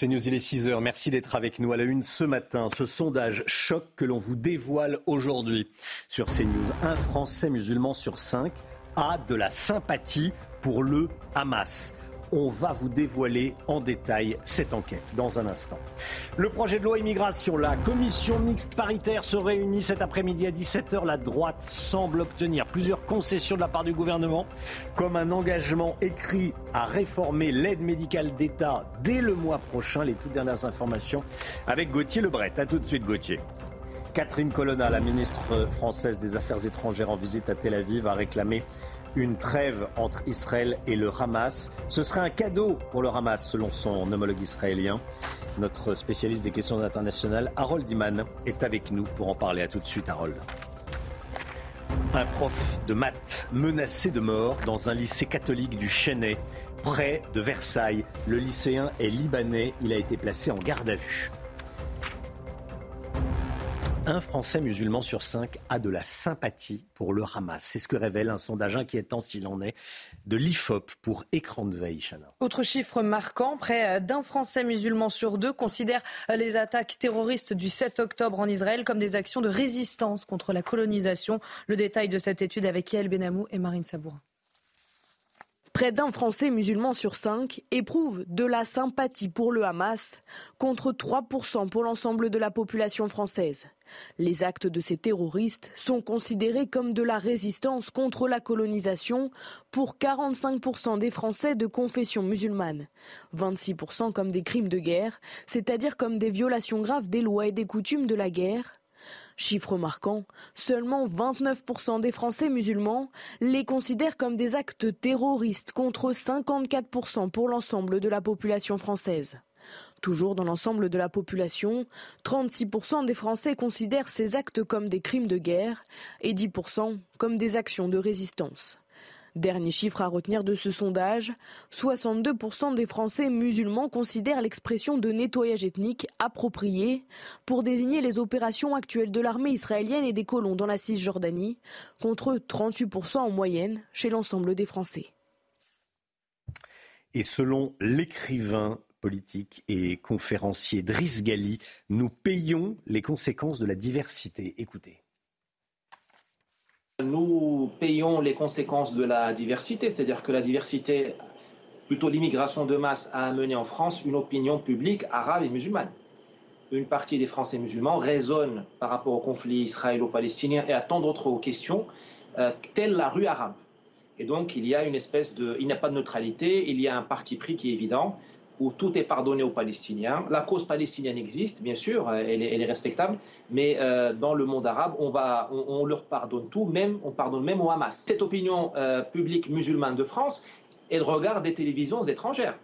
C'est News, il est 6 heures. Merci d'être avec nous à la une ce matin. Ce sondage choc que l'on vous dévoile aujourd'hui sur CNews. Un Français musulman sur cinq a de la sympathie pour le Hamas. On va vous dévoiler en détail cette enquête dans un instant. Le projet de loi immigration, la commission mixte paritaire se réunit cet après-midi à 17h. La droite semble obtenir plusieurs concessions de la part du gouvernement, comme un engagement écrit à réformer l'aide médicale d'État dès le mois prochain. Les toutes dernières informations avec Gauthier Lebret. A tout de suite Gauthier. Catherine Colonna, la ministre française des Affaires étrangères en visite à Tel Aviv, a réclamé une trêve entre Israël et le Hamas. Ce serait un cadeau pour le Hamas, selon son homologue israélien. Notre spécialiste des questions internationales, Harold Iman, est avec nous pour en parler. À tout de suite, Harold. Un prof de maths menacé de mort dans un lycée catholique du Chênay, près de Versailles. Le lycéen est libanais. Il a été placé en garde à vue un Français musulman sur cinq a de la sympathie pour le Hamas. C'est ce que révèle un sondage inquiétant, s'il en est, de l'IFOP pour écran de veille. Autre chiffre marquant, près d'un Français musulman sur deux considère les attaques terroristes du 7 octobre en Israël comme des actions de résistance contre la colonisation. Le détail de cette étude avec Yael Benamou et Marine Sabourin. Près d'un Français musulman sur cinq éprouve de la sympathie pour le Hamas, contre 3% pour l'ensemble de la population française. Les actes de ces terroristes sont considérés comme de la résistance contre la colonisation pour 45% des Français de confession musulmane, 26% comme des crimes de guerre, c'est-à-dire comme des violations graves des lois et des coutumes de la guerre, Chiffre marquant, seulement 29% des Français musulmans les considèrent comme des actes terroristes contre 54% pour l'ensemble de la population française. Toujours dans l'ensemble de la population, 36% des Français considèrent ces actes comme des crimes de guerre et 10% comme des actions de résistance. Dernier chiffre à retenir de ce sondage, 62% des Français musulmans considèrent l'expression de nettoyage ethnique appropriée pour désigner les opérations actuelles de l'armée israélienne et des colons dans la Cisjordanie, contre 38% en moyenne chez l'ensemble des Français. Et selon l'écrivain politique et conférencier Driss Gali, nous payons les conséquences de la diversité. Écoutez. Nous payons les conséquences de la diversité, c'est-à-dire que la diversité, plutôt l'immigration de masse, a amené en France une opinion publique arabe et musulmane. Une partie des Français musulmans raisonne par rapport au conflit israélo-palestinien et à tant d'autres questions, euh, telle la rue arabe. Et donc, il y a une espèce de. Il n'y a pas de neutralité, il y a un parti pris qui est évident où tout est pardonné aux Palestiniens. La cause palestinienne existe, bien sûr, elle est, respectable, mais euh, dans le monde arabe, on, leur pardonne tout, même, on pardonne même au Hamas. Cette opinion euh, publique musulmane de France, elle regarde des télévisions étrangères.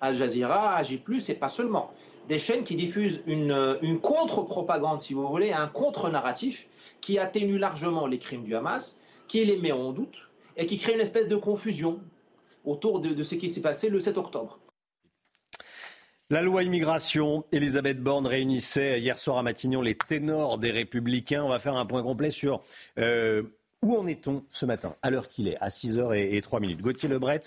Al Jazeera, Agi+, et pas seulement. Des chaînes qui diffusent une, une contre-propagande, si vous voulez, un contre-narratif qui atténue largement les crimes du Hamas, qui les met en doute et qui crée une espèce de confusion autour de, de ce qui s'est passé le 7 octobre. La loi immigration, Elisabeth Borne réunissait hier soir à Matignon les ténors des Républicains. On va faire un point complet sur euh, où en est-on ce matin, à l'heure qu'il est, à 6h03 minutes. Gauthier Lebret,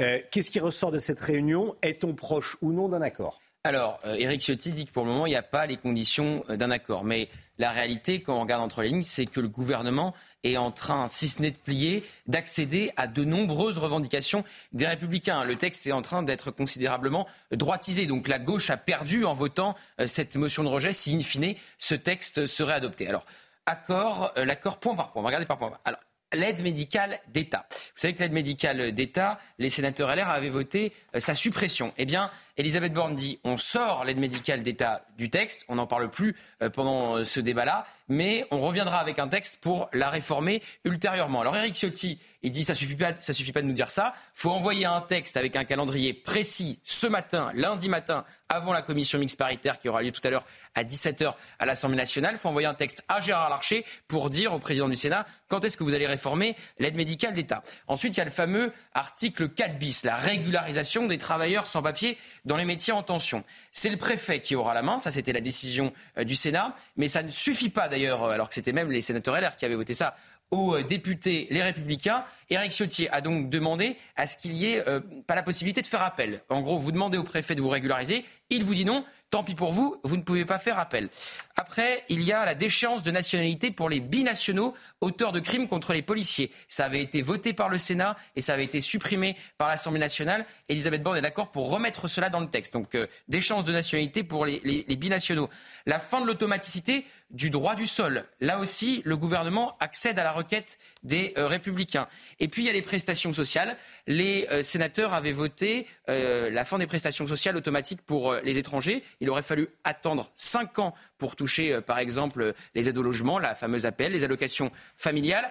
euh, qu'est-ce qui ressort de cette réunion? Est-on proche ou non d'un accord? Alors, euh, Ciotti dit que pour le moment, il n'y a pas les conditions d'un accord. Mais la réalité, quand on regarde entre les lignes, c'est que le gouvernement est en train, si ce n'est de plier, d'accéder à de nombreuses revendications des républicains. Le texte est en train d'être considérablement droitisé. Donc la gauche a perdu en votant euh, cette motion de rejet si, in fine, ce texte serait adopté. Alors, accord, euh, l'accord point par point. Regarder par point. Alors, l'aide médicale d'État. Vous savez que l'aide médicale d'État, les sénateurs LR avaient voté euh, sa suppression. Eh bien, Elisabeth Borne dit on sort l'aide médicale d'État du texte, on n'en parle plus euh, pendant euh, ce débat-là, mais on reviendra avec un texte pour la réformer ultérieurement. Alors Eric Ciotti, il dit ça suffit pas, ça suffit pas de nous dire ça, faut envoyer un texte avec un calendrier précis ce matin, lundi matin, avant la commission mixte paritaire qui aura lieu tout à l'heure à 17h à l'Assemblée nationale. Il faut envoyer un texte à Gérard Larcher pour dire au président du Sénat quand est-ce que vous allez réformer l'aide médicale d'État. Ensuite, il y a le fameux article 4 bis, la régularisation des travailleurs sans papier dans les métiers en tension. C'est le préfet qui aura la main, ça c'était la décision euh, du Sénat, mais ça ne suffit pas d'ailleurs, euh, alors que c'était même les sénateurs LR qui avaient voté ça aux euh, députés les Républicains. Éric Ciotti a donc demandé à ce qu'il y ait pas la possibilité de faire appel. En gros, vous demandez au préfet de vous régulariser, il vous dit non. Tant pis pour vous, vous ne pouvez pas faire appel. Après, il y a la déchéance de nationalité pour les binationaux auteurs de crimes contre les policiers. Ça avait été voté par le Sénat et ça avait été supprimé par l'Assemblée nationale. Elisabeth Borne est d'accord pour remettre cela dans le texte. Donc, euh, déchéance de nationalité pour les, les binationaux. La fin de l'automaticité du droit du sol. Là aussi, le gouvernement accède à la requête des euh, républicains. Et puis, il y a les prestations sociales. Les euh, sénateurs avaient voté la fin des prestations sociales automatiques pour les étrangers. Il aurait fallu attendre cinq ans pour toucher, par exemple, les aides au logement, la fameuse APL, les allocations familiales.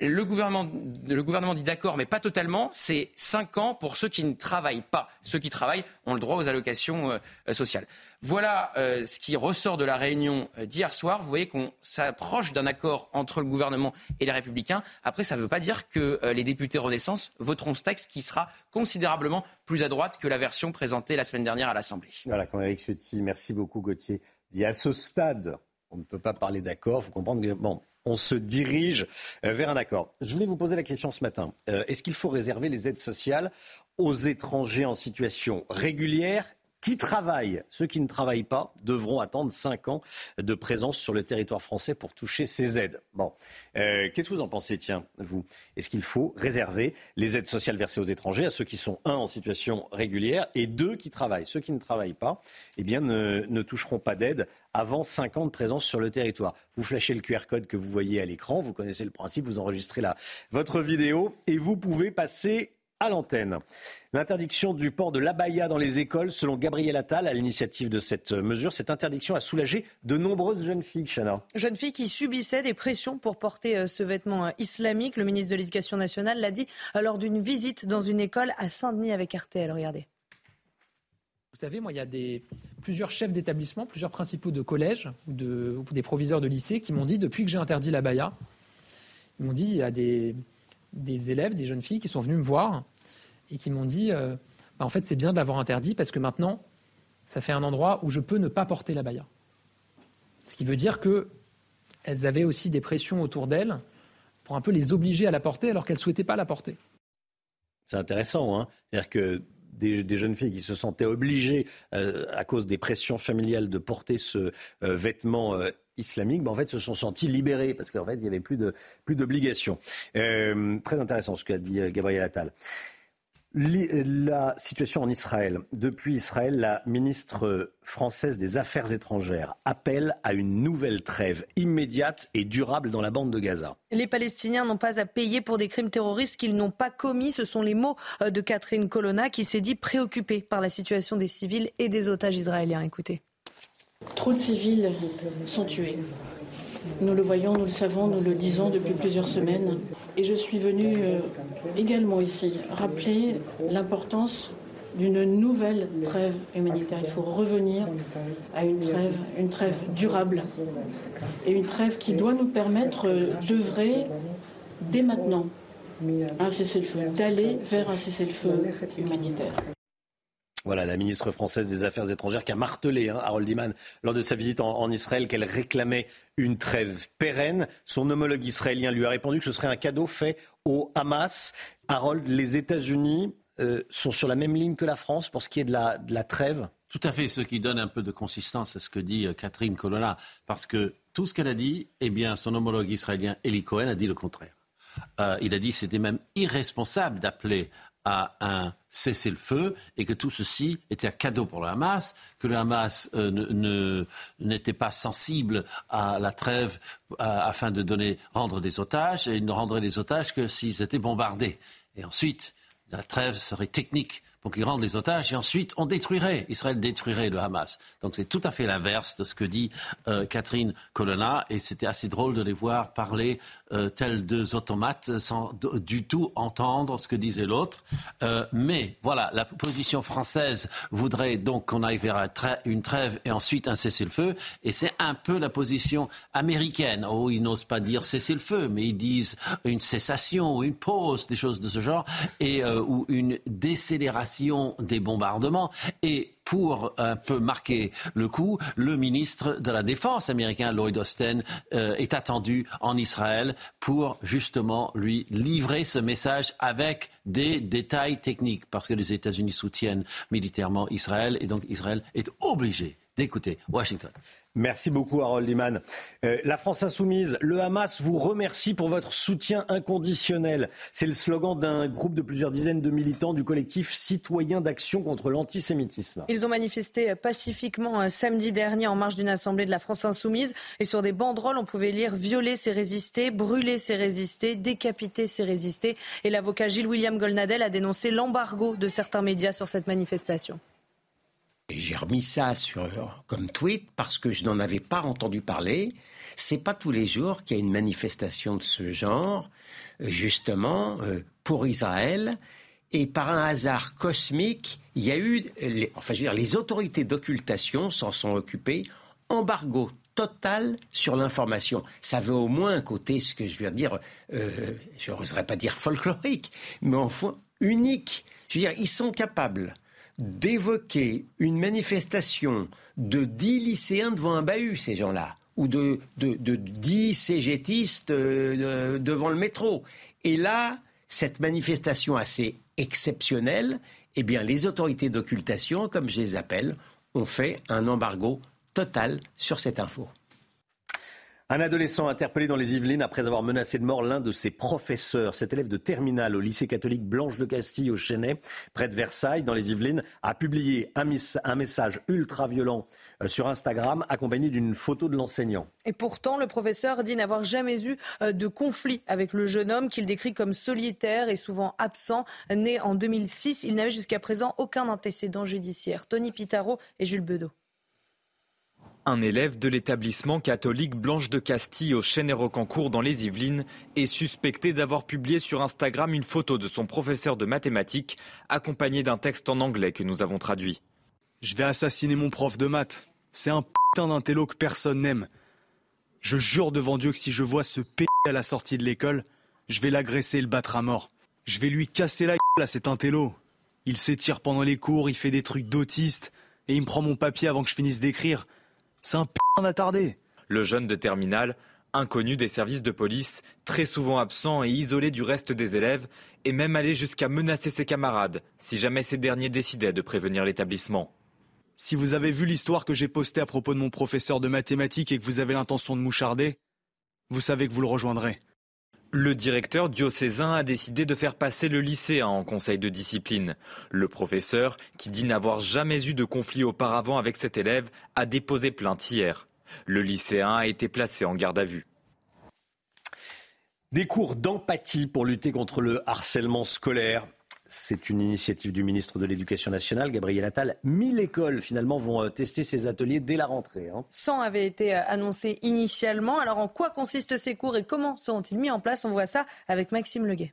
Le gouvernement, le gouvernement dit d'accord, mais pas totalement. C'est cinq ans pour ceux qui ne travaillent pas. Ceux qui travaillent ont le droit aux allocations sociales. Voilà euh, ce qui ressort de la réunion euh, d'hier soir. Vous voyez qu'on s'approche d'un accord entre le gouvernement et les Républicains. Après, ça ne veut pas dire que euh, les députés Renaissance voteront ce texte qui sera considérablement plus à droite que la version présentée la semaine dernière à l'Assemblée. Voilà, quand merci beaucoup Gauthier, dit à ce stade, on ne peut pas parler d'accord. Il faut comprendre que, bon, on se dirige vers un accord. Je voulais vous poser la question ce matin. Est-ce qu'il faut réserver les aides sociales aux étrangers en situation régulière qui travaillent. Ceux qui ne travaillent pas devront attendre 5 ans de présence sur le territoire français pour toucher ces aides. Bon, euh, qu'est-ce que vous en pensez, tiens, vous? Est-ce qu'il faut réserver les aides sociales versées aux étrangers à ceux qui sont, un, en situation régulière et deux, qui travaillent? Ceux qui ne travaillent pas, eh bien, ne, ne toucheront pas d'aide avant 5 ans de présence sur le territoire. Vous flashez le QR code que vous voyez à l'écran, vous connaissez le principe, vous enregistrez la, votre vidéo et vous pouvez passer à l'antenne. L'interdiction du port de l'abaya dans les écoles, selon Gabriel Attal, à l'initiative de cette mesure, cette interdiction a soulagé de nombreuses jeunes filles, Chana. Jeunes filles qui subissaient des pressions pour porter euh, ce vêtement euh, islamique. Le ministre de l'Éducation nationale l'a dit euh, lors d'une visite dans une école à Saint-Denis avec RTL. Regardez. Vous savez, moi, il y a des, plusieurs chefs d'établissement, plusieurs principaux de collèges ou, de, des proviseurs de lycée qui m'ont dit, depuis que j'ai interdit l'abaya, ils m'ont dit, il y a des, des élèves, des jeunes filles qui sont venues me voir et qui m'ont dit euh, bah, en fait, c'est bien de l'avoir interdit parce que maintenant, ça fait un endroit où je peux ne pas porter la baya. Ce qui veut dire qu'elles avaient aussi des pressions autour d'elles pour un peu les obliger à la porter alors qu'elles ne souhaitaient pas la porter. C'est intéressant, hein C'est-à-dire que des, jeunes filles qui se sentaient obligées, euh, à cause des pressions familiales, de porter ce euh, vêtement islamique, ben, en fait, se sont senties libérées parce qu'en fait, il n'y avait plus d'obligation. très intéressant ce qu'a dit Gabriel Attal. La situation en Israël. Depuis Israël, la ministre française des Affaires étrangères appelle à une nouvelle trêve immédiate et durable dans la bande de Gaza. Les Palestiniens n'ont pas à payer pour des crimes terroristes qu'ils n'ont pas commis. Ce sont les mots euh, de Catherine Colonna qui s'est dit préoccupée par la situation des civils et des otages israéliens. Écoutez. Trop de civils sont tués. Nous le voyons, nous le savons, nous le disons depuis plusieurs semaines. Et je suis venue euh, également ici rappeler l'importance d'une nouvelle trêve humanitaire. Il faut revenir à une trêve, une trêve durable et une trêve qui doit nous permettre d'œuvrer dès maintenant un cessez-le-feu, d'aller vers un cessez-le-feu humanitaire. Voilà, la ministre française des Affaires étrangères qui a martelé, hein, Harold Iman, lors de sa visite en, Israël, qu'elle réclamait une trêve pérenne. Son homologue israélien lui a répondu que ce serait un cadeau fait au Hamas. Harold, les États-Unis euh, sont sur la même ligne que la France pour ce qui est de la, trêve? Tout à fait, ce qui donne un peu de consistance à ce que dit euh, Catherine Colonna, parce que tout ce qu'elle a dit, eh bien, son homologue israélien Eli Cohen a dit le contraire. Euh, il a dit que c'était même irresponsable d'appeler à un cessez-le-feu et que tout ceci était un cadeau pour le Hamas, que le Hamas euh, n'était pas sensible à la trêve afin de donner, rendre des otages et il ne rendrait les otages que s'ils étaient bombardés. Et ensuite, la trêve serait technique pour qu'ils rendent les otages et ensuite on détruirait, Israël détruirait le Hamas. Donc c'est tout à fait l'inverse de ce que dit euh, Catherine Colonna et c'était assez drôle de les voir parler euh, tels deux automates sans du tout entendre ce que disait l'autre. Euh, mais voilà, la position française voudrait donc qu'on aille vers une trêve et ensuite un cessez-le-feu et c'est un peu la position américaine. Oh, ils n'osent pas dire cessez-le-feu, mais ils disent une cessation une pause, des choses de ce genre, et, ou une décélération des bombardements et pour un peu marquer le coup, le ministre de la Défense américain, Lloyd Austin, euh, est attendu en Israël pour justement lui livrer ce message avec des détails techniques, parce que les États-Unis soutiennent militairement Israël et donc Israël est obligé d'écouter Washington. Merci beaucoup, Harold Iman. Euh, la France insoumise, le Hamas vous remercie pour votre soutien inconditionnel. C'est le slogan d'un groupe de plusieurs dizaines de militants du collectif Citoyens d'action contre l'antisémitisme. Ils ont manifesté pacifiquement euh, samedi dernier en marge d'une assemblée de la France insoumise. Et sur des banderoles, on pouvait lire Violer, c'est résister, brûler, c'est résister, décapiter, c'est résister. Et l'avocat Gilles-William Golnadel a dénoncé l'embargo de certains médias sur cette manifestation. J'ai remis ça sur, comme tweet parce que je n'en avais pas entendu parler. C'est pas tous les jours qu'il y a une manifestation de ce genre, euh, justement, euh, pour Israël. Et par un hasard cosmique, il y a eu, enfin, je veux dire, les autorités d'occultation s'en sont occupées. Embargo total sur l'information. Ça veut au moins un côté, ce que je veux dire, euh, je n'oserais pas dire folklorique, mais enfin unique. Je veux dire, ils sont capables d'évoquer une manifestation de dix lycéens devant un bahut, ces gens-là, ou de, dix cégétistes euh, devant le métro. Et là, cette manifestation assez exceptionnelle, eh bien, les autorités d'occultation, comme je les appelle, ont fait un embargo total sur cette info. Un adolescent interpellé dans les Yvelines après avoir menacé de mort l'un de ses professeurs. Cet élève de terminale au lycée catholique Blanche de Castille au Chênay, près de Versailles, dans les Yvelines, a publié un, message ultra violent euh, sur Instagram accompagné d'une photo de l'enseignant. Et pourtant, le professeur dit n'avoir jamais eu euh, de conflit avec le jeune homme qu'il décrit comme solitaire et souvent absent. Né en 2006, il n'avait jusqu'à présent aucun antécédent judiciaire. Tony Pitaro et Jules Bedeau. Un élève de l'établissement catholique Blanche de Castille au Chêne-et-Rocancourt dans les Yvelines est suspecté d'avoir publié sur Instagram une photo de son professeur de mathématiques accompagné d'un texte en anglais que nous avons traduit. Je vais assassiner mon prof de maths. C'est un putain d'intello que personne n'aime. Je jure devant Dieu que si je vois ce p à la sortie de l'école, je vais l'agresser et le battre à mort. Je vais lui casser la gueule à cet intello. Il s'étire pendant les cours, il fait des trucs d'autiste, et il me prend mon papier avant que je finisse d'écrire. C'est un p*** attardé. Le jeune de terminale, inconnu des services de police, très souvent absent et isolé du reste des élèves, est même allé jusqu'à menacer ses camarades si jamais ces derniers décidaient de prévenir l'établissement. Si vous avez vu l'histoire que j'ai postée à propos de mon professeur de mathématiques et que vous avez l'intention de moucharder, vous savez que vous le rejoindrez. Le directeur diocésain a décidé de faire passer le lycéen en conseil de discipline. Le professeur, qui dit n'avoir jamais eu de conflit auparavant avec cet élève, a déposé plainte hier. Le lycéen a été placé en garde à vue. Des cours d'empathie pour lutter contre le harcèlement scolaire. C'est une initiative du ministre de l'Éducation nationale, Gabriel Attal. 1000 écoles, finalement, vont euh, tester ces ateliers dès la rentrée. 100 hein. avaient été euh, annoncés initialement. Alors, en quoi consistent ces cours et comment seront-ils mis en place? On voit ça avec Maxime Leguet.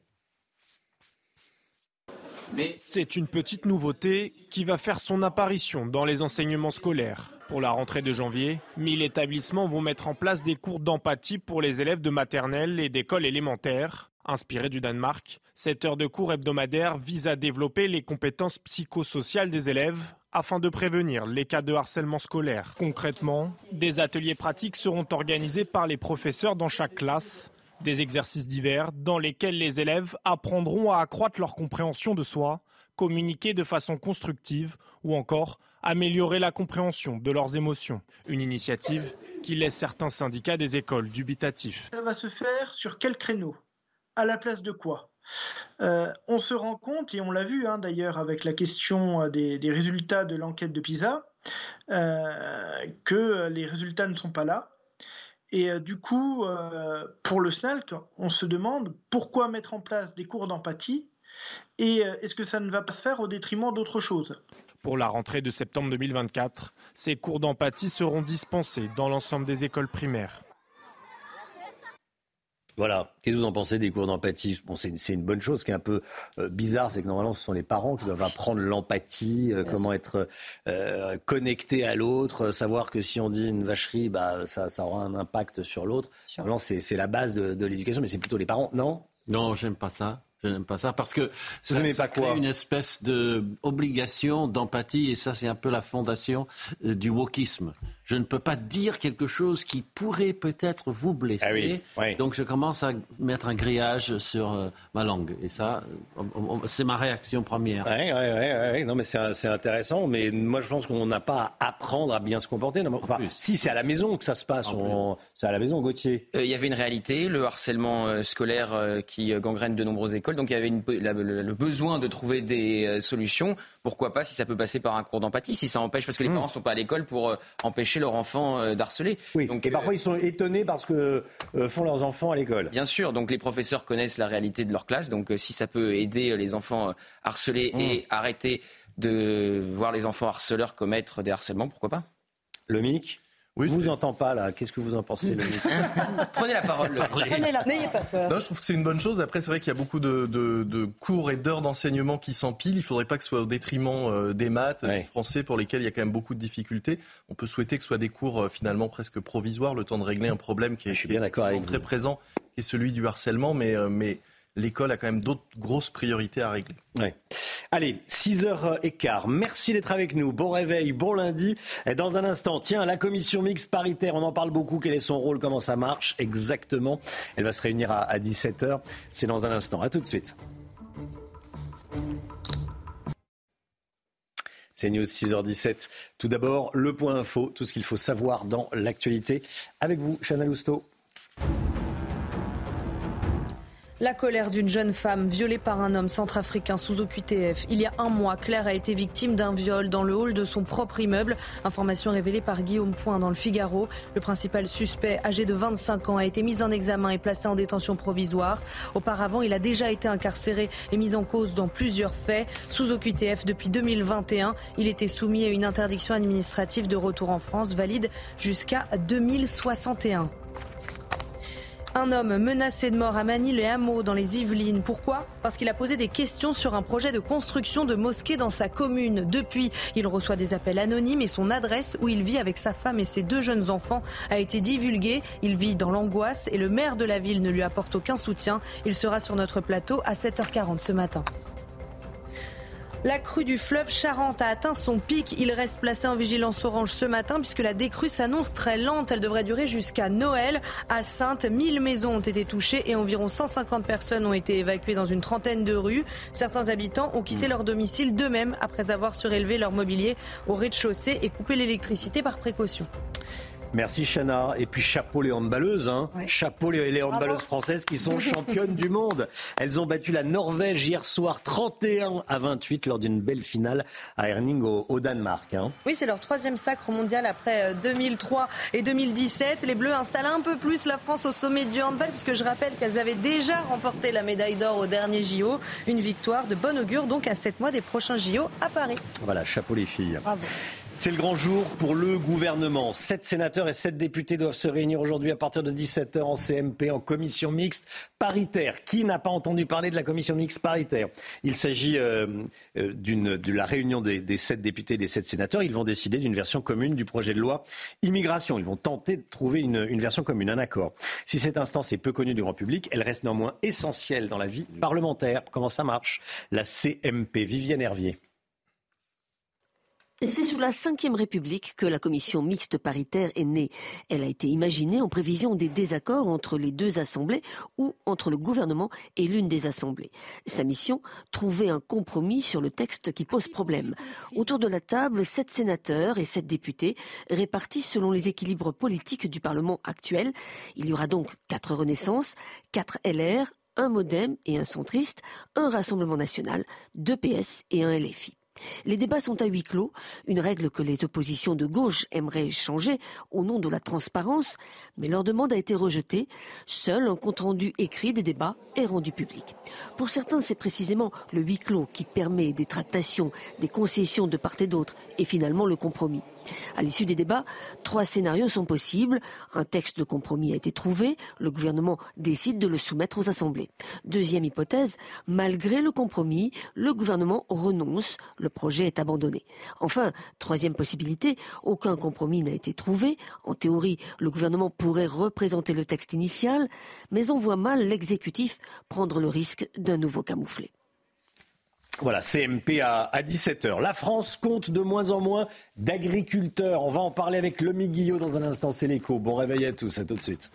C'est une petite nouveauté qui va faire son apparition dans les enseignements scolaires. Pour la rentrée de janvier, 1000 établissements vont mettre en place des cours d'empathie pour les élèves de maternelle et d'école élémentaire. Inspiré du Danemark, cette heure de cours hebdomadaire vise à développer les compétences psychosociales des élèves afin de prévenir les cas de harcèlement scolaire. Concrètement, des ateliers pratiques seront organisés par les professeurs dans chaque classe, des exercices divers dans lesquels les élèves apprendront à accroître leur compréhension de soi, communiquer de façon constructive ou encore améliorer la compréhension de leurs émotions. Une initiative qui laisse certains syndicats des écoles dubitatifs. Ça va se faire sur quel créneau? À la place de quoi? On se rend compte, et on l'a vu hein, d'ailleurs avec la question des, résultats de l'enquête de PISA, que les résultats ne sont pas là. Et du coup, pour le SNALC, on se demande pourquoi mettre en place des cours d'empathie et est-ce que ça ne va pas se faire au détriment d'autres choses pour la rentrée de septembre 2024, ces cours d'empathie seront dispensés dans l'ensemble des écoles primaires. Voilà. Qu'est-ce que vous en pensez des cours d'empathie? Bon, c'est, une, bonne chose. Ce qui est un peu euh, bizarre, c'est que normalement, ce sont les parents qui doivent apprendre l'empathie, euh, comment être euh, connecté à l'autre, savoir que si on dit une vacherie, bah, ça, aura un impact sur l'autre. Normalement, c'est, la base de, de l'éducation, mais c'est plutôt les parents, non? Non, j'aime pas ça. Je n'aime pas ça parce que ça, ça crée une espèce d'obligation d'empathie et ça c'est un peu la fondation euh, du wokisme. Je ne peux pas dire quelque chose qui pourrait peut-être vous blesser. Ah Donc je commence à mettre un grillage sur euh, ma langue. Et ça, euh, c'est ma réaction première. Oui, oui, oui. Non, mais c'est intéressant. Mais moi, je pense qu'on n'a pas à apprendre à bien se comporter. enfin, si c'est à la maison que ça se passe, c'est à la maison, Gauthier. Il y avait une réalité, le harcèlement scolaire qui gangrène de nombreuses écoles. Donc il y avait une, le besoin de trouver des solutions. Pourquoi pas si ça peut passer par un cours d'empathie, si ça empêche, parce que les mmh. parents ne sont pas à l'école pour empêcher leur enfant euh, d'harceler. Oui, donc, et parfois euh, ils sont étonnés parce que euh, font leurs enfants à l'école. Bien sûr, donc les professeurs connaissent la réalité de leur classe, donc si ça peut aider les enfants harcelés et mmh. arrêter de voir les enfants harceleurs commettre des harcèlements, pourquoi pas? Le MIC oui, vous entend pas là. Qu'est-ce que vous en pensez Prenez la parole. N'ayez pas peur. Non, je trouve que c'est une bonne chose. Après, c'est vrai qu'il y a beaucoup de, cours et d'heures d'enseignement qui s'empilent. Il ne faudrait pas que ce soit au détriment euh, des maths, du français, pour lesquels il y a quand même beaucoup de difficultés. On peut souhaiter que ce soit des cours euh, finalement presque provisoires, le temps de régler un problème qui est, je suis bien d'accord avec très présent, qui est celui du harcèlement, mais, euh, mais l'école a quand même d'autres grosses priorités à régler. Allez, 6h15. Merci d'être avec nous. Bon réveil, bon lundi. Dans un instant, tiens, la commission mixte paritaire, on en parle beaucoup. Quel est son rôle? Comment ça marche Exactement? Elle va se réunir à, 17h. C'est dans un instant. À tout de suite. C'est News 6h17. Tout d'abord, le point info, tout ce qu'il faut savoir dans l'actualité. Avec vous, Chana Lousteau. La colère d'une jeune femme violée par un homme centrafricain sous OQTF. Il y a un mois, Claire a été victime d'un viol dans le hall de son propre immeuble. Information révélée par Guillaume Point dans le Figaro. Le principal suspect, âgé de 25 ans, a été mis en examen et placé en détention provisoire. Auparavant, il a déjà été incarcéré et mis en cause dans plusieurs faits. Sous OQTF depuis 2021, il était soumis à une interdiction administrative de retour en France valide jusqu'à 2061. Un homme menacé de mort à Manille et Hameau dans les Yvelines. Pourquoi? Parce qu'il a posé des questions sur un projet de construction de mosquée dans sa commune. Depuis, il reçoit des appels anonymes et son adresse où il vit avec sa femme et ses deux jeunes enfants a été divulguée. Il vit dans l'angoisse et le maire de la ville ne lui apporte aucun soutien. Il sera sur notre plateau à 7h40 ce matin. La crue du fleuve Charente a atteint son pic. Il reste placé en vigilance orange ce matin puisque la décrue s'annonce très lente. Elle devrait durer jusqu'à Noël. À Sainte, 1000 maisons ont été touchées et environ 150 personnes ont été évacuées dans une trentaine de rues. Certains habitants ont quitté leur domicile d'eux-mêmes après avoir surélevé leur mobilier au rez-de-chaussée et coupé l'électricité par précaution. Merci Chana. Et puis chapeau les handballeuses. Hein. Chapeau les, handballeuses françaises qui sont championnes du monde. Elles ont battu la Norvège hier soir 31 à 28 lors d'une belle finale à Erning au, Danemark. Hein. Oui, c'est leur troisième sacre mondial après 2003 euh, et 2017. Les Bleus installent un peu plus la France au sommet du handball puisque je rappelle qu'elles avaient déjà remporté la médaille d'or au dernier JO. Une victoire de bon augure donc à 7 mois des prochains JO à Paris. Voilà, chapeau les filles. Bravo. C'est le grand jour pour le gouvernement. Sept sénateurs et sept députés doivent se réunir aujourd'hui à partir de 17h en CMP, en commission mixte paritaire. Qui n'a pas entendu parler de la commission mixte paritaire? Il s'agit euh, euh, de la réunion des, sept députés et des sept sénateurs. Ils vont décider d'une version commune du projet de loi immigration. Ils vont tenter de trouver une, une version commune, un accord. Si cette instance est peu connue du grand public, elle reste néanmoins essentielle dans la vie parlementaire. Comment ça marche? La CMP. Viviane Hervier. C'est sous la Ve République que la commission mixte paritaire est née. Elle a été imaginée en prévision des désaccords entre les deux assemblées ou entre le gouvernement et l'une des assemblées. Sa mission, trouver un compromis sur le texte qui pose problème. Autour de la table, sept sénateurs et sept députés répartis selon les équilibres politiques du Parlement actuel. Il y aura donc quatre renaissances, quatre LR, un modem et un centriste, un Rassemblement national, deux PS et un LFI. Les débats sont à huis clos, une règle que les oppositions de gauche aimeraient changer au nom de la transparence, mais leur demande a été rejetée. Seul un compte-rendu écrit des débats est rendu public. Pour certains, c'est précisément le huis clos qui permet des tractations, des concessions de part et d'autre, et finalement le compromis. À l'issue des débats, trois scénarios sont possibles. Un texte de compromis a été trouvé. Le gouvernement décide de le soumettre aux assemblées. Deuxième hypothèse, malgré le compromis, le gouvernement renonce. Le projet est abandonné. Enfin, troisième possibilité, aucun compromis n'a été trouvé. En théorie, le gouvernement pourrait représenter le texte initial, mais on voit mal l'exécutif prendre le risque d'un nouveau camouflet. Voilà, CMP à, 17h. La France compte de moins en moins d'agriculteurs. On va en parler avec Lomi Guillot dans un instant. C'est l'écho. Bon réveil à tous. À tout de suite.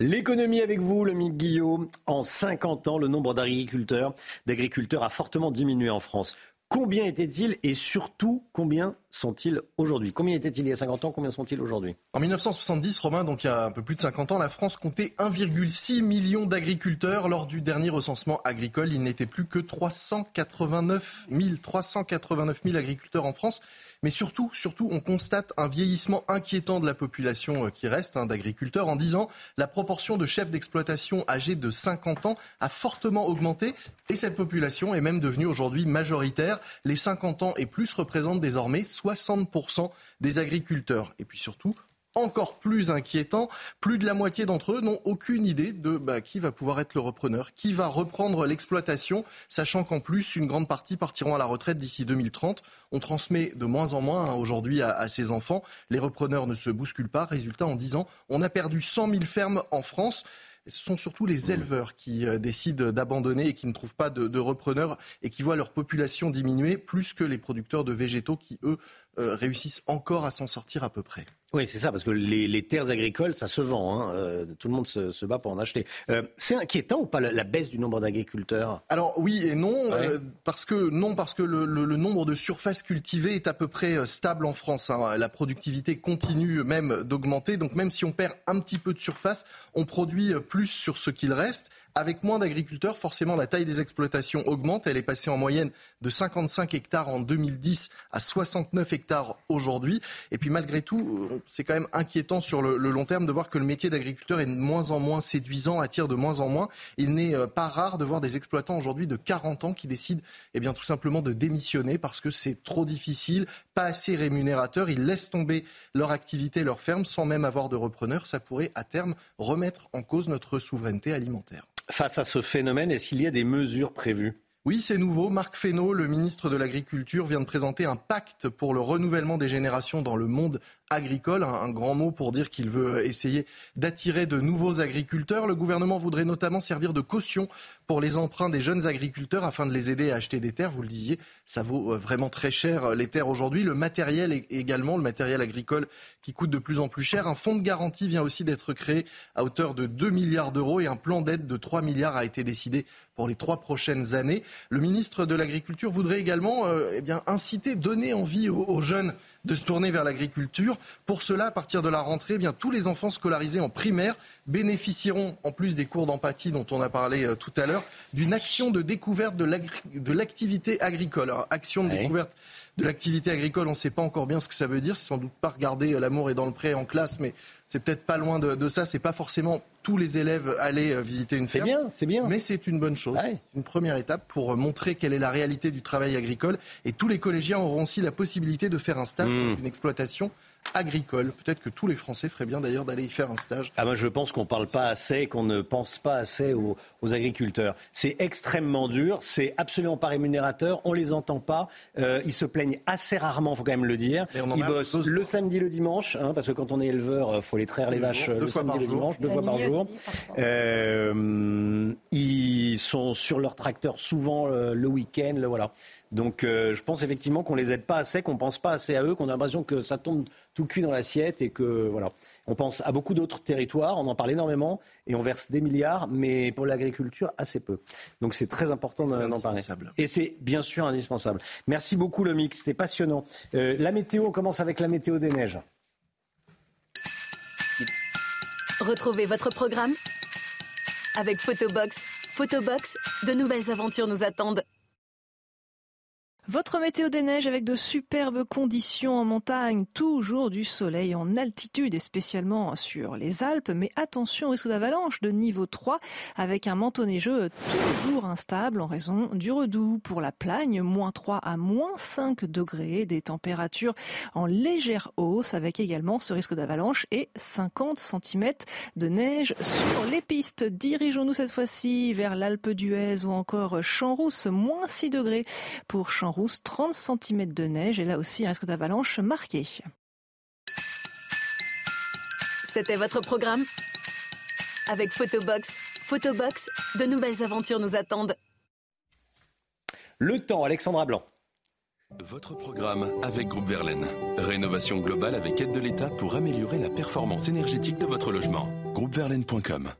L'économie avec vous, le Guillot. En 50 ans, le nombre d'agriculteurs, d'agriculteurs a fortement diminué en France. Combien était-il et surtout combien sont-ils aujourd'hui? Combien étaient-ils il y a 50 ans? Combien sont-ils aujourd'hui? En 1970, Romain, donc il y a un peu plus de 50 ans, la France comptait 1,6 million d'agriculteurs. Lors du dernier recensement agricole, il n'était plus que 389 000, 389 000 agriculteurs en France. Mais surtout, surtout, on constate un vieillissement inquiétant de la population euh, qui reste hein, d'agriculteurs. En 10 ans, la proportion de chefs d'exploitation âgés de 50 ans a fortement augmenté et cette population est même devenue aujourd'hui majoritaire. Les 50 ans et plus représentent désormais 60% des agriculteurs. Et puis surtout, encore plus inquiétant, plus de la moitié d'entre eux n'ont aucune idée de bah, qui va pouvoir être le repreneur, qui va reprendre l'exploitation, sachant qu'en plus, une grande partie partiront à la retraite d'ici 2030. On transmet de moins en moins hein, aujourd'hui à, à, ces enfants. Les repreneurs ne se bousculent pas. Résultat, en 10 ans, on a perdu 100 000 fermes en France ce sont surtout les éleveurs qui euh, décident d'abandonner et qui ne trouvent pas de, de, repreneurs et qui voient leur population diminuer plus que les producteurs de végétaux qui, eux, euh, réussissent encore à s'en sortir à peu près. Oui, c'est ça, parce que les, terres agricoles, ça se vend. Hein, euh, tout le monde se, bat pour en acheter. Euh, c'est inquiétant ou pas la, baisse du nombre d'agriculteurs? Alors oui et non, parce que non parce que le, nombre de surfaces cultivées est à peu près stable en France. Hein. La productivité continue même d'augmenter, donc même si on perd un petit peu de surface, on produit plus sur ce qu'il reste. Avec moins d'agriculteurs, forcément, la taille des exploitations augmente. Elle est passée en moyenne de 55 hectares en 2010 à 69 hectares aujourd'hui. Et puis malgré tout, c'est quand même inquiétant sur le, long terme de voir que le métier d'agriculteur est de moins en moins séduisant, attire de moins en moins. Il n'est euh, pas rare de voir des exploitants aujourd'hui de 40 ans qui décident eh bien, tout simplement de démissionner parce que c'est trop difficile, pas assez rémunérateur. Ils laissent tomber leur activité, leur ferme sans même avoir de repreneur. Ça pourrait à terme remettre en cause notre souveraineté alimentaire. Face à ce phénomène, est-ce qu'il y a des mesures prévues? Oui, c'est nouveau. Marc Fesneau, le ministre de l'Agriculture, vient de présenter un pacte pour le renouvellement des générations dans le monde agricole, un, grand mot pour dire qu'il veut essayer d'attirer de nouveaux agriculteurs. Le gouvernement voudrait notamment servir de caution pour les emprunts des jeunes agriculteurs afin de les aider à acheter des terres. Vous le disiez, ça vaut euh, vraiment très cher euh, les terres aujourd'hui. Le matériel également, le matériel agricole qui coûte de plus en plus cher. Un fonds de garantie vient aussi d'être créé à hauteur de 2 milliards d'euros et un plan d'aide de 3 milliards a été décidé pour les trois prochaines années. Le ministre de l'Agriculture voudrait également euh, eh bien, inciter, donner envie aux jeunes de se tourner vers l'agriculture. Pour cela, à partir de la rentrée, eh bien, tous les enfants scolarisés en primaire bénéficieront, en plus des cours d'empathie dont on a parlé euh, tout à l'heure, d'une action de découverte de l'activité agricole. action de découverte de l'activité agricole, on ne sait pas encore bien ce que ça veut dire. C'est sans doute pas regarder euh, l'amour est dans le pré en classe, mais c'est peut-être pas loin de, de ça. C'est pas forcément tous les élèves aller euh, visiter une ferme. C'est bien, c'est bien. Mais c'est une bonne chose. Une première étape pour euh, montrer quelle est la réalité du travail agricole. Et tous les collégiens auront aussi la possibilité de faire un stage mmh. dans une exploitation agricole. Peut-être que tous les Français feraient bien d'ailleurs d'aller y faire un stage. Ah moi je pense qu'on ne parle pas assez, qu'on ne pense pas assez aux, agriculteurs. C'est extrêmement dur, c'est absolument pas rémunérateur, on les entend pas, euh, ils se plaignent assez rarement, faut quand même le dire. Ils bossent le samedi, le dimanche, hein, parce que quand on est éleveur, il faut les traire les vaches le samedi, le dimanche, deux fois par jour. Euh, ils sont sur leur tracteur souvent euh, le week-end, le, voilà. Donc euh, je pense effectivement qu'on les aide pas assez, qu'on pense pas assez à eux, qu'on a l'impression que ça tombe tout cuit dans l'assiette et que voilà. On pense à beaucoup d'autres territoires, on en parle énormément et on verse des milliards, mais pour l'agriculture assez peu. Donc c'est très important d'en parler. Et c'est bien sûr indispensable. Merci beaucoup le mix, c'était passionnant. la météo, on commence avec la météo des neiges. Retrouvez votre programme avec Photobox. Photobox, de nouvelles aventures nous attendent. Votre météo des neiges avec de superbes conditions en montagne, toujours du soleil en altitude et spécialement sur les Alpes, mais attention au risque d'avalanche de niveau 3 avec un manteau neigeux toujours instable en raison du redoux. Pour la Plagne, moins 3 à moins 5 degrés, des températures en légère hausse avec également ce risque d'avalanche et 50 cm de neige sur les pistes. Dirigeons-nous cette fois-ci vers l'Alpe d'Huez ou encore Champs-Rousse, moins 6 degrés pour Champs 30 cm de neige et là aussi un risque d'avalanche marqué. C'était votre programme Avec Photobox. Photobox, de nouvelles aventures nous attendent. Le temps, Alexandra Blanc. Votre programme avec Groupe Verlaine. Rénovation globale avec aide de l'État pour améliorer la performance énergétique de votre logement. Groupeverlaine.com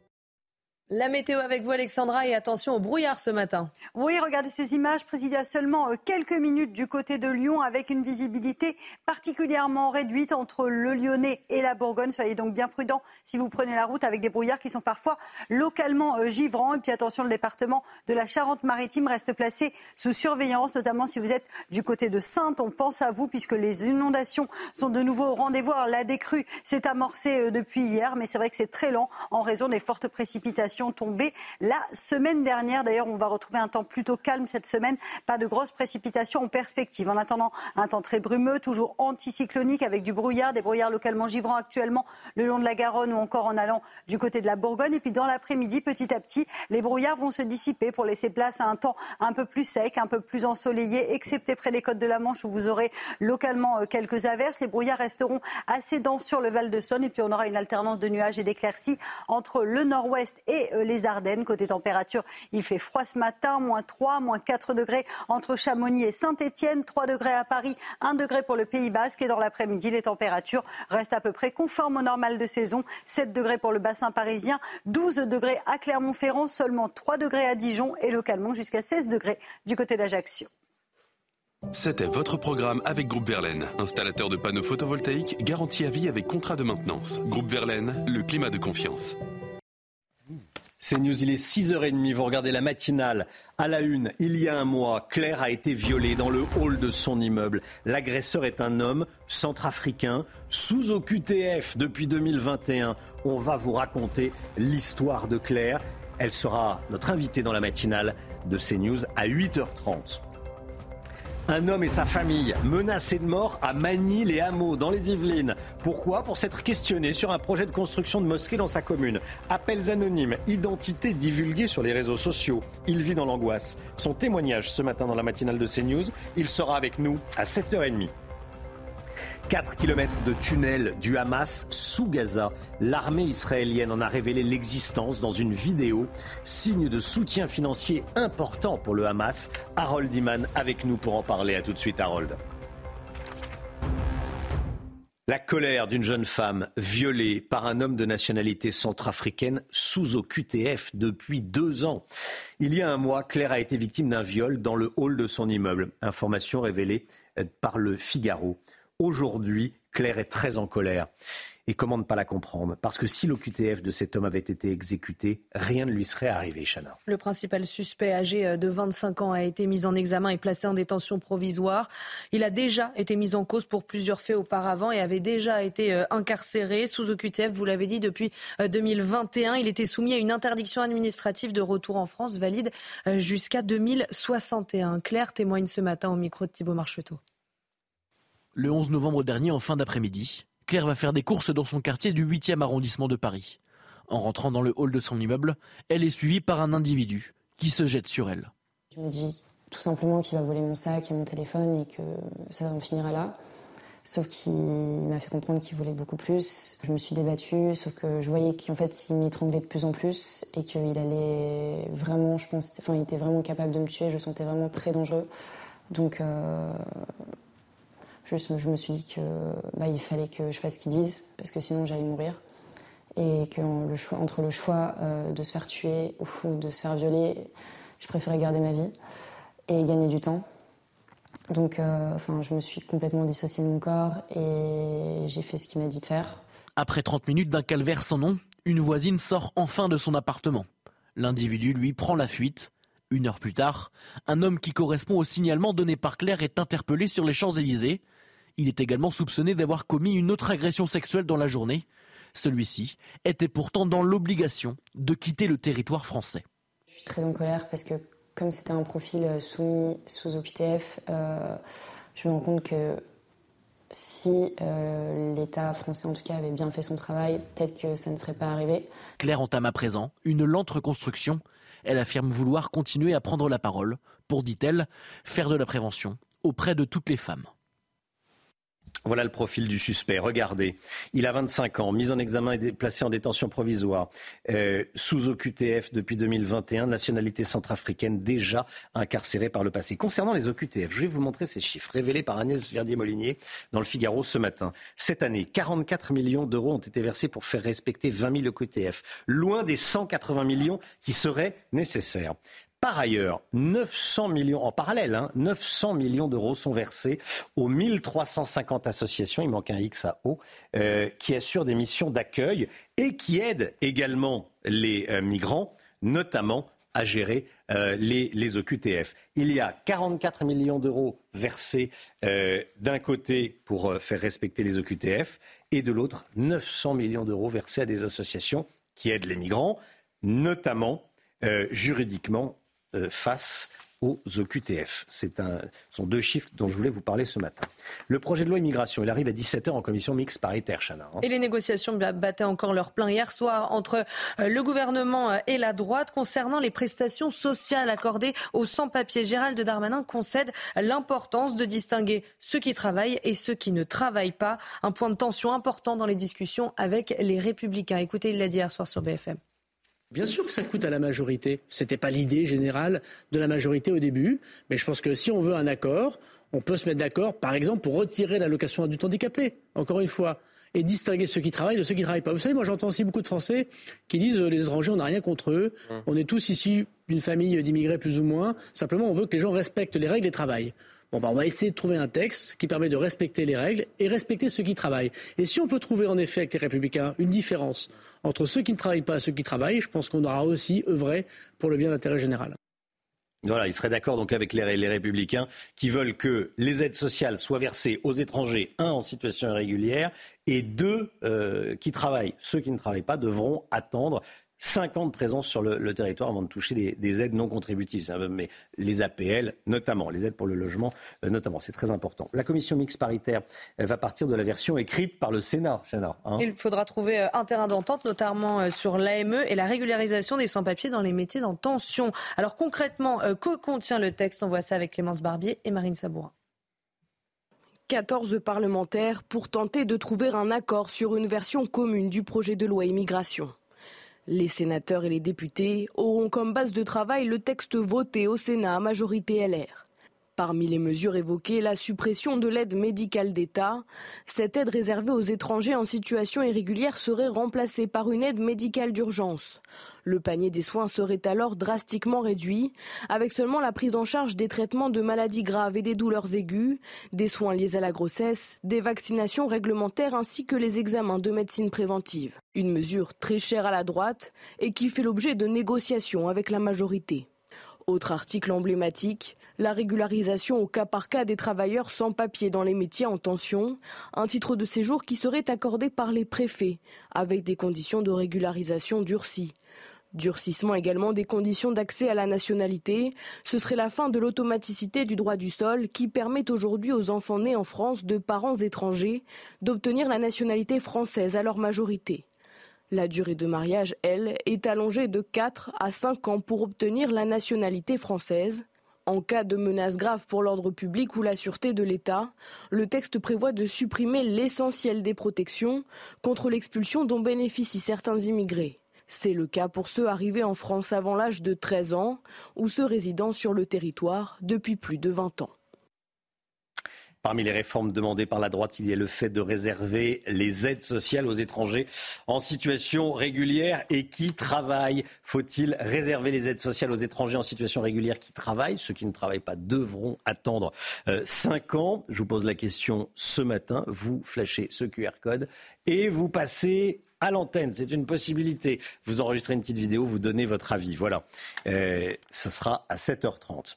la météo avec vous, Alexandra, et attention au brouillard ce matin. Oui, regardez ces images prises il y a seulement euh, quelques minutes du côté de Lyon, avec une visibilité particulièrement réduite entre le Lyonnais et la Bourgogne. Soyez donc bien prudents si vous prenez la route avec des brouillards qui sont parfois localement euh, givrants. Et puis attention, le département de la Charente-Maritime reste placé sous surveillance, notamment si vous êtes du côté de Sainte. On pense à vous puisque les inondations sont de nouveau au rendez-vous. la décrue s'est amorcée euh, depuis hier, mais c'est vrai que c'est très lent en raison des fortes précipitations tombées la semaine dernière. D'ailleurs, on va retrouver un temps plutôt calme cette semaine. Pas de grosses précipitations en perspective. En attendant, un temps très brumeux, toujours anticyclonique avec du brouillard, des brouillards localement givrants actuellement le long de la Garonne ou encore en allant du côté de la Bourgogne. Et puis dans l'après-midi, petit à petit, les brouillards vont se dissiper pour laisser place à un temps un peu plus sec, un peu plus ensoleillé, excepté près des côtes de la Manche où vous aurez localement euh, quelques averses. Les brouillards resteront assez denses sur le Val de Saône et puis on aura une alternance de nuages et d'éclaircies entre le nord-ouest et euh, les Ardennes. Côté température, il fait froid ce matin, moins 3, moins 4 degrés entre Chamonix et Saint-Étienne, 3 degrés à Paris, 1 degré pour le Pays Basque. Et dans l'après-midi, les températures restent à peu près conformes au normal de saison. 7 degrés pour le bassin parisien, 12 degrés à Clermont-Ferrand, seulement 3 degrés à Dijon et localement jusqu'à 16 degrés du côté d'Ajaccio. C'était votre programme avec Groupe Verlaine, installateur de panneaux photovoltaïques garantis à vie avec contrat de maintenance. Groupe Verlaine, le climat de confiance. C'est News, il est 6h30, vous regardez la matinale. À la une, il y a un mois, Claire a été violée dans le hall de son immeuble. L'agresseur est un homme centrafricain, sous OQTF depuis 2021. On va vous raconter l'histoire de Claire. Elle sera notre invitée dans la matinale de CNews à 8h30. Un homme et sa famille menacés de mort à Manille et Hameaux, dans les Yvelines. Pourquoi? Pour s'être questionné sur un projet de construction de mosquée dans sa commune. Appels anonymes, identité divulguée sur les réseaux sociaux. Il vit dans l'angoisse. Son témoignage ce matin dans la matinale de CNews, il sera avec nous à 7h30. 4 km de tunnel du Hamas sous Gaza. L'armée israélienne en a révélé l'existence dans une vidéo, signe de soutien financier important pour le Hamas. Harold Iman avec nous pour en parler. À tout de suite, Harold. La colère d'une jeune femme violée par un homme de nationalité centrafricaine sous OQTF depuis deux ans. Il y a un mois, Claire a été victime d'un viol dans le hall de son immeuble. Information révélée par le Figaro. Aujourd'hui, Claire est très en colère. Et comment ne pas la comprendre Parce que si l'OQTF de cet homme avait été exécuté, rien ne lui serait arrivé, Chana. Le principal suspect âgé euh, de 25 ans a été mis en examen et placé en détention provisoire. Il a déjà été mis en cause pour plusieurs faits auparavant et avait déjà été euh, incarcéré sous OQTF, vous l'avez dit, depuis 2021. Euh, Il était soumis à une interdiction administrative de retour en France valide jusqu'à 2061. Claire témoigne ce matin au micro de Thibault Marcheteau. Le 11 novembre dernier, en fin d'après-midi, Claire va faire des courses dans son quartier du 8e arrondissement de Paris. En rentrant dans le hall de son immeuble, elle est suivie par un individu qui se jette sur elle. Je me dis tout simplement qu'il va voler mon sac et mon téléphone et que ça en finira là. Sauf qu'il m'a fait comprendre qu'il voulait beaucoup plus. Je me suis débattue, sauf que je voyais qu'en fait, il m'étranglait de plus en plus et qu'il allait vraiment, je pense, enfin, il était vraiment capable de me tuer. Je le sentais vraiment très dangereux. Donc, euh, je, me suis dit qu'il bah, fallait que je fasse ce qu'ils disent, parce que sinon j'allais mourir. Et que le choix, entre le choix euh, de se faire tuer ou de se faire violer, je préférais garder ma vie et gagner du temps. Donc, euh, enfin, je me suis complètement dissociée de mon corps et j'ai fait ce qu'il m'a dit de faire. Après 30 minutes d'un calvaire sans nom, Une voisine sort enfin de son appartement. L'individu, lui, prend la fuite. Une heure plus tard, un homme qui correspond au signalement donné par Claire est interpellé sur les Champs-Élysées. Il est également soupçonné d'avoir commis une autre agression sexuelle dans la journée. Celui-ci était pourtant dans l'obligation de quitter le territoire français. Je suis très en colère parce que comme c'était un profil euh, soumis sous OQTF, euh, je me rends compte que si euh, l'État français en tout cas avait bien fait son travail, peut-être que ça ne serait pas arrivé. Claire entame à présent une lente reconstruction. Elle affirme vouloir continuer à prendre la parole pour, dit-elle, faire de la prévention auprès de toutes les femmes. Voilà le profil du suspect. Regardez, il a 25 ans, mis en examen et placé en détention provisoire, euh, sous OQTF depuis 2021, nationalité centrafricaine déjà incarcérée par le passé. Concernant les OQTF, je vais vous montrer ces chiffres révélés par Agnès Verdier-Molinier dans le Figaro ce matin. Cette année, 44 millions d'euros ont été versés pour faire respecter 20 000 OQTF, loin des 180 millions qui seraient nécessaires. Par ailleurs, 900 millions, en parallèle, 900 hein, millions d'euros sont versés aux 1350 associations, il manque un X à O, euh, qui assurent des missions d'accueil et qui aident également les euh, migrants, notamment à gérer euh, les, OQTF. Il y a 44 millions d'euros versés d'un côté pour faire respecter les OQTF et de l'autre 900 millions d'euros versés à des associations qui aident les migrants, notamment juridiquement face aux OQTF. Ce sont deux chiffres dont je voulais vous parler ce matin. Le projet de loi immigration, il arrive à 17h en commission mixte paritaire, Chana. Hein. Et les négociations battaient encore leur plein hier soir entre euh, le gouvernement euh, et la droite concernant les prestations sociales accordées aux sans-papiers. Gérald Darmanin concède l'importance de distinguer ceux qui travaillent et ceux qui ne travaillent pas. Un point de tension important dans les discussions avec les républicains. Écoutez, il l'a dit hier soir sur BFM. Bien sûr que ça coûte à la majorité. Ce n'était pas l'idée générale de la majorité au début, mais je pense que si on veut un accord, on peut se mettre d'accord, par exemple, pour retirer l'allocation adulte handicapé, encore une fois, et distinguer ceux qui travaillent de ceux qui ne travaillent pas. Vous savez, moi j'entends aussi beaucoup de Français qui disent euh, les étrangers, on n'a rien contre eux, mmh. on est tous ici d'une famille d'immigrés plus ou moins, simplement on veut que les gens respectent les règles et travaillent. Bon, bah, on va essayer de trouver un texte qui permet de respecter les règles et respecter ceux qui travaillent. Et si on peut trouver en effet avec les Républicains une différence entre ceux qui ne travaillent pas et ceux qui travaillent, je pense qu'on aura aussi œuvré pour le bien d'intérêt général. Voilà, il serait d'accord donc avec les, républicains qui veulent que les aides sociales soient versées aux étrangers, un en situation irrégulière et deux euh, qui travaillent. Ceux qui ne travaillent pas devront attendre 5 ans de présence sur le, territoire avant de toucher des, aides non contributives, mais les APL notamment, les aides pour le logement euh, notamment, c'est très important. La commission mixte paritaire va partir de la version écrite par le Sénat. Hein. Il faudra trouver euh, un terrain d'entente, notamment euh, sur l'AME et la régularisation des sans-papiers dans les métiers en tension. Alors concrètement, que contient le texte? On voit ça avec Clémence Barbier et Marine Sabourin. 14 parlementaires pour tenter de trouver un accord sur une version commune du projet de loi immigration. Les sénateurs et les députés auront comme base de travail le texte voté au Sénat à majorité LR. Parmi les mesures évoquées, la suppression de l'aide médicale d'État. Cette aide réservée aux étrangers en situation irrégulière serait remplacée par une aide médicale d'urgence. Le panier des soins serait alors drastiquement réduit, avec seulement la prise en charge des traitements de maladies graves et des douleurs aiguës, des soins liés à la grossesse, des vaccinations réglementaires ainsi que les examens de médecine préventive. Une mesure très chère à la droite et qui fait l'objet de négociations avec la majorité. Autre article emblématique, la régularisation au cas par cas des travailleurs sans papier dans les métiers en tension, un titre de séjour qui serait accordé par les préfets, avec des conditions de régularisation durcies. Durcissement également des conditions d'accès à la nationalité, ce serait la fin de l'automaticité du droit du sol qui permet aujourd'hui aux enfants nés en France de parents étrangers d'obtenir la nationalité française à leur majorité. La durée de mariage, elle, est allongée de 4 à 5 ans pour obtenir la nationalité française. En cas de menace grave pour l'ordre public ou la sûreté de l'État, le texte prévoit de supprimer l'essentiel des protections contre l'expulsion dont bénéficient certains immigrés. C'est le cas pour ceux arrivés en France avant l'âge de 13 ans ou ceux résidant sur le territoire depuis plus de 20 ans. Parmi les réformes demandées par la droite, il y a le fait de réserver les aides sociales aux étrangers en situation régulière et qui travaillent. Faut-il réserver les aides sociales aux étrangers en situation régulière qui travaillent? Ceux qui ne travaillent pas devront attendre euh, cinq ans. Je vous pose la question ce matin. Vous flashez ce QR code et vous passez à l'antenne. C'est une possibilité. Vous enregistrez une petite vidéo, vous donnez votre avis. Voilà. Euh, ce sera à 7h30.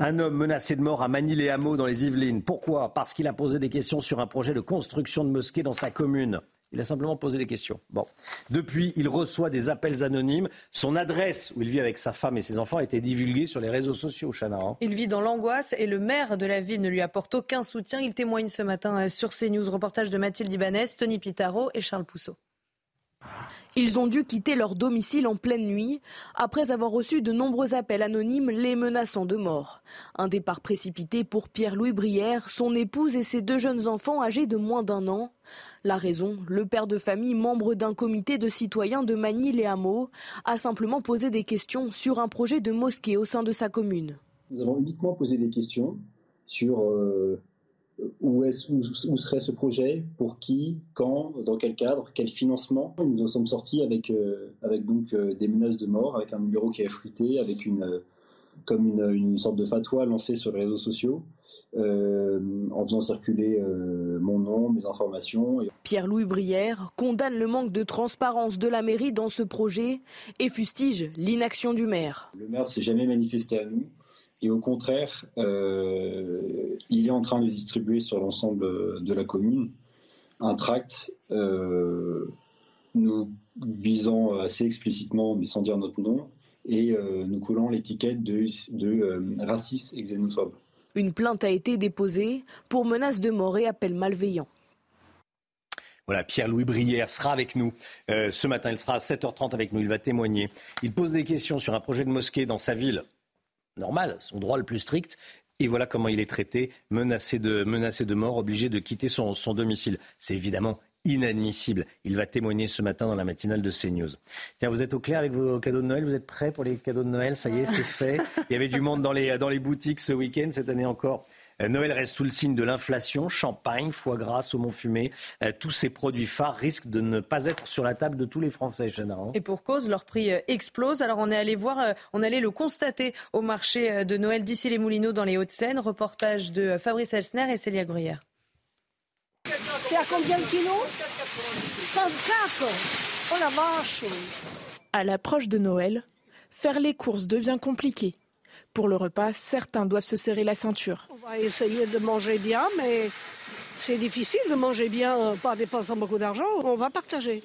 Un homme menacé de mort à Manille-les-Hameaux dans les Yvelines. Pourquoi? Parce qu'il a posé des questions sur un projet de construction de mosquée dans sa commune. Il a simplement posé des questions. Bon. Depuis, il reçoit des appels anonymes. Son adresse où il vit avec sa femme et ses enfants a été divulguée sur les réseaux sociaux, Chana. Hein. Il vit dans l'angoisse et le maire de la ville ne lui apporte aucun soutien. Il témoigne ce matin euh, sur CNews. Reportage de Mathilde Ibanez, Tony Pitaro et Charles Pousseau. Ils ont dû quitter leur domicile en pleine nuit après avoir reçu de nombreux appels anonymes les menaçant de mort. Un départ précipité pour Pierre-Louis Brière, son épouse et ses deux jeunes enfants âgés de moins d'un an. La raison, le père de famille, membre d'un comité de citoyens de Manille-les-Hameaux, a simplement posé des questions sur un projet de mosquée au sein de sa commune. Nous avons uniquement posé des questions sur euh, où, est, où, serait ce projet Pour qui Quand Dans quel cadre Quel financement? Nous en sommes sortis avec, euh, avec donc euh, des menaces de mort, avec un numéro qui a fruité, avec une, euh, comme une, une, sorte de fatwa lancée sur les réseaux sociaux. en faisant circuler mon nom, mes informations. Pierre-Louis Brière condamne le manque de transparence de la mairie dans ce projet et fustige l'inaction du maire. Le maire ne s'est jamais manifesté à nous. Et au contraire, euh, il est en train de distribuer sur l'ensemble de la commune un tract euh, nous visant assez explicitement, mais sans dire notre nom, et euh, nous coulant l'étiquette de, de raciste et xénophobe. Une plainte a été déposée pour menace de mort et appel malveillant. Voilà, Pierre-Louis Brière sera avec nous ce matin. Il sera à 7h30 avec nous. Il va témoigner. Il pose des questions sur un projet de mosquée dans sa ville normal, son droit le plus strict. Et voilà comment il est traité, menacé de, menacé de mort, obligé de quitter son, son domicile. C'est évidemment inadmissible. Il va témoigner ce matin dans la matinale de CNews. Tiens, vous êtes au clair avec vos cadeaux de Noël? Vous êtes prêts pour les cadeaux de Noël? Ça y est, c'est fait. Il y avait du monde dans les, dans les boutiques ce week-end, cette année encore. Euh, Noël reste sous le signe de l'inflation. Champagne, foie gras, saumon fumé, euh, tous ces produits phares risquent de ne pas être sur la table de tous les Français, Chana. Hein. Et pour cause, leur prix euh, explose. Alors on est allé voir, on allait le constater au marché de Noël d'ici les Moulineaux dans les Hauts-de-Seine. Reportage de Fabrice Elsner et Célia Gruyère. C'est à combien de kilos? 34 Oh la vache À l'approche de Noël, faire les courses devient compliqué. Pour le repas, certains doivent se serrer la ceinture. On va essayer de manger bien, mais c'est difficile de manger bien, euh, pas dépensant beaucoup d'argent. On va partager.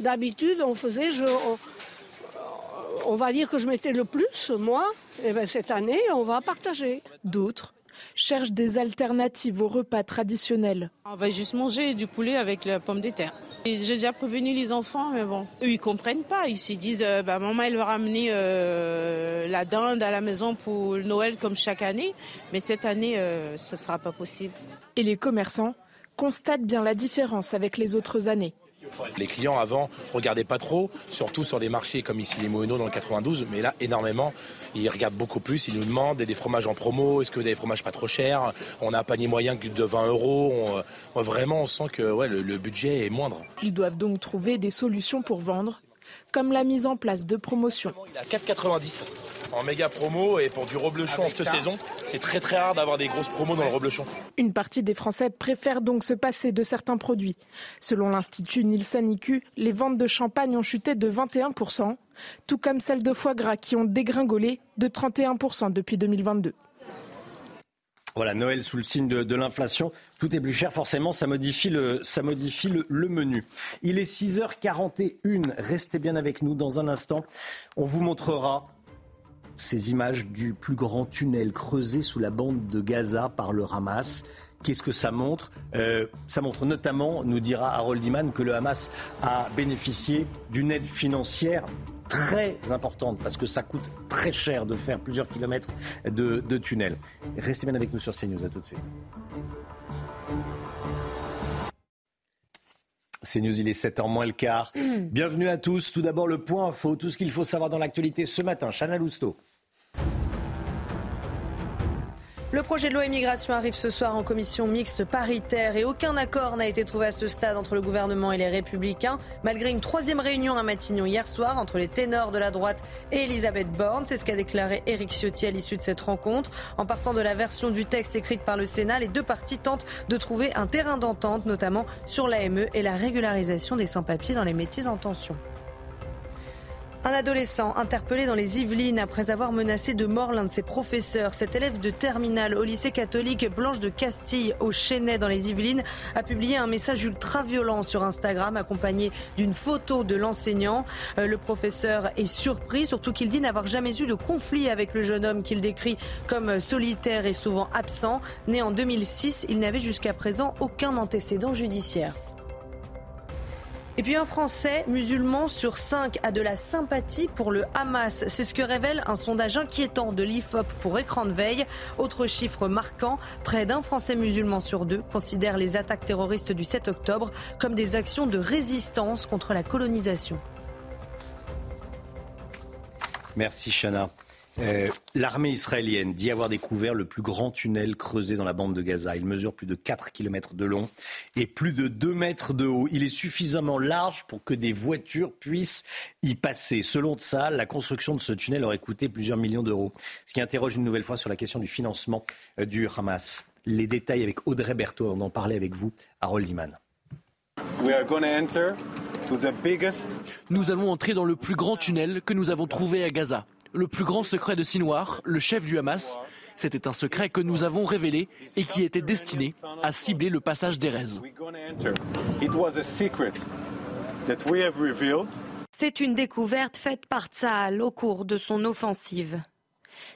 D'habitude, on faisait, je, on, va dire que je mettais le plus, moi. Et bien cette année, on va partager. D'autres cherchent des alternatives au repas traditionnels. On va juste manger du poulet avec la pomme de terre. J'ai déjà prévenu les enfants, mais bon, eux, ils comprennent pas. Ils se disent, euh, bah, maman, elle va ramener euh, la dinde à la maison pour Noël comme chaque année. Mais cette année, euh, ce ne sera pas possible. Et les commerçants constatent bien la différence avec les autres années. Les clients avant regardaient pas trop, surtout sur des marchés comme ici les Moineaux dans le 92, mais là énormément. Ils regardent beaucoup plus, ils nous demandent des fromages en promo, est-ce que des fromages pas trop chers? On a un panier moyen de 20 euros. vraiment, on sent que le budget est moindre. Ils doivent donc trouver des solutions pour vendre comme la mise en place de promotions. Il a 4,90 en méga promo et pour du reblochon en cette saison, c'est très très rare d'avoir des grosses promos dans le reblochon. Une partie des Français préfèrent donc se passer de certains produits. Selon l'Institut Nielsen IQ, les ventes de champagne ont chuté de 21%, tout comme celles de foie gras qui ont dégringolé de 31% depuis 2022. Voilà, Noël sous le signe de, l'inflation. Tout est plus cher, forcément, ça modifie, le, menu. Il est 6h41. Restez bien avec nous dans un instant. On vous montrera ces images du plus grand tunnel creusé sous la bande de Gaza par le Hamas. Qu'est-ce que ça montre euh, Ça montre notamment, nous dira Harold Iman, que le Hamas a bénéficié d'une aide financière très importante parce que ça coûte très cher de faire plusieurs kilomètres de, de tunnels. Restez bien avec nous sur CNews. À tout de suite. CNews, il est 7h moins le quart. Bienvenue à tous. Tout d'abord, le point info, tout ce qu'il faut savoir dans l'actualité ce matin. Chana Lousteau. Le projet de loi immigration arrive ce soir en commission mixte paritaire et aucun accord n'a été trouvé à ce stade entre le gouvernement et les républicains, malgré une troisième réunion à Matignon hier soir entre les ténors de la droite et Elisabeth Borne. C'est ce qu'a déclaré Éric Ciotti à l'issue de cette rencontre. En partant de la version du texte écrite par le Sénat, les deux parties tentent de trouver un terrain d'entente, notamment sur l'AME et la régularisation des sans-papiers dans les métiers en tension. Un adolescent interpellé dans les Yvelines après avoir menacé de mort l'un de ses professeurs. Cet élève de terminale au lycée catholique Blanche de Castille au Chesnay dans les Yvelines a publié un message ultra violent sur Instagram accompagné d'une photo de l'enseignant. Euh, le professeur est surpris, surtout qu'il dit n'avoir jamais eu de conflit avec le jeune homme qu'il décrit comme solitaire et souvent absent. Né en 2006, il n'avait jusqu'à présent aucun antécédent judiciaire. Et puis un Français musulman sur cinq a de la sympathie pour le Hamas. C'est ce que révèle un sondage inquiétant de l'IFOP pour écran de veille. Autre chiffre marquant, près d'un Français musulman sur deux considère les attaques terroristes du 7 octobre comme des actions de résistance contre la colonisation. Merci Chana. Euh, l'armée israélienne dit avoir découvert le plus grand tunnel creusé dans la bande de Gaza. Il mesure plus de 4 km de long et plus de 2 mètres de haut. Il est suffisamment large pour que des voitures puissent y passer. Selon ça, la construction de ce tunnel aurait coûté plusieurs millions d'euros. Ce qui interroge une nouvelle fois sur la question du financement euh, du Hamas. Les détails avec Audrey Berthaud, on en parlait avec vous, Harold Iman. Nous allons entrer dans le plus grand tunnel que nous avons trouvé à Gaza le plus grand secret de Sinwar, le chef du Hamas. C'était un secret que nous avons révélé et qui était destiné à cibler le passage d'Erez. C'est une découverte faite par Tsahal au cours de son offensive.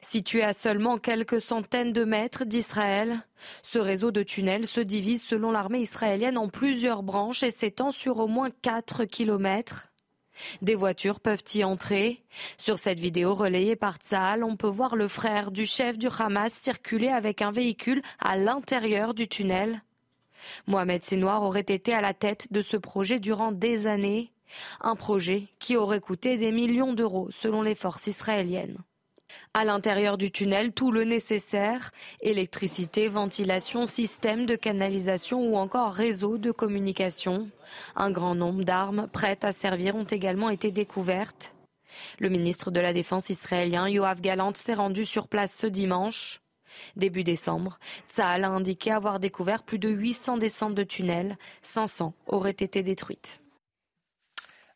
Situé à seulement quelques centaines de mètres d'Israël, ce réseau de tunnels se divise selon l'armée israélienne en plusieurs branches et s'étend sur au moins 4 kilomètres. Des voitures peuvent y entrer. Sur cette vidéo relayée par Tsahal, on peut voir le frère du chef du Hamas circuler avec un véhicule à l'intérieur du tunnel. Mohamed Sinoir aurait été à la tête de ce projet durant des années, un projet qui aurait coûté des millions d'euros selon les forces israéliennes. À l'intérieur du tunnel, tout le nécessaire, électricité, ventilation, système de canalisation ou encore réseau de communication. Un grand nombre d'armes prêtes à servir ont également été découvertes. Le ministre de la Défense israélien, Yoav Galant, s'est rendu sur place ce dimanche. Début décembre, Tsahal a indiqué avoir découvert plus de 800 descentes de tunnels. 500 auraient été détruites.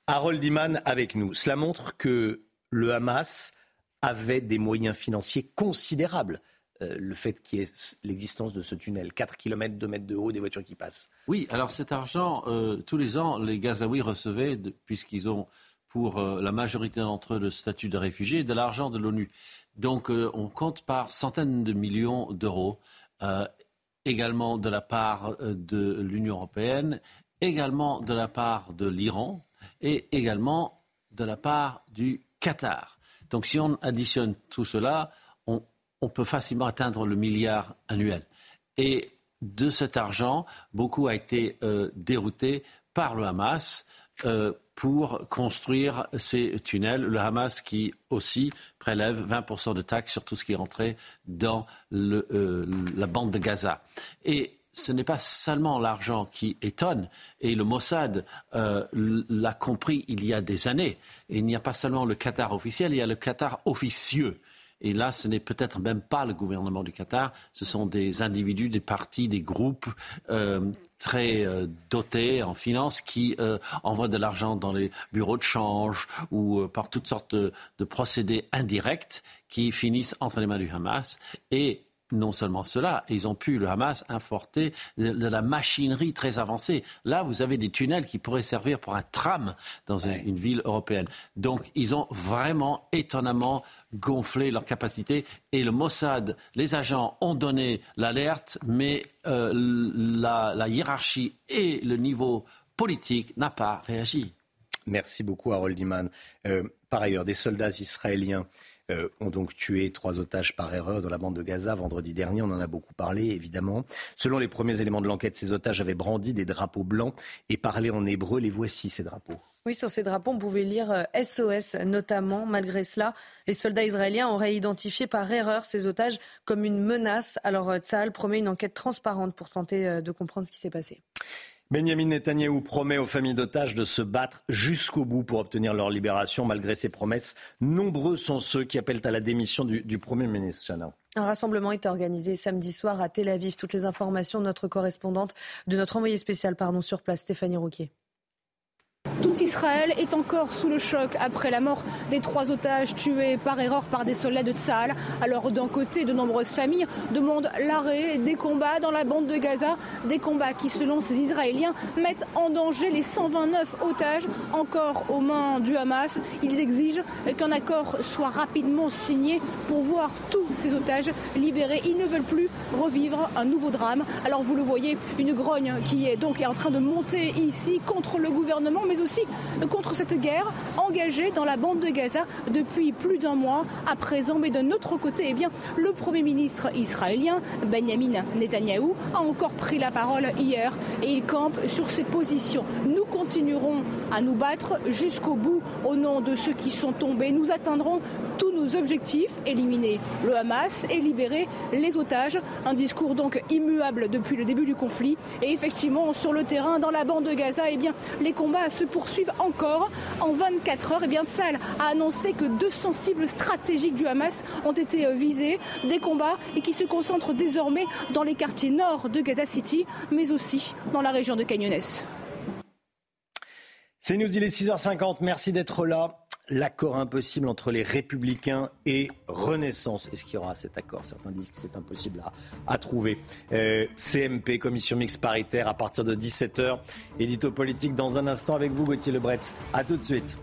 Harold Iman avec nous. Cela montre que le Hamas avait des moyens financiers considérables. Euh, le fait qu'il y ait l'existence de ce tunnel, 4 km, 2 mètres de haut, des voitures qui passent. Oui, alors cet argent, euh, tous les ans, les Gazaouis recevaient, puisqu'ils ont pour euh, la majorité d'entre eux le statut de réfugiés, de l'argent de l'ONU. Donc on compte par centaines de millions d'euros, également de la part de l'Union européenne, également de la part de l'Iran et également de la part du Qatar. Donc si on additionne tout cela, on, peut facilement atteindre le milliard annuel. Et de cet argent, beaucoup a été euh, dérouté par le Hamas euh, pour construire ces tunnels. Le Hamas qui aussi prélève 20% de taxes sur tout ce qui est rentré dans euh, la bande de Gaza. Ce n'est pas seulement l'argent qui étonne, et le Mossad euh, l'a compris il y a des années. il n'y a pas seulement le Qatar officiel, il y a le Qatar officieux. Et là, ce n'est peut-être même pas le gouvernement du Qatar, ce sont des individus, des partis, des groupes euh, très euh, dotés en finance qui envoient de l'argent dans les bureaux de change ou par toutes sortes de, de, procédés indirects qui finissent entre les mains du Hamas. Et non seulement cela, ils ont pu, le Hamas, importer de, la machinerie très avancée. Là, vous avez des tunnels qui pourraient servir pour un tram dans une, ville européenne. Donc, ils ont vraiment étonnamment gonflé leur capacité. Et le Mossad, les agents ont donné l'alerte, mais euh, la, hiérarchie et le niveau politique n'a pas réagi. Merci beaucoup, Harold Iman. Euh, par ailleurs, des soldats israéliens euh, ont donc tué trois otages par erreur dans la bande de Gaza vendredi dernier. On en a beaucoup parlé, évidemment. Selon les premiers éléments de l'enquête, ces otages avaient brandi des drapeaux blancs et parlaient en hébreu. Les voici, ces drapeaux. Oui, sur ces drapeaux, on pouvait lire SOS euh, notamment. Malgré cela, les soldats israéliens auraient identifié par erreur ces otages comme une menace. Alors euh, Tsahal promet une enquête transparente pour tenter de comprendre ce qui s'est passé. Benjamin Netanyahou promet aux familles d'otages de se battre jusqu'au bout pour obtenir leur libération. Malgré ses promesses, nombreux sont ceux qui appellent à la démission du, Premier ministre. Chana. Un rassemblement est organisé samedi soir à Tel Aviv. Toutes les informations de notre correspondante, de notre envoyé spécial pardon, sur place, Stéphanie Rouquier. Tout Israël est encore sous le choc après la mort des trois otages tués par erreur par des soldats de Tzahal. Alors d'un côté, de nombreuses familles demandent l'arrêt des combats dans la bande de Gaza, des combats qui, selon ces Israéliens, mettent en danger les 129 otages encore aux mains du Hamas. Ils exigent qu'un accord soit rapidement signé pour voir tous ces otages libérés. Ils ne veulent plus revivre un nouveau drame. Alors vous le voyez, une grogne qui est donc en train de monter ici contre le gouvernement, mais aussi contre cette guerre engagée dans la bande de Gaza depuis plus d'un mois à présent. Mais d'un autre côté, eh bien, le Premier ministre israélien, Benjamin Netanyahou, a encore pris la parole hier et il campe sur ses positions. Nous continuerons à nous battre jusqu'au bout au nom de ceux qui sont tombés. Nous atteindrons tous nos objectifs, éliminer le Hamas et libérer les otages. Un discours donc immuable depuis le début du conflit. Et effectivement, sur le terrain, dans la bande de Gaza, eh bien, les combats se poursuivent encore. En 24 heures, et eh bien, Sal a annoncé que 200 cibles stratégiques du Hamas ont été euh, visées. Des combats et qui se concentrent désormais dans les quartiers nord de Gaza City, mais aussi dans la région de Canyones. C'est nous, il est 6h50. Merci d'être là l'accord impossible entre les républicains et Renaissance. Est-ce qu'il y aura cet accord? Certains disent que c'est impossible à, trouver. Euh, CMP, commission mixte paritaire, à partir de 17h. Édito politique dans un instant avec vous, Gauthier Lebret. À tout de suite.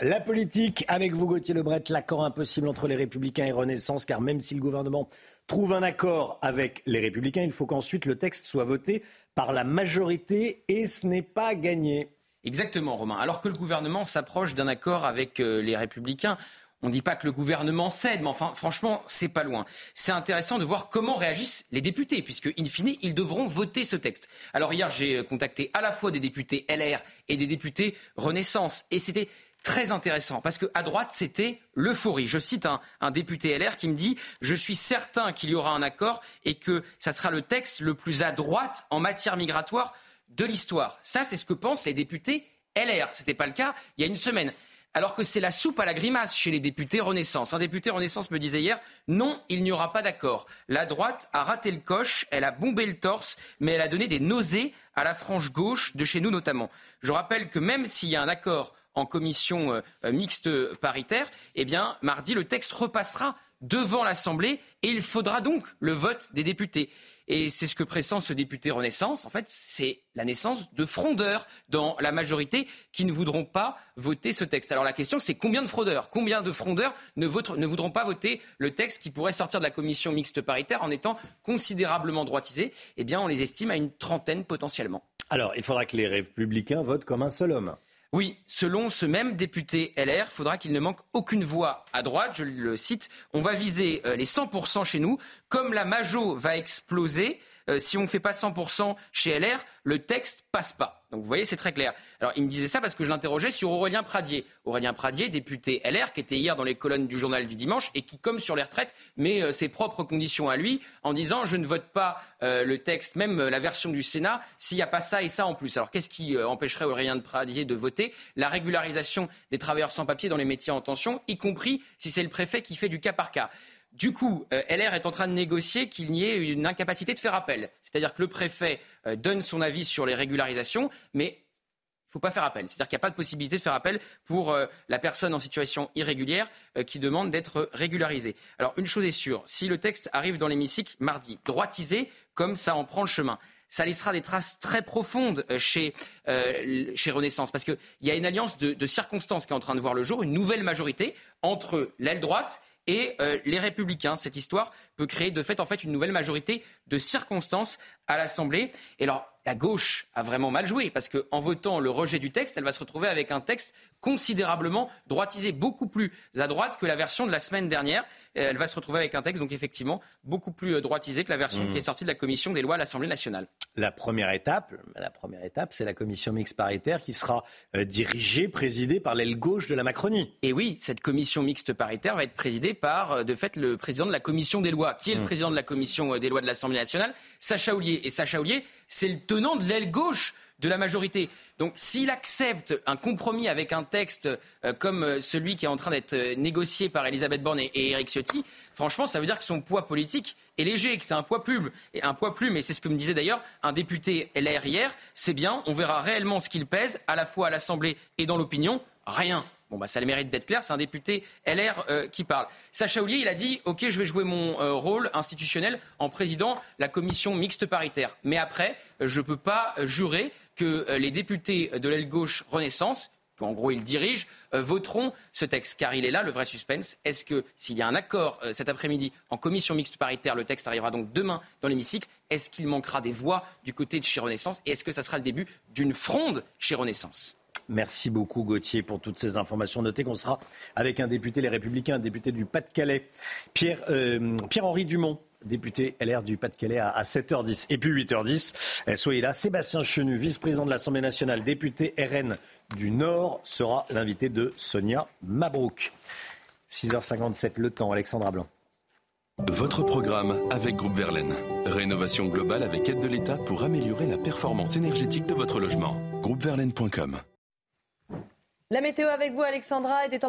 La politique, avec vous Gauthier Lebret, l'accord impossible entre les Républicains et Renaissance, car même si le gouvernement trouve un accord avec les Républicains, il faut qu'ensuite le texte soit voté par la majorité et ce n'est pas gagné. Exactement, Romain. Alors que le gouvernement s'approche d'un accord avec euh, les Républicains, on ne dit pas que le gouvernement cède, mais enfin, franchement, c'est pas loin. C'est intéressant de voir comment réagissent les députés, puisque, in fine, ils devront voter ce texte. Alors, hier, j'ai contacté à la fois des députés LR et des députés Renaissance. Et c'était très intéressant parce que à droite c'était l'euphorie. Je cite un, député LR qui me dit je suis certain qu'il y aura un accord et que ça sera le texte le plus à droite en matière migratoire de l'histoire. Ça c'est ce que pensent les députés LR. C'était pas le cas il y a une semaine. Alors que c'est la soupe à la grimace chez les députés Renaissance. Un député Renaissance me disait hier non, il n'y aura pas d'accord. La droite a raté le coche, elle a bombé le torse, mais elle a donné des nausées à la frange gauche de chez nous notamment. Je rappelle que même s'il y a un accord en commission euh, mixte paritaire, eh bien, mardi, le texte repassera devant l'Assemblée et il faudra donc le vote des députés. Et c'est ce que pressent ce député Renaissance. En fait, c'est la naissance de fraudeurs dans la majorité qui ne voudront pas voter ce texte. Alors la question, c'est combien de fraudeurs? Combien de fraudeurs ne, ne, voudront pas voter le texte qui pourrait sortir de la commission mixte paritaire en étant considérablement droitisé? Eh bien, on les estime à une trentaine potentiellement. Alors, il faudra que les républicains votent comme un seul homme. Oui, selon ce même député LR, il faudra qu'il ne manque aucune voix à droite. Je le cite, on va viser euh, les 100% chez nous. Comme la Majo va exploser, euh, si on ne fait pas 100% chez LR, le texte passe pas. Donc vous voyez, c'est très clair. Alors il me disait ça parce que je l'interrogeais sur Aurélien Pradier. Aurélien Pradier, député LR, qui était hier dans les colonnes du journal du dimanche et qui, comme sur les retraites, met euh, ses propres conditions à lui en disant je ne vote pas euh, le texte, même la version du Sénat, s'il n'y a pas ça et ça en plus. Alors qu'est-ce qui empêcherait Aurélien Pradier de voter? La régularisation des travailleurs sans papier dans les métiers en tension, y compris si c'est le préfet qui fait du cas par cas. Du coup, euh, LR est en train de négocier qu'il n'y ait une incapacité de faire appel. C'est-à-dire que le préfet euh, donne son avis sur les régularisations, mais il ne faut pas faire appel. C'est-à-dire qu'il n'y a pas de possibilité de faire appel pour euh, la personne en situation irrégulière qui demande d'être régularisée. Alors, une chose est sûre, si le texte arrive dans l'hémicycle mardi, droitisé, comme ça en prend le chemin, ça laissera des traces très profondes chez, Renaissance, parce qu'il y a une alliance de circonstances qui est en train de voir le jour, une nouvelle majorité entre l'aile droite et euh, les Républicains. Cette histoire peut créer de fait en fait une nouvelle majorité de circonstances à l'Assemblée. Et alors la gauche a vraiment mal joué parce qu'en votant le rejet du texte, elle va se retrouver avec un texte considérablement droitisée, beaucoup plus à droite que la version de la semaine dernière. Elle va se retrouver avec un texte, donc effectivement, beaucoup plus droitisé que la version mmh. qui est sortie de la commission des lois à l'Assemblée nationale. La première étape, la première étape, c'est la commission mixte paritaire qui sera euh, dirigée, présidée par l'aile gauche de la Macronie. Et oui, cette commission mixte paritaire va être présidée par, euh, de fait, le président de la commission des lois. Qui est le mmh. président de la commission euh, des lois de l'Assemblée nationale? Sacha Oulier. Et Sacha Oulier, c'est le tenant de l'aile gauche de la majorité. Donc s'il accepte un compromis avec un texte euh, comme euh, celui qui est en train d'être euh, négocié par Elisabeth Borne et, Eric Ciotti, franchement, ça veut dire que son poids politique est léger, que c'est un poids plume. Et un poids plume, et c'est ce que me disait d'ailleurs un député LR hier, c'est bien, on verra réellement ce qu'il pèse, à la fois à l'Assemblée et dans l'opinion. Rien. Bon, bah, ça le mérite d'être clair, c'est un député LR qui parle. Sacha Oulier, il a dit Ok, je vais jouer mon rôle institutionnel en président la commission mixte paritaire. Mais après, je ne peux pas jurer que euh, les députés de l'aile gauche Renaissance, qu'en gros ils dirigent, euh, voteront ce texte. Car il est là le vrai suspense. Est-ce que s'il y a un accord euh, cet après-midi en commission mixte paritaire, le texte arrivera donc demain dans l'hémicycle, est-ce qu'il manquera des voix du côté de chez Renaissance Et est-ce que ça sera le début d'une fronde chez Renaissance? Merci beaucoup Gauthier pour toutes ces informations. Notez qu'on sera avec un député Les Républicains, un député du Pas-de-Calais, Pierre-Henri Dumont, député LR du Pas-de-Calais à 7h10. Et puis 8h10, eh, soyez là. Sébastien Chenu, vice-président de l'Assemblée nationale, député RN du Nord, sera l'invité de Sonia Mabrouk. 6h57, le temps, Alexandra Blanc. Votre programme avec Groupe Verlaine. Rénovation globale avec aide de l'État pour améliorer la performance énergétique de votre logement. Groupeverlaine.com La météo avec vous, Alexandra, et des,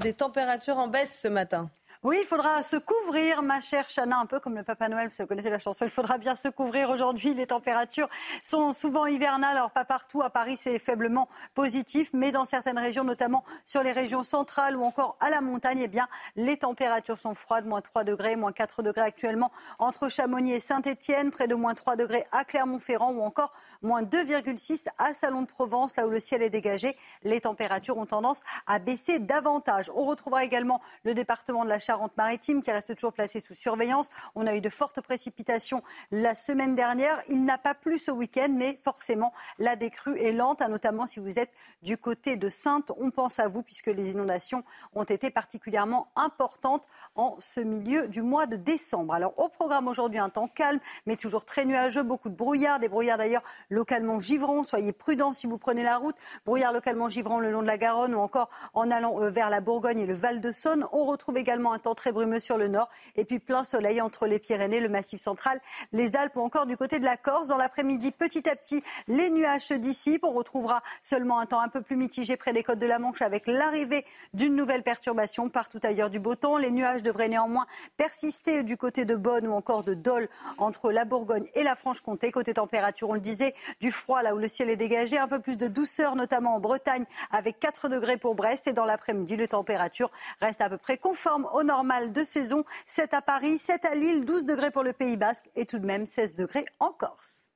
des températures en baisse ce matin. Oui, il faudra se couvrir, ma chère Chana, un peu comme le Papa Noël, vous connaissez la chanson. Il faudra bien se couvrir aujourd'hui. Les températures sont souvent hivernales. Alors, pas partout. À Paris, c'est faiblement positif. Mais dans certaines régions, notamment sur les régions centrales ou encore à la montagne, eh bien, les températures sont froides. Moins 3 degrés, moins 4 degrés actuellement entre Chamonix et Saint-Etienne. Près de moins 3 degrés à Clermont-Ferrand ou encore moins 2,6 à Salon de Provence, là où le ciel est dégagé. Les températures ont tendance à baisser davantage. On retrouvera également le département de la Charente-Maritime qui reste toujours placé sous surveillance. On a eu de fortes précipitations la semaine dernière. Il n'a pas plu ce week-end, mais forcément, la décrue est lente, hein, notamment si vous êtes du côté de Sainte. On pense à vous puisque les inondations ont été particulièrement importantes en ce milieu du mois de décembre. Alors, au programme aujourd'hui, un temps calme, mais toujours très nuageux, beaucoup de brouillard, des brouillards d'ailleurs localement givrants. Soyez prudents si vous prenez la route. Brouillard localement givrant le long de la Garonne ou encore en allant euh, vers la Bourgogne et le Val-de-Saône. On retrouve également un temps très brumeux sur le nord et puis plein soleil entre les Pyrénées, le Massif central, les Alpes ou encore du côté de la Corse. Dans l'après-midi, petit à petit, les nuages se dissipent. On retrouvera seulement un temps un peu plus mitigé près des côtes de la Manche avec l'arrivée d'une nouvelle perturbation partout ailleurs du beau temps. Les nuages devraient néanmoins persister du côté de Bonn ou encore de Dole entre la Bourgogne et la Franche-Comté. Côté température, on le disait, du froid là où le ciel est dégagé, un peu plus de douceur notamment en Bretagne avec 4 degrés pour Brest et dans l'après-midi les températures restent à peu près conformes au normal de saison. 7 à Paris, 7 à Lille, 12 degrés pour le Pays Basque et tout de même 16 degrés en Corse.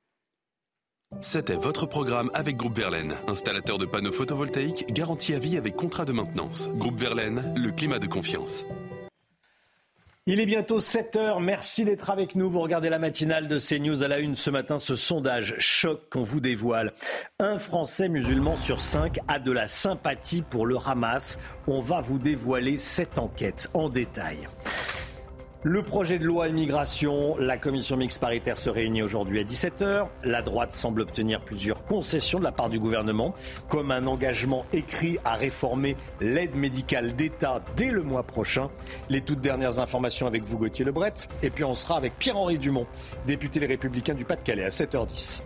C'était votre programme avec Groupe Verlaine, installateur de panneaux photovoltaïques garantie à vie avec contrat de maintenance. Groupe Verlaine, le climat de confiance. Il est bientôt 7 heures. Merci d'être avec nous. Vous regardez la matinale de CNews à la une ce matin. Ce sondage choc qu'on vous dévoile. Un Français musulman sur cinq a de la sympathie pour le Hamas. On va vous dévoiler cette enquête en détail. Le projet de loi immigration, la commission mixte paritaire se réunit aujourd'hui à 17h. La droite semble obtenir plusieurs concessions de la part du gouvernement, comme un engagement écrit à réformer l'aide médicale d'État dès le mois prochain. Les toutes dernières informations avec vous, Gauthier Lebret. Et puis on sera avec Pierre-Henri Dumont, député Les Républicains du Pas-de-Calais, à 7h10.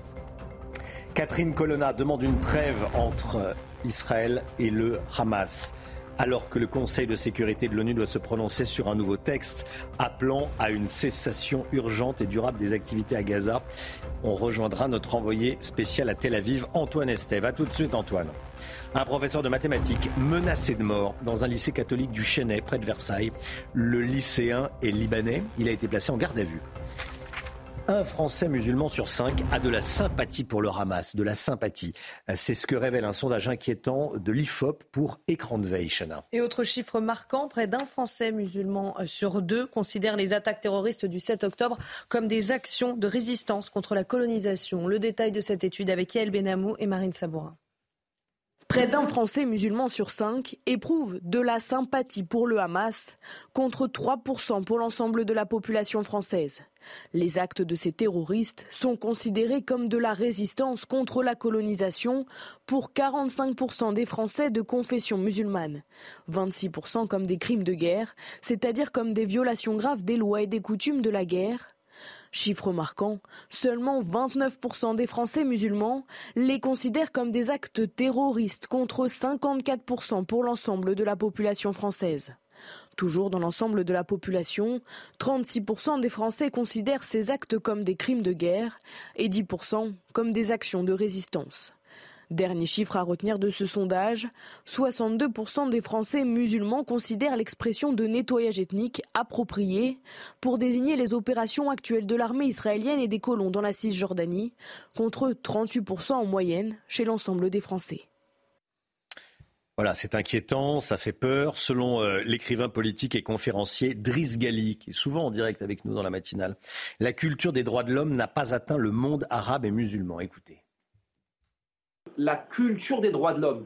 Catherine Colonna demande une trêve entre Israël et le Hamas alors que le Conseil de sécurité de l'ONU doit se prononcer sur un nouveau texte appelant à une cessation urgente et durable des activités à Gaza. On rejoindra notre envoyé spécial à Tel Aviv, Antoine Estève. A tout de suite, Antoine. Un professeur de mathématiques menacé de mort dans un lycée catholique du Chênay, près de Versailles. Le lycéen est libanais. Il a été placé en garde à vue. Un Français musulman sur cinq a de la sympathie pour le Hamas, de la sympathie. C'est ce que révèle un sondage inquiétant de l'IFOP pour Écran de veille, Et autre chiffre marquant, près d'un Français musulman sur deux considère les attaques terroristes du 7 octobre comme des actions de résistance contre la colonisation. Le détail de cette étude avec Yael Benamou et Marine Sabourin. Près d'un Français musulman sur cinq éprouve de la sympathie pour le Hamas, contre 3% pour l'ensemble de la population française. Les actes de ces terroristes sont considérés comme de la résistance contre la colonisation pour 45% des Français de confession musulmane, 26% comme des crimes de guerre, c'est-à-dire comme des violations graves des lois et des coutumes de la guerre, Chiffre marquant, seulement 29% des Français musulmans les considèrent comme des actes terroristes contre 54% pour l'ensemble de la population française. Toujours dans l'ensemble de la population, 36% des Français considèrent ces actes comme des crimes de guerre et 10% comme des actions de résistance. Dernier chiffre à retenir de ce sondage, 62% des Français musulmans considèrent l'expression de nettoyage ethnique appropriée pour désigner les opérations actuelles de l'armée israélienne et des colons dans la Cisjordanie, contre 38% en moyenne chez l'ensemble des Français. Voilà, c'est inquiétant, ça fait peur. Selon euh, l'écrivain politique et conférencier Driss Gali, qui est souvent en direct avec nous dans la matinale, la culture des droits de l'homme n'a pas atteint le monde arabe et musulman. Écoutez la culture des droits de l'homme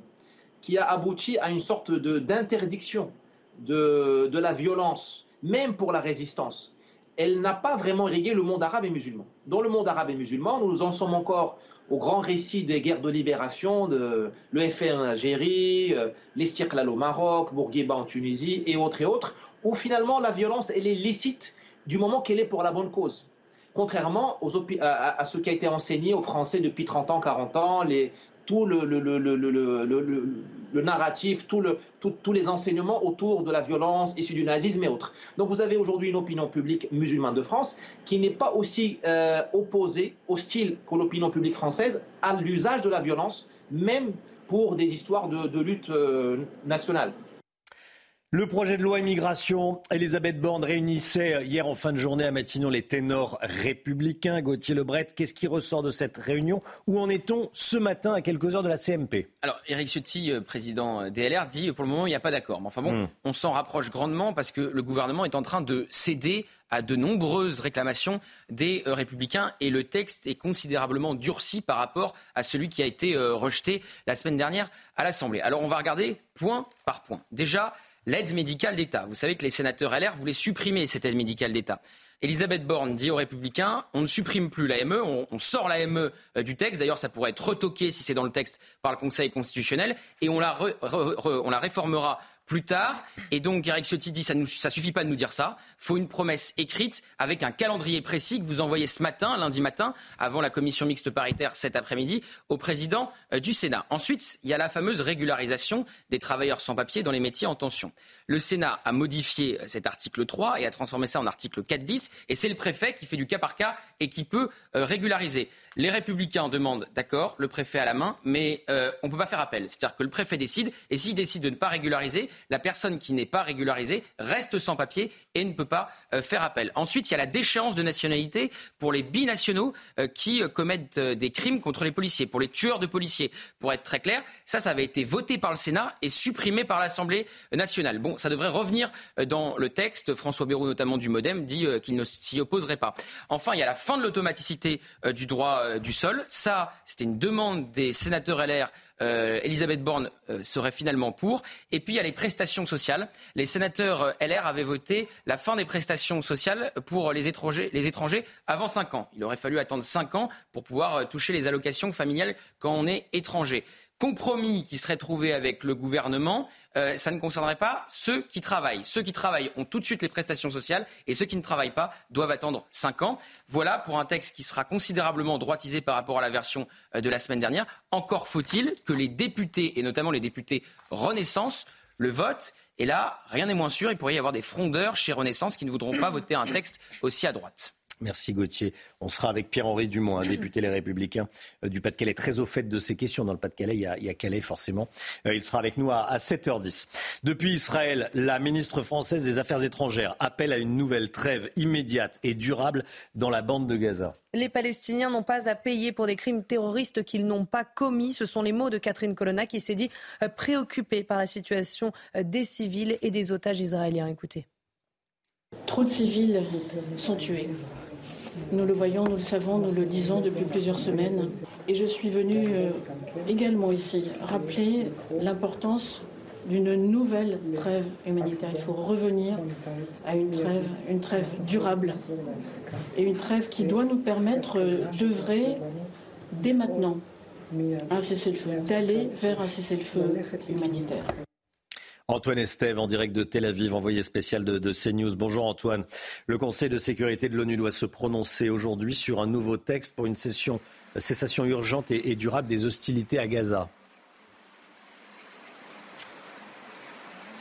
qui a abouti à une sorte d'interdiction de, de, la violence, même pour la résistance. Elle n'a pas vraiment irrigué le monde arabe et musulman. Dans le monde arabe et musulman, nous en sommes encore au grand récit des guerres de libération, de l'EFR en Algérie, euh, au Maroc, Bourguiba en Tunisie et autres et autres, où finalement la violence est licite du moment qu'elle est pour la bonne cause contrairement à, ce qui a été enseigné aux Français depuis 30 ans, 40 ans, tout le, narratif, tous les enseignements autour de la violence issue du nazisme et autres. Donc vous avez aujourd'hui une opinion publique musulmane de France qui n'est pas aussi euh, opposée, hostile que l'opinion publique française à l'usage de la violence, même pour des histoires de, de lutte euh, nationale. Le projet de loi immigration, Elisabeth Borne réunissait hier en fin de journée à Matignon les ténors républicains. Gauthier Lebret, qu'est-ce qui ressort de cette réunion? Où en est-on ce matin à quelques heures de la CMP Alors, Éric Ciotti, euh, président euh, DLR, dit pour le moment il n'y a pas d'accord. Mais enfin bon, hmm. on s'en rapproche grandement parce que le gouvernement est en train de céder à de nombreuses réclamations des euh, républicains et le texte est considérablement durci par rapport à celui qui a été rejeté la semaine dernière à l'Assemblée. Alors on va regarder point par point. Déjà, l'aide médicale d'État. Vous savez que les sénateurs LR voulaient supprimer cette aide médicale d'État. Elisabeth Borne dit aux Républicains on ne supprime plus l'AME, on, sort l'AME euh, du texte. D'ailleurs, ça pourrait être retoqué si c'est dans le texte par le Conseil constitutionnel et on la, on la réformera plus tard. Et donc, Eric Ciotti dit ça ne suffit pas de nous dire ça. faut une promesse écrite avec un calendrier précis que vous envoyez ce matin, lundi matin, avant la commission mixte paritaire cet après-midi, au président euh, du Sénat. Ensuite, il y a la fameuse régularisation des travailleurs sans papier dans les métiers en tension. Le Sénat a modifié cet article 3 et a transformé ça en article 4 bis. Et c'est le préfet qui fait du cas par cas et qui peut euh, régulariser. Les Républicains demandent, d'accord, le préfet à la main, mais euh, on ne peut pas faire appel. C'est-à-dire que le préfet décide, et s'il décide de ne pas régulariser, la personne qui n'est pas régularisée reste sans papier et ne peut pas euh, faire appel. Ensuite, il y a la déchéance de nationalité pour les binationaux qui commettent des crimes contre les policiers, pour les tueurs de policiers. Pour être très clair, ça, ça avait été voté par le Sénat et supprimé par l'Assemblée nationale. Ça devrait revenir dans le texte. François Bayrou, notamment du Modem, dit qu'il ne s'y opposerait pas. Enfin, il y a la fin de l'automaticité du droit du sol. Ça, c'était une demande des sénateurs LR euh, Elisabeth Borne euh, serait finalement pour. Et puis il y a les prestations sociales. Les sénateurs euh, LR avaient voté la fin des prestations sociales pour les étrangers, les étrangers avant 5 ans. Il aurait fallu attendre 5 ans pour pouvoir toucher les allocations familiales quand on est étranger compromis qui serait trouvé avec le gouvernement, euh, ça ne concernerait pas ceux qui travaillent. Ceux qui travaillent ont tout de suite les prestations sociales et ceux qui ne travaillent pas doivent attendre 5 ans. Voilà pour un texte qui sera considérablement droitisé par rapport à la version euh, de la semaine dernière. Encore faut-il que les députés, et notamment les députés Renaissance, le votent. Et là, rien n'est moins sûr, il pourrait y avoir des frondeurs chez Renaissance qui ne voudront pas voter un texte aussi à droite. Merci Gauthier. On sera avec Pierre-Henri Dumont, un député Les Républicains euh, du Pas-de-Calais, très au fait de ces questions. Dans le Pas-de-Calais, il, y a Calais forcément. Euh, il sera avec nous à, 7h10. Depuis Israël, la ministre française des Affaires étrangères appelle à une nouvelle trêve immédiate et durable dans la bande de Gaza. Les Palestiniens n'ont pas à payer pour des crimes terroristes qu'ils n'ont pas commis. Ce sont les mots de Catherine Colonna qui s'est dit euh, préoccupée par la situation des civils et des otages israéliens. Écoutez. Trop de civils sont tués Nous le voyons, nous le savons, nous le disons depuis plusieurs semaines. Et je suis venue euh, également ici rappeler l'importance d'une nouvelle trêve humanitaire. Il faut revenir à une trêve, une trêve durable et une trêve qui doit nous permettre d'œuvrer dès maintenant un cessez-le-feu, d'aller vers un cessez-le-feu humanitaire. Antoine Estève en direct de Tel Aviv, envoyé spécial de, CNews. Bonjour Antoine. Le Conseil de sécurité de l'ONU doit se prononcer aujourd'hui sur un nouveau texte pour une session, euh, cessation urgente et, durable des hostilités à Gaza.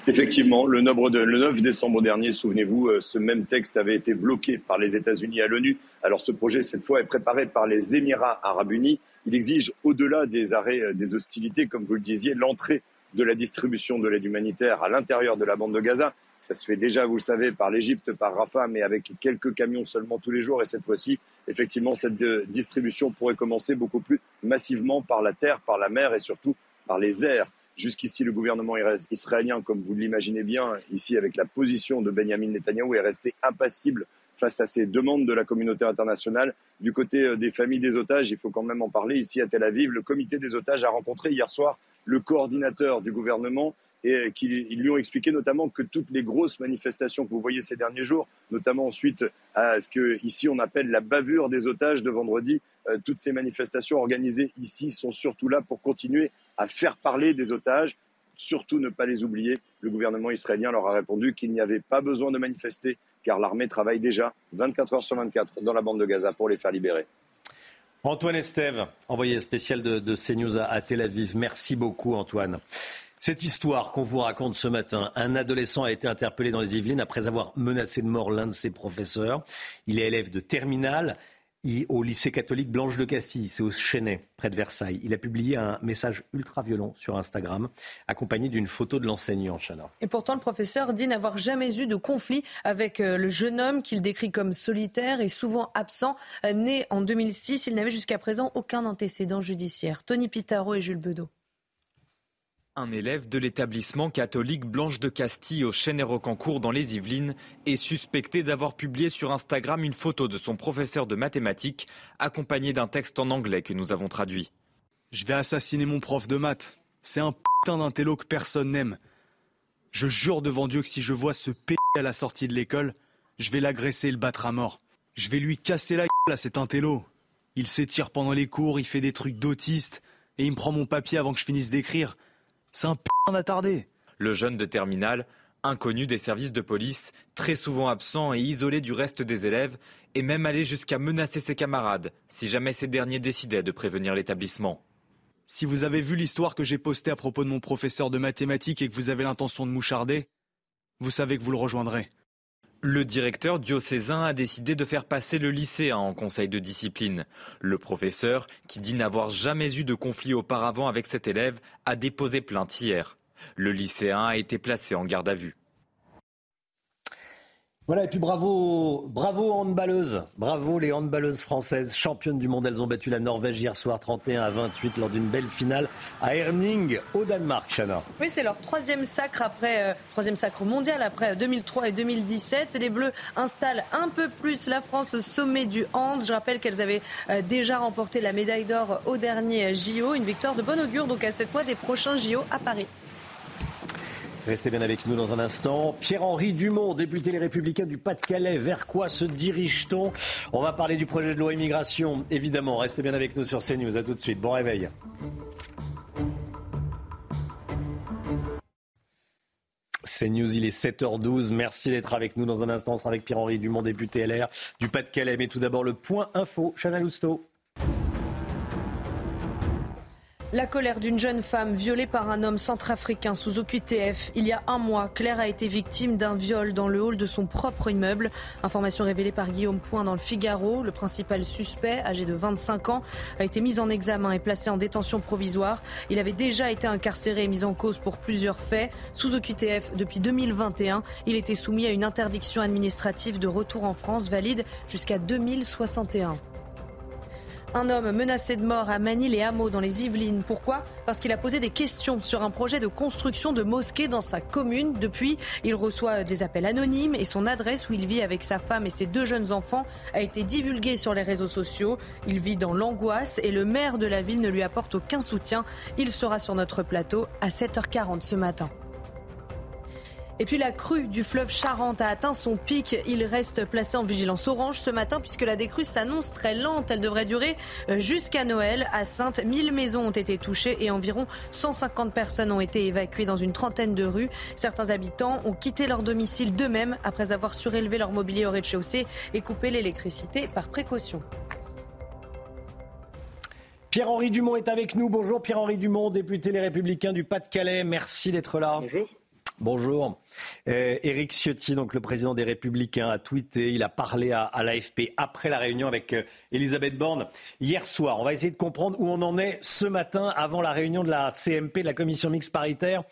Effectivement, le 9, décembre dernier, souvenez-vous, euh, ce même texte avait été bloqué par les États-Unis à l'ONU. Alors ce projet, cette fois, est préparé par les Émirats arabes unis. Il exige, au-delà des arrêts euh, des hostilités, comme vous le disiez, l'entrée de la distribution de l'aide humanitaire à l'intérieur de la bande de Gaza. Ça se fait déjà, vous le savez, par l'Égypte, par Rafah, mais avec quelques camions seulement tous les jours. Et cette fois-ci, effectivement, cette euh, distribution pourrait commencer beaucoup plus massivement par la terre, par la mer et surtout par les airs. Jusqu'ici, le gouvernement israélien, comme vous l'imaginez bien, ici avec la position de Benjamin Netanyahou, est resté impassible face à ces demandes de la communauté internationale. Du côté euh, des familles des otages, il faut quand même en parler. Ici à Tel Aviv, le comité des otages a rencontré hier soir le coordinateur du gouvernement et qu'ils lui ont expliqué notamment que toutes les grosses manifestations que vous voyez ces derniers jours, notamment ensuite à ce que ici on appelle la bavure des otages de vendredi, euh, toutes ces manifestations organisées ici sont surtout là pour continuer à faire parler des otages, surtout ne pas les oublier. Le gouvernement israélien leur a répondu qu'il n'y avait pas besoin de manifester car l'armée travaille déjà 24 heures sur 24 dans la bande de Gaza pour les faire libérer. Antoine Estève, envoyé spécial de, CNews à, Tel Aviv. Merci beaucoup Antoine. Cette histoire qu'on vous raconte ce matin, un adolescent a été interpellé dans les Yvelines après avoir menacé de mort l'un de ses professeurs. Il est élève de terminale au lycée catholique Blanche de Castille, c'est au Chênay, près de Versailles. Il a publié un message ultra violent sur Instagram, accompagné d'une photo de l'enseignant, Chana. Et pourtant, le professeur dit n'avoir jamais eu de conflit avec euh, le jeune homme qu'il décrit comme solitaire et souvent absent. Euh, né en 2006, il n'avait jusqu'à présent aucun antécédent judiciaire. Tony Pitaro et Jules Bedeau. Un élève de l'établissement catholique Blanche de Castille au Chêne-et-Rocancourt dans les Yvelines est suspecté d'avoir publié sur Instagram une photo de son professeur de mathématiques accompagné d'un texte en anglais que nous avons traduit. Je vais assassiner mon prof de maths. C'est un putain d'intello que personne n'aime. Je jure devant Dieu que si je vois ce p à la sortie de l'école, je vais l'agresser et le battre à mort. Je vais lui casser la gueule à cet intello. Il s'étire pendant les cours, il fait des trucs d'autiste, et il me prend mon papier avant que je finisse d'écrire. C'est un p*** attardé. Le jeune de terminale, inconnu des services de police, très souvent absent et isolé du reste des élèves, est même allé jusqu'à menacer ses camarades si jamais ces derniers décidaient de prévenir l'établissement. Si vous avez vu l'histoire que j'ai postée à propos de mon professeur de mathématiques et que vous avez l'intention de moucharder, vous savez que vous le rejoindrez. Le directeur diocésain a décidé de faire passer le lycéen en conseil de discipline. Le professeur, qui dit n'avoir jamais eu de conflit auparavant avec cet élève, a déposé plainte hier. Le lycéen a été placé en garde à vue. Voilà, et puis bravo, bravo handballeuses, bravo les handballeuses françaises, championnes du monde. Elles ont battu la Norvège hier soir 31 à 28 lors d'une belle finale à Herning, au Danemark, Chana. Oui, c'est leur troisième sacre après, euh, troisième sacre mondial après 2003 et 2017. Les Bleus installent un peu plus la France au sommet du hand. Je rappelle qu'elles avaient euh, déjà remporté la médaille d'or au dernier JO, une victoire de bon augure donc à cette mois des prochains JO à Paris. Restez bien avec nous dans un instant. Pierre-Henri Dumont, député Les Républicains du Pas-de-Calais. Vers quoi se dirige-t-on? On va parler du projet de loi immigration, évidemment. Restez bien avec nous sur CNews. À tout de suite. Bon réveil. CNews, il est 7h12. Merci d'être avec nous dans un instant. On sera avec Pierre-Henri Dumont, député LR du Pas-de-Calais. Mais tout d'abord, le point info. Chana Lousteau. La colère d'une jeune femme violée par un homme centrafricain sous OQTF. Il y a un mois, Claire a été victime d'un viol dans le hall de son propre immeuble. Information révélée par Guillaume Point dans le Figaro. Le principal suspect, âgé de 25 ans, a été mis en examen et placé en détention provisoire. Il avait déjà été incarcéré et mis en cause pour plusieurs faits. Sous OQTF depuis 2021, il était soumis à une interdiction administrative de retour en France valide jusqu'à 2061. Un homme menacé de mort à Manille et Hameau dans les Yvelines. Pourquoi? Parce qu'il a posé des questions sur un projet de construction de mosquée dans sa commune. Depuis, il reçoit des appels anonymes et son adresse où il vit avec sa femme et ses deux jeunes enfants a été divulguée sur les réseaux sociaux. Il vit dans l'angoisse et le maire de la ville ne lui apporte aucun soutien. Il sera sur notre plateau à 7h40 ce matin. Et puis la crue du fleuve Charente a atteint son pic. Il reste placé en vigilance orange ce matin puisque la décrue s'annonce très lente. Elle devrait durer euh, jusqu'à Noël. À Sainte, 1000 maisons ont été touchées et environ 150 personnes ont été évacuées dans une trentaine de rues. Certains habitants ont quitté leur domicile d'eux-mêmes après avoir surélevé leur mobilier au rez-de-chaussée et coupé l'électricité par précaution. Pierre-Henri Dumont est avec nous. Bonjour Pierre-Henri Dumont, député Les Républicains du Pas-de-Calais. Merci d'être là. Bonjour. Bonjour. Euh, Éric Ciotti, donc le président des Républicains, a tweeté, il a parlé à, l'AFP après la réunion avec euh, Elisabeth Borne hier soir. On va essayer de comprendre où on en est ce matin avant la réunion de la CMP, de la commission mixte paritaire,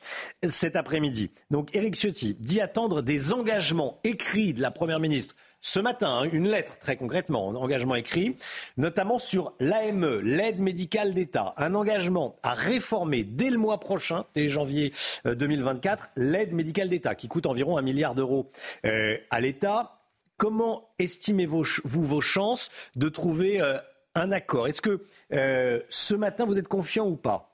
cet après-midi. Donc Éric Ciotti dit attendre des engagements écrits de la Première ministre ce matin hein, une lettre, très concrètement, un engagement écrit, notamment sur l'AME, l'aide médicale d'État, un engagement à réformer dès le mois prochain, dès janvier 2024, euh, l'aide médicale d'État, qui coûte environ un milliard d'euros euh, à l'État. Comment estimez-vous vos chances de trouver euh, un accord? Est-ce que ce matin, vous êtes confiant ou pas?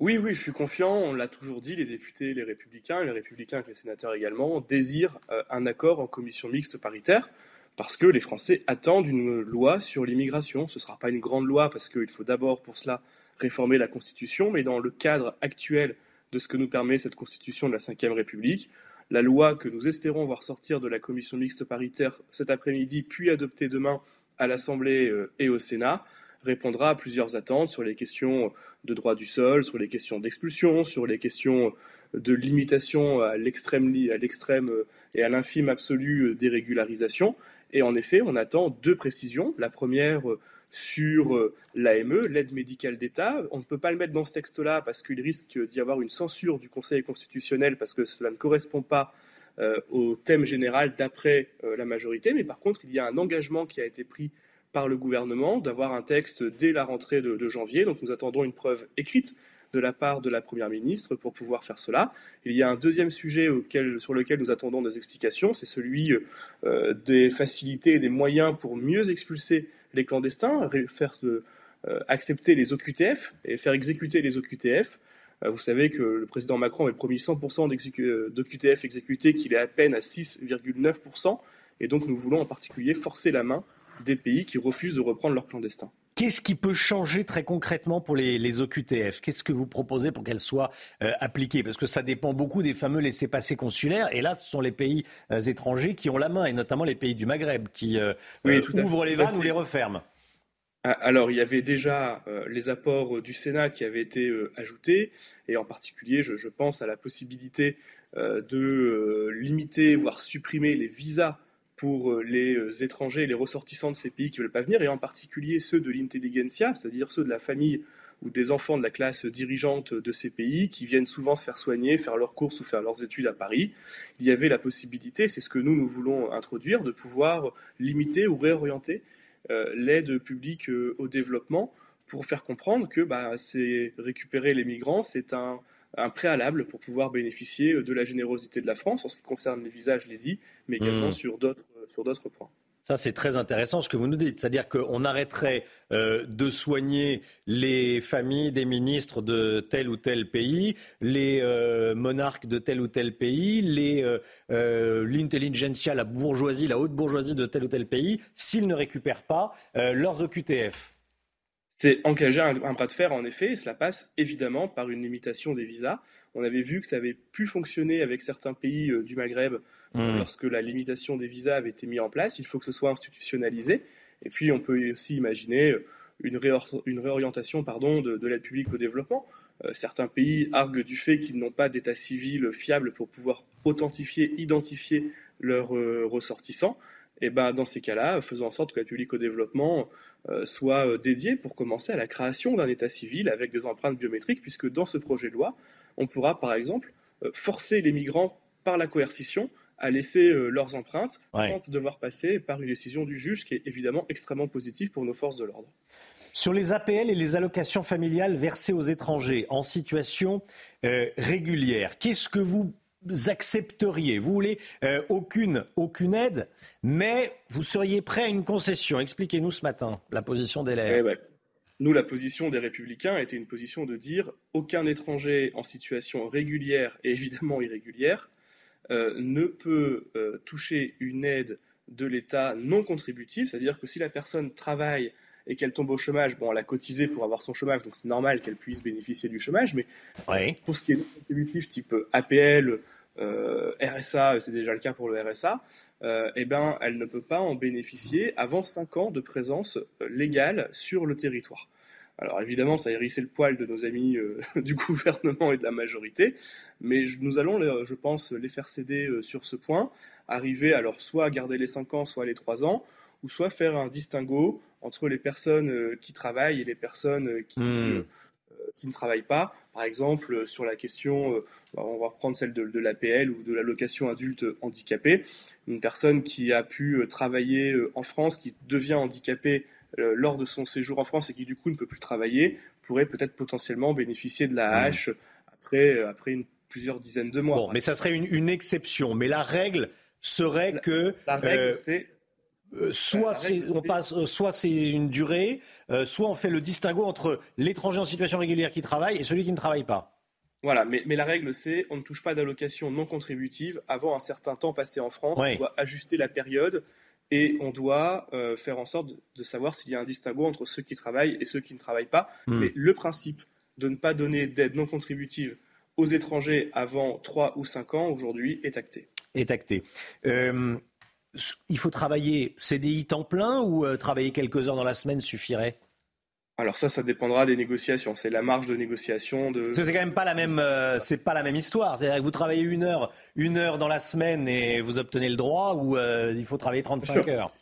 Oui, oui, je suis confiant. On l'a toujours dit, les députés, les républicains, les républicains et les sénateurs également, désirent euh, un accord en commission mixte paritaire parce que les Français attendent une loi sur l'immigration. Ce ne sera pas une grande loi parce qu'il faut d'abord pour cela réformer la Constitution, mais dans le cadre actuel de ce que nous permet cette Constitution de la Ve République, la loi que nous espérons voir sortir de la commission mixte paritaire cet après-midi, puis adoptée demain à l'Assemblée euh, et au Sénat, répondra à plusieurs attentes sur les questions de droit du sol, sur les questions d'expulsion, sur les questions de limitation à l'extrême, à l'extrême et à l'infime absolu des régularisations. Et en effet, on attend deux précisions. La première sur l'AME, l'aide médicale d'État. On ne peut pas le mettre dans ce texte-là parce qu'il risque d'y avoir une censure du Conseil constitutionnel parce que cela ne correspond pas euh, au thème général d'après euh, la majorité. Mais par contre, il y a un engagement qui a été pris par le gouvernement d'avoir un texte dès la rentrée de, janvier. Donc nous attendons une preuve écrite de la part de la Première ministre pour pouvoir faire cela. Il y a un deuxième sujet sur lequel nous attendons des explications, c'est celui euh, des facilités et des moyens pour mieux expulser les clandestins, faire euh, accepter les OQTF et faire exécuter les OQTF. Euh, vous savez que le président Macron avait promis 100% d'OQTF exécutés, qu'il est à peine à 6,9%. Et donc nous voulons en particulier forcer la main des pays qui refusent de reprendre leurs clandestins. Qu'est-ce qui peut changer très concrètement pour les, OQTF Qu'est-ce que vous proposez pour qu'elles soient euh, appliquées? Parce que ça dépend beaucoup des fameux laissés-passer consulaires. Et là, ce sont les pays euh, étrangers qui ont la main, et notamment les pays du Maghreb, qui euh, ouvrent les vannes ou les referment. Ah, alors, il y avait déjà les apports du Sénat qui avaient été ajoutés, et en particulier, je pense à la possibilité de limiter, voire supprimer les visas pour euh, les euh, étrangers et les ressortissants de ces pays qui ne veulent pas venir, et en particulier ceux de l'intelligentsia, c'est-à-dire ceux de la famille ou des enfants de la classe dirigeante de ces pays qui viennent souvent se faire soigner, faire leurs courses ou faire leurs études à Paris. Il y avait la possibilité, c'est ce que nous, nous voulons introduire, de pouvoir limiter ou réorienter euh, l'aide publique au développement pour faire comprendre que bah, c'est récupérer les migrants, c'est un, un préalable pour pouvoir bénéficier de la générosité de la France en ce qui concerne les visas, je l'ai dit, mais également mmh. sur d'autres sur d'autres points. Ça, c'est très intéressant ce que vous nous dites. C'est-à-dire qu'on arrêterait euh, de soigner les familles des ministres de tel ou tel pays, les euh, monarques de tel ou tel pays, les, euh, l'intelligentsia, la bourgeoisie, la haute bourgeoisie de tel ou tel pays, s'ils ne récupèrent pas leurs OQTF. C'est engager un, bras de fer, en effet, et cela passe évidemment par une limitation des visas. On avait vu que ça avait pu fonctionner avec certains pays euh, du Maghreb euh, mmh. lorsque la limitation des visas avait été mise en place. Il faut que ce soit institutionnalisé. Et puis, on peut aussi imaginer euh, une, réorientation pardon, de, l'aide publique au développement. certains pays arguent du fait qu'ils n'ont pas d'état civil fiable pour pouvoir authentifier, identifier leurs ressortissants et ben, dans ces cas-là, faisons en sorte que la public au développement euh, soit euh, dédiée pour commencer à la création d'un état civil avec des empreintes biométriques, puisque dans ce projet de loi, on pourra par exemple euh, forcer les migrants par la coercition à laisser leurs empreintes sans devoir passer par une décision du juge, ce qui est évidemment extrêmement positif pour nos forces de l'ordre. Sur les APL et les allocations familiales versées aux étrangers en situation régulière, qu'est-ce que vous accepteriez Vous voulez euh, aucune, aucune aide, mais vous seriez prêt à une concession. Expliquez-nous ce matin la position des LR. Eh ben, nous, la position des Républicains était une position de dire aucun étranger en situation régulière et évidemment irrégulière euh, ne peut euh, toucher une aide de l'État non contributive, c'est-à-dire que si la personne travaille et qu'elle tombe au chômage, bon, elle a cotisé pour avoir son chômage, donc c'est normal qu'elle puisse bénéficier du chômage, mais pour ce qui est non contributif, type APL, RSA, c'est déjà le cas pour le RSA, euh, eh ben, elle ne peut pas en bénéficier avant 5 ans de présence euh, légale sur le territoire. Alors évidemment, ça a hérissé le poil de nos amis du gouvernement et de la majorité, mais nous allons, je pense, les faire céder sur ce point, arriver alors soit à garder les 5 ans, soit les 3 ans, ou soit faire un distinguo entre les personnes qui travaillent et les personnes qui... Hmm. Euh, qui ne travaillent pas. Par exemple, euh, sur la question, euh, on va reprendre celle de, l'APL ou de l'allocation adulte handicapé, une personne qui a pu travailler en France, qui devient handicapée lors de son séjour en France et qui du coup ne peut plus travailler, pourrait peut-être potentiellement bénéficier de la hache après, après une, plusieurs dizaines de mois. Bon, mais ça serait une, exception. Mais la règle serait que... La règle, c'est euh, soit c'est on passe, euh, soit c'est une durée, euh, soit on fait le distinguo entre l'étranger en situation régulière qui travaille et celui qui ne travaille pas. Voilà, mais, la règle c'est on ne touche pas d'allocation non contributive avant un certain temps passé en France. On doit ajuster la période et on doit faire en sorte de, savoir s'il y a un distinguo entre ceux qui travaillent et ceux qui ne travaillent pas. Hmm. Mais le principe de ne pas donner d'aide non contributive aux étrangers avant 3 ou 5 ans aujourd'hui est acté. Est acté il faut travailler CDI temps plein ou euh, travailler quelques heures dans la semaine suffirait? Alors ça, ça dépendra des négociations. C'est la marge de négociation de. c'est quand même pas la même, euh, c'est pas la même histoire. C'est-à-dire que vous travaillez une heure, une heure dans la semaine et vous obtenez le droit, ou euh, il faut travailler 35 heures?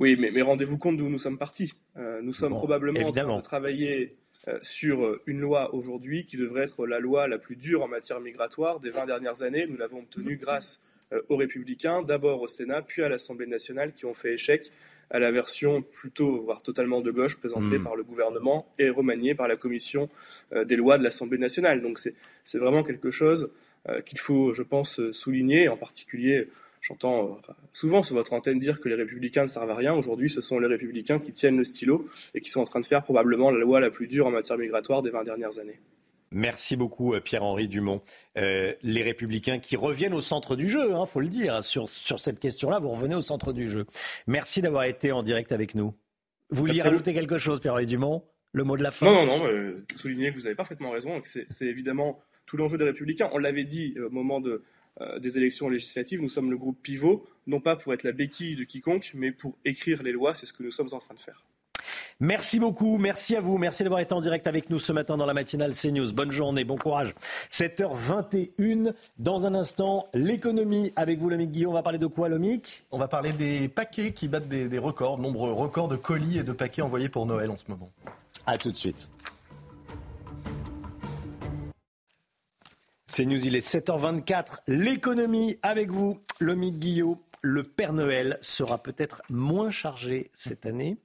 Oui, mais, rendez-vous compte d'où nous sommes partis. nous sommes probablement évidemment. en train de travailler sur une loi aujourd'hui qui devrait être la loi la plus dure en matière migratoire des 20 dernières années. Nous l'avons obtenue grâce aux Républicains, d'abord au Sénat, puis à l'Assemblée nationale, qui ont fait échec à la version plutôt, voire totalement de gauche, présentée hmm. par le gouvernement et remaniée par la commission euh, des lois de l'Assemblée nationale. Donc c'est vraiment quelque chose euh, qu'il faut, je pense, souligner, en particulier. J'entends souvent sur votre antenne dire que les républicains ne servent à rien. Aujourd'hui, ce sont les républicains qui tiennent le stylo et qui sont en train de faire probablement la loi la plus dure en matière migratoire des 20 dernières années. Merci beaucoup, euh, Pierre-Henri Dumont. Euh, les Républicains qui reviennent au centre du jeu, il hein, faut le dire. Sur, sur cette question-là, vous revenez au centre du jeu. Merci d'avoir été en direct avec nous. Vous vouliez rajouter quelque chose, Pierre-Henri Dumont Le mot de la fin? Non, non, non. Euh, souligner que vous avez parfaitement raison. C'est évidemment tout l'enjeu des Républicains. On l'avait dit au moment de, des élections législatives, nous sommes le groupe pivot, non pas pour être la béquille de quiconque, mais pour écrire les lois. C'est ce que nous sommes en train de faire. Merci beaucoup, merci à vous, merci d'avoir été en direct avec nous ce matin dans la matinale CNews. Bonne journée, bon courage. 7h21, dans un instant, l'économie avec vous, Lomic Guillaume. On va parler de quoi, Lomic On va parler des paquets qui battent des, records, nombreux records de colis et de paquets envoyés pour Noël en ce moment. A tout de suite. CNews, il est 7h24. L'économie avec vous, Lomic Guillaume. Le Père Noël sera peut-être moins chargé cette année.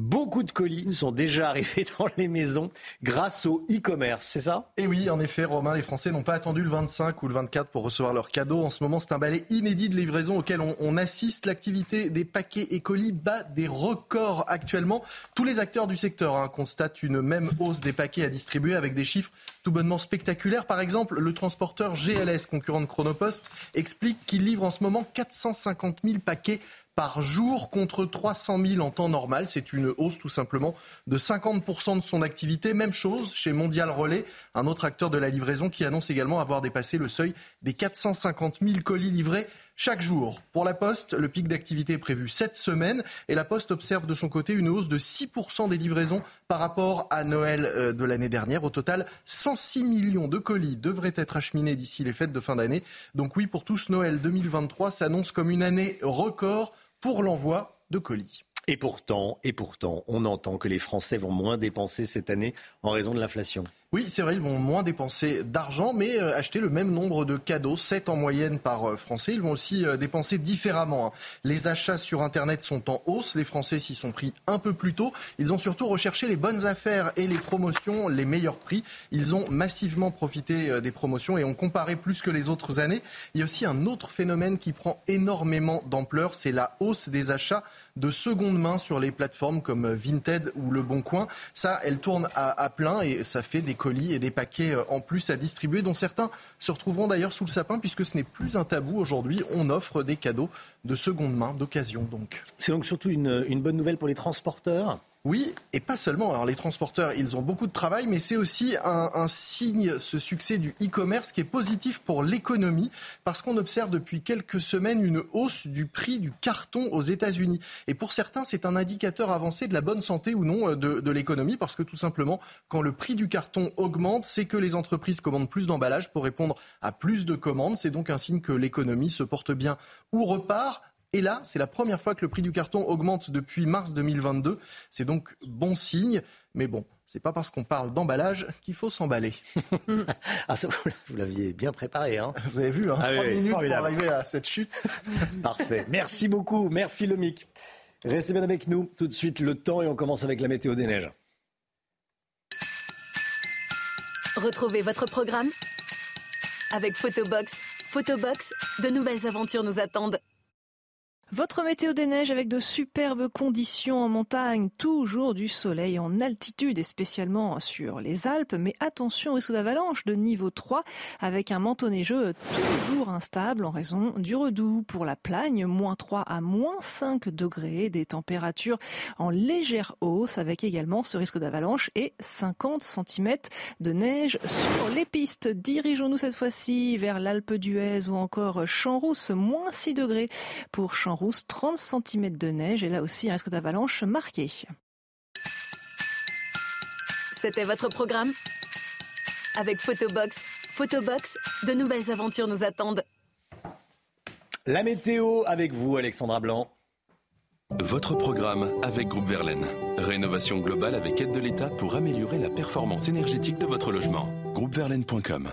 Beaucoup de colis sont déjà arrivés dans les maisons grâce au e-commerce, c'est ça? Et oui, en effet, Romain, les Français n'ont pas attendu le 25 ou le 24 pour recevoir leurs cadeaux. En ce moment, c'est un balai inédit de livraison auquel on, assiste. L'activité des paquets et colis bat des records actuellement. Tous les acteurs du secteur hein, constatent une même hausse des paquets à distribuer avec des chiffres tout bonnement spectaculaires. Par exemple, le transporteur GLS, concurrent de Chronopost, explique qu'il livre en ce moment 450 000 paquets par jour contre 300 000 en temps normal. C'est une hausse tout simplement de 50% de son activité. Même chose chez Mondial Relais, un autre acteur de la livraison qui annonce également avoir dépassé le seuil des 450 000 colis livrés chaque jour. Pour la Poste, le pic d'activité est prévu cette semaine et la Poste observe de son côté une hausse de 6% des livraisons par rapport à Noël euh, de l'année dernière. Au total, 106 millions de colis devraient être acheminés d'ici les fêtes de fin d'année. Donc oui, pour tous, Noël 2023 s'annonce comme une année record pour l'envoi de colis. Et pourtant, et pourtant, on entend que les Français vont moins dépenser cette année en raison de l'inflation. Oui, c'est vrai, ils vont moins dépenser d'argent, mais euh, acheter le même nombre de cadeaux, 7 en moyenne par euh, Français. Ils vont aussi euh, dépenser différemment. Hein. Les achats sur Internet sont en hausse. Les Français s'y sont pris un peu plus tôt. Ils ont surtout recherché les bonnes affaires et les promotions, les meilleurs prix. Ils ont massivement profité des promotions et ont comparé plus que les autres années. Il y a aussi un autre phénomène qui prend énormément d'ampleur, c'est la hausse des achats de seconde main sur les plateformes comme Vinted ou Le Bon Coin. Ça, elle tourne à, plein et ça fait des colis et des paquets euh, en plus à distribuer, dont certains se retrouveront d'ailleurs sous le sapin puisque ce n'est plus un tabou aujourd'hui. On offre des cadeaux de seconde main, d'occasion donc. C'est donc surtout une bonne nouvelle pour les transporteurs oui, et pas seulement. Alors les transporteurs, ils ont beaucoup de travail, mais c'est aussi un, signe, ce succès du e-commerce, qui est positif pour l'économie, parce qu'on observe depuis quelques semaines une hausse du prix du carton aux États-Unis. Et pour certains, c'est un indicateur avancé de la bonne santé ou non de, de l'économie, parce que tout simplement, quand le prix du carton augmente, c'est que les entreprises commandent plus d'emballages pour répondre à plus de commandes. C'est donc un signe que l'économie se porte bien ou repart et là, c'est la première fois que le prix du carton augmente depuis mars 2022. C'est donc bon signe. Mais bon, c'est pas parce qu'on parle d'emballage qu'il faut s'emballer. ah, vous l'aviez bien préparé. Hein vous avez vu, hein, ah trois minutes pour arriver à cette chute. Parfait. Merci beaucoup. Merci Lomic. Restez bien avec nous. Tout de suite, le temps et on commence avec la météo des neiges. Retrouvez votre programme avec Photobox. Photobox, de nouvelles aventures nous attendent. Votre météo des neiges avec de superbes conditions en montagne, toujours du soleil en altitude et spécialement sur les Alpes, mais attention au risque d'avalanche de niveau 3 avec un manteau neigeux toujours instable en raison du redoux. Pour la Plagne, moins 3 à moins 5 degrés, des températures en légère hausse avec également ce risque d'avalanche et 50 cm de neige sur les pistes. Dirigeons-nous cette fois-ci vers l'Alpe d'Huez ou encore Champs-Rousse, moins 6 degrés pour Champs 30 cm de neige et là aussi un risque d'avalanche marqué. C'était votre programme Avec Photobox. Photobox, de nouvelles aventures nous attendent. La météo avec vous, Alexandra Blanc. Votre programme avec Groupe Verlaine. Rénovation globale avec aide de l'État pour améliorer la performance énergétique de votre logement. Groupeverlaine.com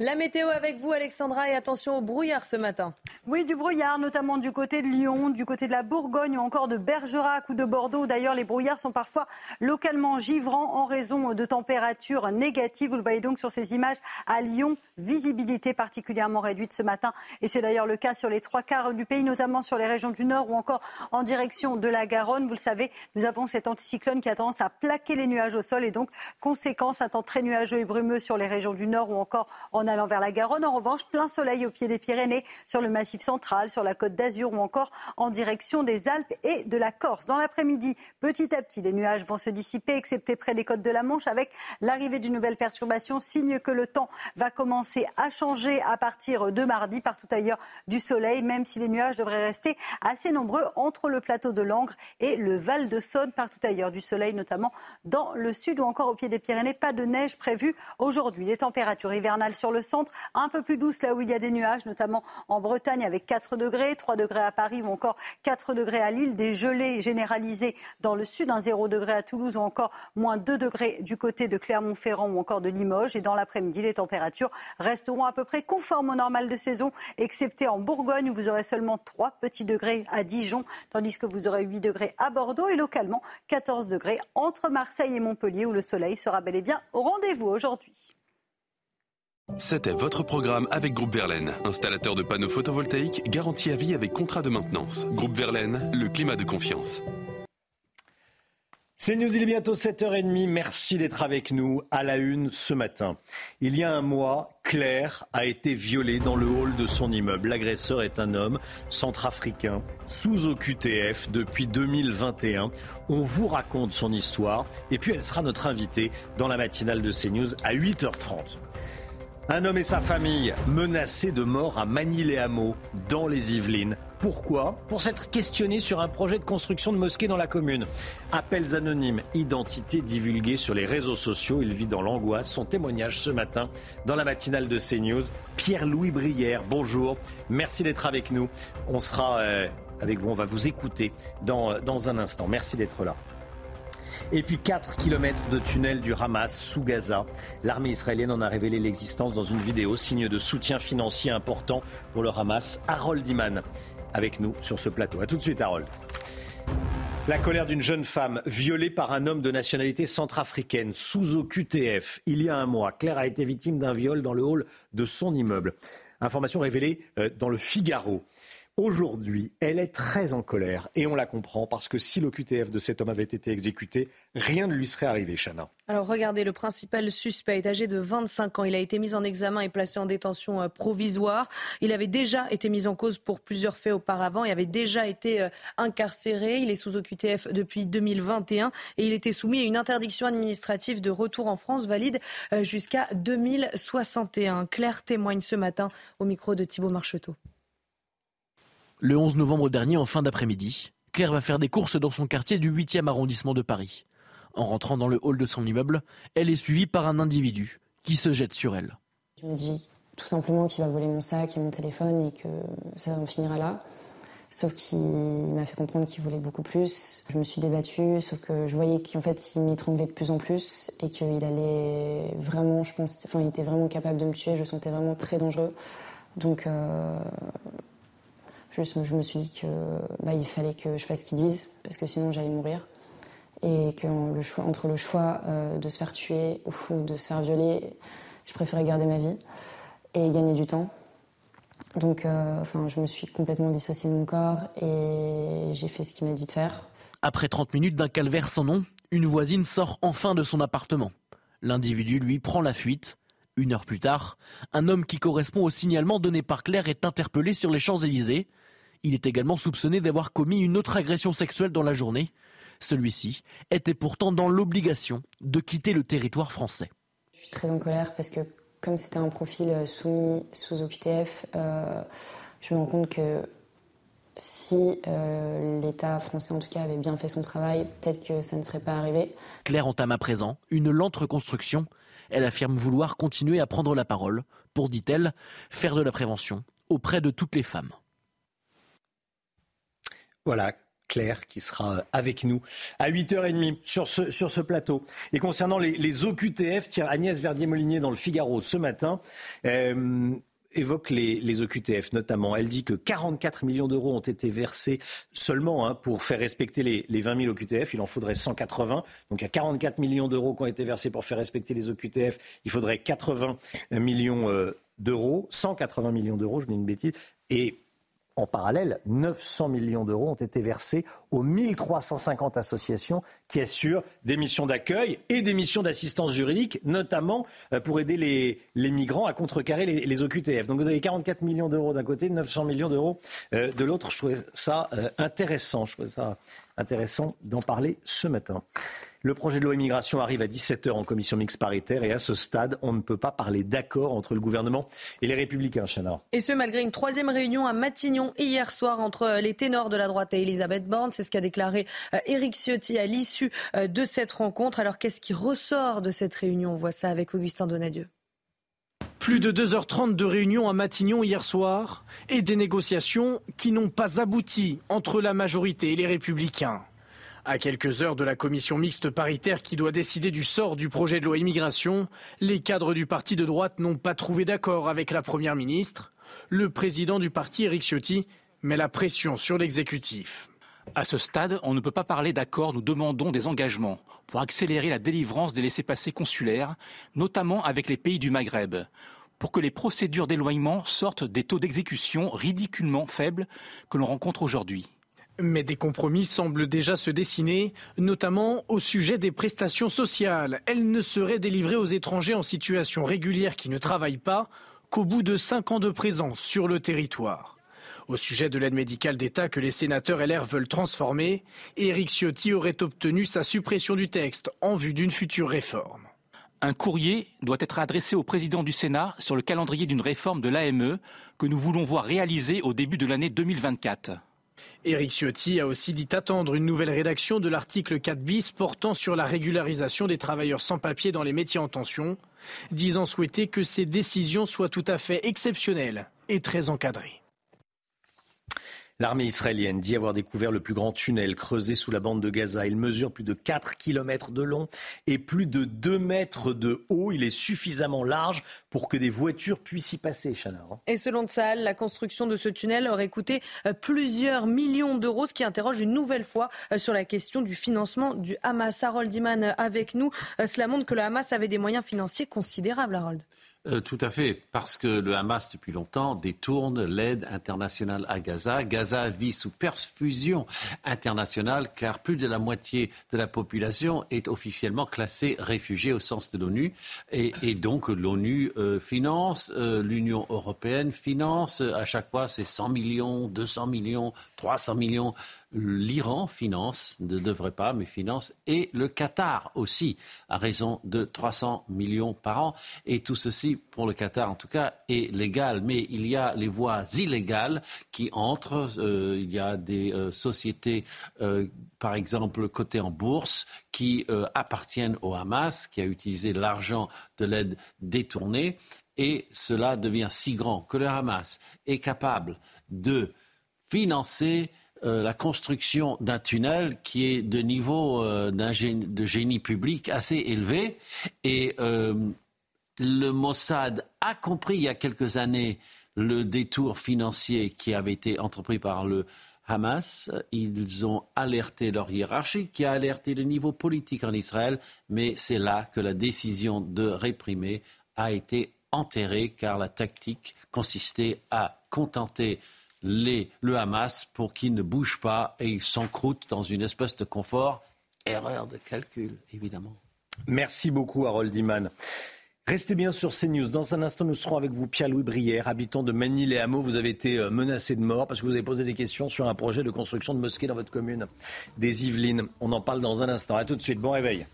la météo avec vous, Alexandra, et attention au brouillard ce matin. Oui, du brouillard, notamment du côté de Lyon, du côté de la Bourgogne ou encore de Bergerac ou de Bordeaux. D'ailleurs, les brouillards sont parfois localement givrants en raison de températures négatives. Vous le voyez donc sur ces images à Lyon, visibilité particulièrement réduite ce matin. Et c'est d'ailleurs le cas sur les trois quarts du pays, notamment sur les régions du Nord ou encore en direction de la Garonne. Vous le savez, nous avons cet anticyclone qui a tendance à plaquer les nuages au sol et donc, conséquence, un temps très nuageux et brumeux sur les régions du Nord ou encore en allant vers la Garonne. En revanche, plein soleil au pied des Pyrénées, sur le massif central, sur la côte d'Azur ou encore en direction des Alpes et de la Corse. Dans l'après-midi, petit à petit, les nuages vont se dissiper, excepté près des côtes de la Manche, avec l'arrivée d'une nouvelle perturbation, signe que le temps va commencer à changer à partir de mardi. Partout ailleurs, du soleil, même si les nuages devraient rester assez nombreux entre le plateau de Langres et le Val de Saône. Partout ailleurs, du soleil, notamment dans le sud ou encore au pied des Pyrénées. Pas de neige prévue aujourd'hui. Les températures hivernales sur le centre, un peu plus douce là où il y a des nuages, notamment en Bretagne avec 4 degrés, 3 degrés à Paris ou encore 4 degrés à Lille, des gelées généralisées dans le sud, un 0 degré à Toulouse ou encore moins 2 degrés du côté de Clermont-Ferrand ou encore de Limoges. Et dans l'après-midi, les températures resteront à peu près conformes au normal de saison, excepté en Bourgogne où vous aurez seulement 3 petits degrés à Dijon, tandis que vous aurez 8 degrés à Bordeaux et localement 14 degrés entre Marseille et Montpellier où le soleil sera bel et bien au rendez-vous aujourd'hui. C'était votre programme avec Groupe Verlaine, installateur de panneaux photovoltaïques garantie à vie avec contrat de maintenance. Groupe Verlaine, le climat de confiance. C'est News, il est bientôt 7h30. Merci d'être avec nous à la une ce matin. Il y a un mois, Claire a été violée dans le hall de son immeuble. L'agresseur est un homme centrafricain sous OQTF depuis 2021. On vous raconte son histoire et puis elle sera notre invitée dans la matinale de CNews à 8h30. Un homme et sa famille menacés de mort à Manille-les-Hameaux, dans les Yvelines. Pourquoi? Pour s'être questionné sur un projet de construction de mosquée dans la commune. Appels anonymes, identité divulguée sur les réseaux sociaux. Il vit dans l'angoisse. Son témoignage ce matin dans la matinale de CNews. Pierre-Louis Brière, bonjour. Merci d'être avec nous. On sera euh, avec vous, on va vous écouter dans, dans un instant. Merci d'être là. Et puis 4 km de tunnel du Hamas sous Gaza. L'armée israélienne en a révélé l'existence dans une vidéo, signe de soutien financier important pour le Hamas. Harold Iman avec nous sur ce plateau. A tout de suite Harold. La colère d'une jeune femme violée par un homme de nationalité centrafricaine sous OQTF. Il y a un mois, Claire a été victime d'un viol dans le hall de son immeuble. Information révélée euh, dans le Figaro. Aujourd'hui, elle est très en colère et on la comprend parce que si l'OQTF de cet homme avait été exécuté, rien ne lui serait arrivé, Chana. Alors regardez, le principal suspect est âgé de 25 ans. Il a été mis en examen et placé en détention euh, provisoire. Il avait déjà été mis en cause pour plusieurs faits auparavant et avait déjà été euh, incarcéré. Il est sous OQTF depuis 2021 et il était soumis à une interdiction administrative de retour en France valide euh, jusqu'à 2061. Claire témoigne ce matin au micro de Thibault Marcheteau. Le 11 novembre dernier, en fin d'après-midi, Claire va faire des courses dans son quartier du 8e arrondissement de Paris. En rentrant dans le hall de son immeuble, elle est suivie par un individu qui se jette sur elle. Je me dis tout simplement qu'il va voler mon sac et mon téléphone et que ça en finira là. Sauf qu'il m'a fait comprendre qu'il voulait beaucoup plus. Je me suis débattue, sauf que je voyais qu'en fait, il m'étranglait de plus en plus et qu'il allait vraiment, je pense, enfin, il était vraiment capable de me tuer. Je le sentais vraiment très dangereux. Donc, euh, je me suis dit que bah, il fallait que je fasse ce qu'ils disent parce que sinon j'allais mourir et que le choix, entre le choix euh, de se faire tuer ou de se faire violer, je préférais garder ma vie et gagner du temps. Donc, euh, enfin, je me suis complètement dissociée de mon corps et j'ai fait ce qu'il m'a dit de faire. Après 30 minutes d'un calvaire sans nom, une voisine sort enfin de son appartement. L'individu, lui, prend la fuite. Une heure plus tard, un homme qui correspond au signalement donné par Claire est interpellé sur les Champs-Élysées. Il est également soupçonné d'avoir commis une autre agression sexuelle dans la journée. Celui-ci était pourtant dans l'obligation de quitter le territoire français. Je suis très en colère parce que comme c'était un profil euh, soumis sous OQTF, euh, je me rends compte que si euh, l'État français en tout cas avait bien fait son travail, peut-être que ça ne serait pas arrivé. Claire entame à présent une lente reconstruction. Elle affirme vouloir continuer à prendre la parole pour, dit-elle, faire de la prévention auprès de toutes les femmes. Voilà, Claire qui sera avec nous à 8h30 sur ce, sur ce plateau. Et concernant les, OQTF, Agnès Verdier-Molinier dans le Figaro ce matin euh, évoque les, OQTF notamment. Elle dit que 44 millions d'euros ont été versés seulement hein, pour faire respecter les, les, 20 000 OQTF. Il en faudrait 180. Donc il y a 44 millions d'euros qui ont été versés pour faire respecter les OQTF. Il faudrait 80 millions euh, d'euros, 180 millions d'euros, je dis une bêtise. En parallèle, 900 millions d'euros ont été versés aux 1350 associations qui assurent des missions d'accueil et des missions d'assistance juridique, notamment euh, pour aider les, migrants à contrecarrer les, OQTF. Donc vous avez 44 millions d'euros d'un côté, 900 millions d'euros euh, de l'autre. Je trouvais ça euh, intéressant. Je trouvais ça intéressant d'en parler ce matin. Le projet de loi immigration arrive à 17h en commission mixte paritaire et à ce stade, on ne peut pas parler d'accord entre le gouvernement et les républicains, Chana. Et ce, malgré une troisième réunion à Matignon hier soir entre les ténors de la droite et Elisabeth Borne. C'est ce qu'a déclaré euh, Éric Ciotti à l'issue euh, de cette rencontre. Alors qu'est-ce qui ressort de cette réunion? On voit ça avec Augustin Donadieu. Plus de 2h30 de réunion à Matignon hier soir et des négociations qui n'ont pas abouti entre la majorité et les républicains. À quelques heures de la commission mixte paritaire qui doit décider du sort du projet de loi immigration, les cadres du parti de droite n'ont pas trouvé d'accord avec la première ministre. Le président du parti, Éric Ciotti, met la pression sur l'exécutif. À ce stade, on ne peut pas parler d'accord, nous demandons des engagements pour accélérer la délivrance des laissés-passer consulaires, notamment avec les pays du Maghreb, pour que les procédures d'éloignement sortent des taux d'exécution ridiculement faibles que l'on rencontre aujourd'hui. Mais des compromis semblent déjà se dessiner, notamment au sujet des prestations sociales. Elles ne seraient délivrées aux étrangers en situation régulière qui ne travaillent pas qu'au bout de cinq ans de présence sur le territoire. Au sujet de l'aide médicale d'État que les sénateurs LR veulent transformer, Éric Ciotti aurait obtenu sa suppression du texte en vue d'une future réforme. Un courrier doit être adressé au président du Sénat sur le calendrier d'une réforme de l'AME que nous voulons voir réalisée au début de l'année 2024. Éric Ciotti a aussi dit attendre une nouvelle rédaction de l'article 4 bis portant sur la régularisation des travailleurs sans papier dans les métiers en tension, disant souhaiter que ces décisions soient tout à fait exceptionnelles et très encadrées. L'armée israélienne dit avoir découvert le plus grand tunnel creusé sous la bande de Gaza. Il mesure plus de 4 km de long et plus de 2 mètres de haut. Il est suffisamment large pour que des voitures puissent y passer, Chana. Hein. Et selon Tsahal, la construction de ce tunnel aurait coûté euh, plusieurs millions d'euros, ce qui interroge une nouvelle fois euh, sur la question du financement du Hamas. Harold Iman euh, avec nous. Cela montre que le Hamas avait des moyens financiers considérables, Harold. Euh, tout à fait, parce que le Hamas, depuis longtemps, détourne l'aide internationale à Gaza. Gaza vit sous perfusion internationale, car plus de la moitié de la population est officiellement classée réfugiée au sens de l'ONU. Et, donc l'ONU euh, finance, euh, l'Union européenne finance, à chaque fois c'est 100 millions, 200 millions, 300 millions l'Iran finance, ne devrait pas, mais finance, et le Qatar aussi, à raison de 300 millions par an. Et tout ceci, pour le Qatar en tout cas, est légal. Mais il y a les voies illégales qui entrent. Euh, il y a des euh, sociétés, euh, par exemple, cotées en bourse, qui appartiennent au Hamas, qui a utilisé l'argent de l'aide détournée. Et cela devient si grand que le Hamas est capable de financer la construction d'un tunnel qui est de niveau de génie public assez élevé. Et le Mossad a compris il y a quelques années le détour financier qui avait été entrepris par le Hamas. Ils ont alerté leur hiérarchie, qui a alerté le niveau politique en Israël, mais c'est là que la décision de réprimer a été enterrée, car la tactique consistait à contenter le Hamas pour qu'il ne bouge pas et il s'encroute dans une espèce de confort. Erreur de calcul, évidemment. Merci beaucoup, Harold Iman. Restez bien sur CNews. Dans un instant, nous serons avec vous, Pierre-Louis Brière, habitant de Manille-les-Hameaux. Vous avez été euh, menacé de mort parce que vous avez posé des questions sur un projet de construction de mosquée dans votre commune des Yvelines. On en parle dans un instant. A tout de suite. Bon réveil.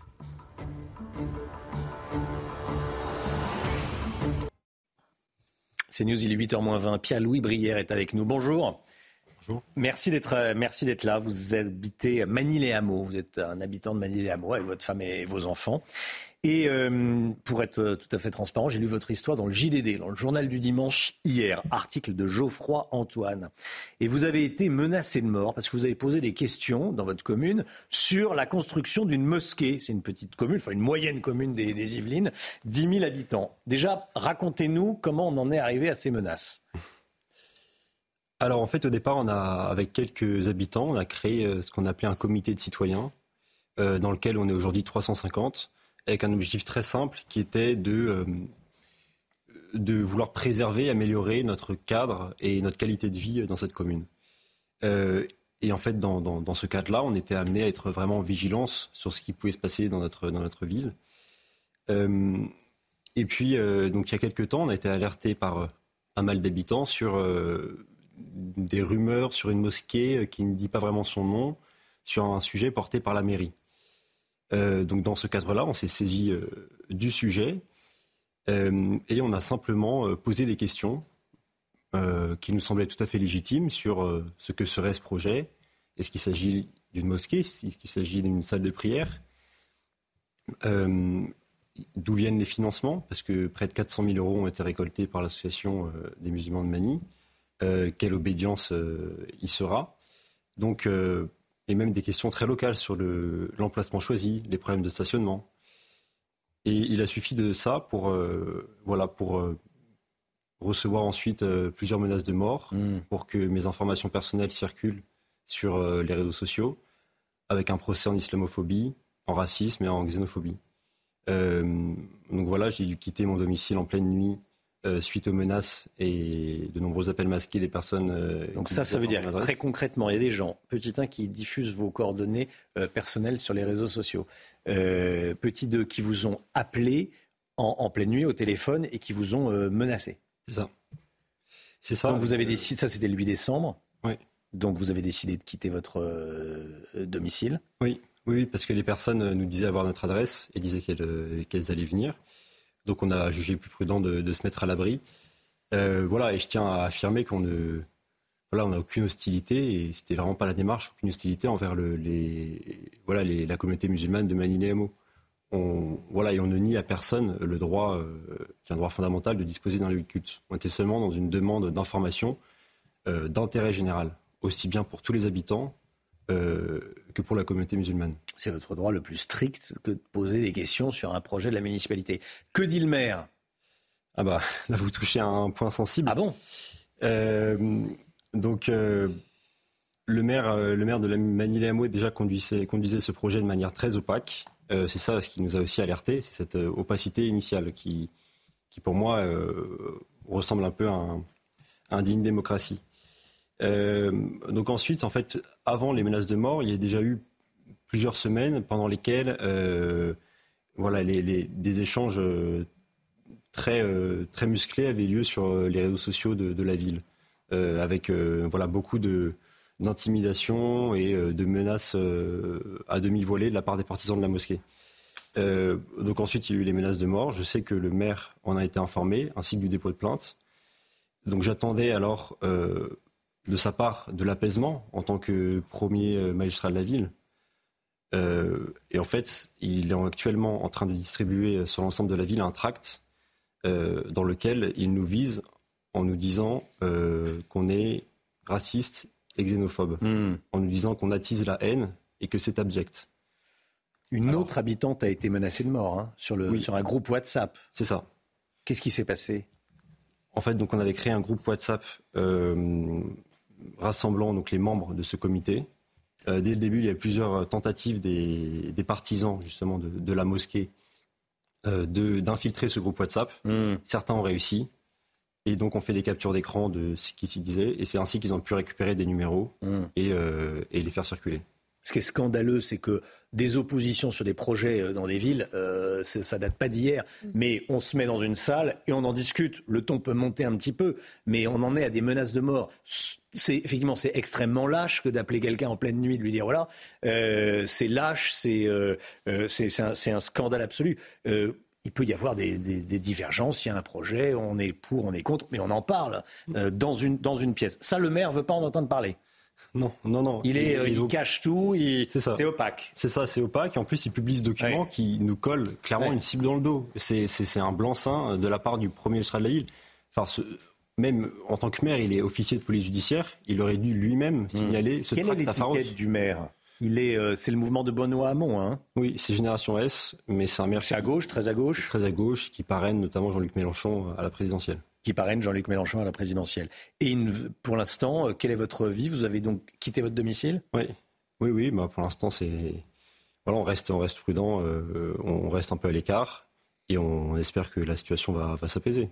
C'est News, il est 8h20. Pierre-Louis Brière est avec nous. Bonjour. Bonjour. Merci d'être, euh, merci d'être là. Vous habitez Manille-les-Hameaux. Vous êtes un habitant de Manille-les-Hameaux avec votre femme et vos enfants. Et euh, pour être euh, tout à fait transparent, j'ai lu votre histoire dans le JDD, dans le journal du dimanche hier, article de Geoffroy Antoine. Et vous avez été menacé de mort parce que vous avez posé des questions dans votre commune sur la construction d'une mosquée. C'est une petite commune, enfin une moyenne commune des, Yvelines, 10 000 habitants. Déjà, racontez-nous comment on en est arrivé à ces menaces. Alors en fait, au départ, on a, avec quelques habitants, on a créé euh, ce qu'on appelait un comité de citoyens, dans lequel on est aujourd'hui 350 avec un objectif très simple qui était de, euh, de vouloir préserver, améliorer notre cadre et notre qualité de vie dans cette commune. Euh, et en fait, dans, ce cadre-là, on était amené à être vraiment en vigilance sur ce qui pouvait se passer dans notre, ville. Euh, et puis, donc, il y a quelques temps, on a été alerté par un mal d'habitants sur des rumeurs sur une mosquée qui ne dit pas vraiment son nom, sur un sujet porté par la mairie. Euh, donc dans ce cadre-là, on s'est saisi euh, du sujet euh, et on a simplement posé des questions qui nous semblaient tout à fait légitimes sur ce que serait ce projet. Est-ce qu'il s'agit d'une mosquée? Est-ce qu'il s'agit d'une salle de prière? D'où viennent les financements? Parce que près de 400 000 euros ont été récoltés par l'association des musulmans de Mani. quelle obédience y sera? Donc et même des questions très locales sur l'emplacement choisi, les problèmes de stationnement. Et il a suffi de ça pour, euh, voilà, pour euh, recevoir ensuite euh, plusieurs menaces de mort, hmm. pour que mes informations personnelles circulent sur les réseaux sociaux, avec un procès en islamophobie, en racisme et en xénophobie. donc voilà, j'ai dû quitter mon domicile en pleine nuit euh, suite aux menaces et de nombreux appels masqués des personnes. Euh, Donc ça, ça veut dire très concrètement, il y a des gens, petit 1, qui diffusent vos coordonnées euh, personnelles sur les réseaux sociaux. petit 2, qui vous ont appelé en, pleine nuit au téléphone et qui vous ont menacé. C'est ça. C'est ça. Donc vous avez décidé, ça c'était le 8 décembre. Oui. Donc vous avez décidé de quitter votre domicile. Oui. Oui, parce que les personnes nous disaient avoir notre adresse et disaient qu'elles allaient venir. Donc on a jugé plus prudent de, se mettre à l'abri. Euh, voilà, et je tiens à affirmer qu'on ne, voilà, on n'a aucune hostilité et c'était vraiment pas la démarche, aucune hostilité envers le, les, voilà, la communauté musulmane de Manille On, voilà, et on ne nie à personne le droit, euh, qui est un droit fondamental, de disposer d'un lieu de culte. On était seulement dans une demande d'information euh, d'intérêt général aussi bien pour tous les habitants que pour la communauté musulmane. C'est votre droit le plus strict que de poser des questions sur un projet de la municipalité. Que dit le maire? Ah bah là vous touchez à un point sensible. Ah bon? Donc le maire, le maire de la Manille déjà conduisait, conduisait ce projet de manière très opaque. c'est ça ce qui nous a aussi alerté, c'est cette opacité initiale qui, qui pour moi ressemble un peu à un, à un digne démocratie. Euh, donc ensuite, en fait, avant les menaces de mort, il y a déjà eu plusieurs semaines pendant lesquelles euh, voilà, des échanges euh, très, très musclés avaient lieu sur les réseaux sociaux de, la ville, avec voilà, beaucoup de, d'intimidation et de menaces à demi voilées de la part des partisans de la mosquée. donc ensuite, il y a eu les menaces de mort. Je sais que le maire en a été informé, ainsi que du dépôt de plainte. Donc j'attendais alors de sa part de l'apaisement en tant que premier euh, magistrat de la ville. Euh, et en fait, il est actuellement en train de distribuer euh, sur l'ensemble de la ville un tract dans lequel il nous vise en nous disant qu'on est raciste et xénophobe, hmm. en nous disant qu'on attise la haine et que c'est abject. Une autre habitante a été menacée de mort hein, sur, le, sur un groupe WhatsApp. C'est ça. Qu'est-ce qui s'est passé? En fait, donc on avait créé un groupe WhatsApp rassemblant donc les membres de ce comité. Euh, dès le début, il y a eu plusieurs tentatives des, partisans justement de, la mosquée euh, d'infiltrer ce groupe WhatsApp. Hmm. Certains ont réussi. Et donc on fait des captures d'écran de ce qui s'y disait. Et c'est ainsi qu'ils ont pu récupérer des numéros hmm. euh, et les faire circuler. Ce qui est scandaleux, c'est que des oppositions sur des projets euh, dans des villes, euh, ça date pas d'hier. Mm. Mais on se met dans une salle et on en discute. Le ton peut monter un petit peu, mais on en est à des menaces de mort. C'est effectivement c'est extrêmement lâche que d'appeler quelqu'un en pleine nuit, de lui dire voilà, euh, c'est lâche, c'est c'est un, un, scandale absolu. il peut y avoir des, des, divergences. Il y a un projet, on est pour, on est contre, mais on en parle dans, une, dans une pièce. Ça, le maire veut pas en entendre parler. Non, non, non. Il, est, euh, il, cache tout, c'est opaque. C'est ça, c'est opaque. Et en plus, il publie ce document qui nous colle clairement une cible dans le dos. C'est un blanc-seing de la part du premier magistrat de la ville. Enfin, même en tant que maire, il est officier de police judiciaire. Il aurait dû lui-même hmm. signaler ce Quelle est l'étiquette du maire? Il est, euh, c'est le mouvement de Benoît Hamon, hein Oui, c'est Génération S, mais c'est un maire. C'est à gauche, très à gauche? Très à gauche, qui parraine notamment Jean-Luc Mélenchon à la présidentielle qui parraine Jean-Luc Mélenchon à la présidentielle. Et pour l'instant, euh, quelle est votre vie? Vous avez donc quitté votre domicile? Oui, oui, oui. Bah pour l'instant, c'est voilà, on reste, on reste prudent, euh, on reste un peu à l'écart et on espère que la situation va, va s'apaiser.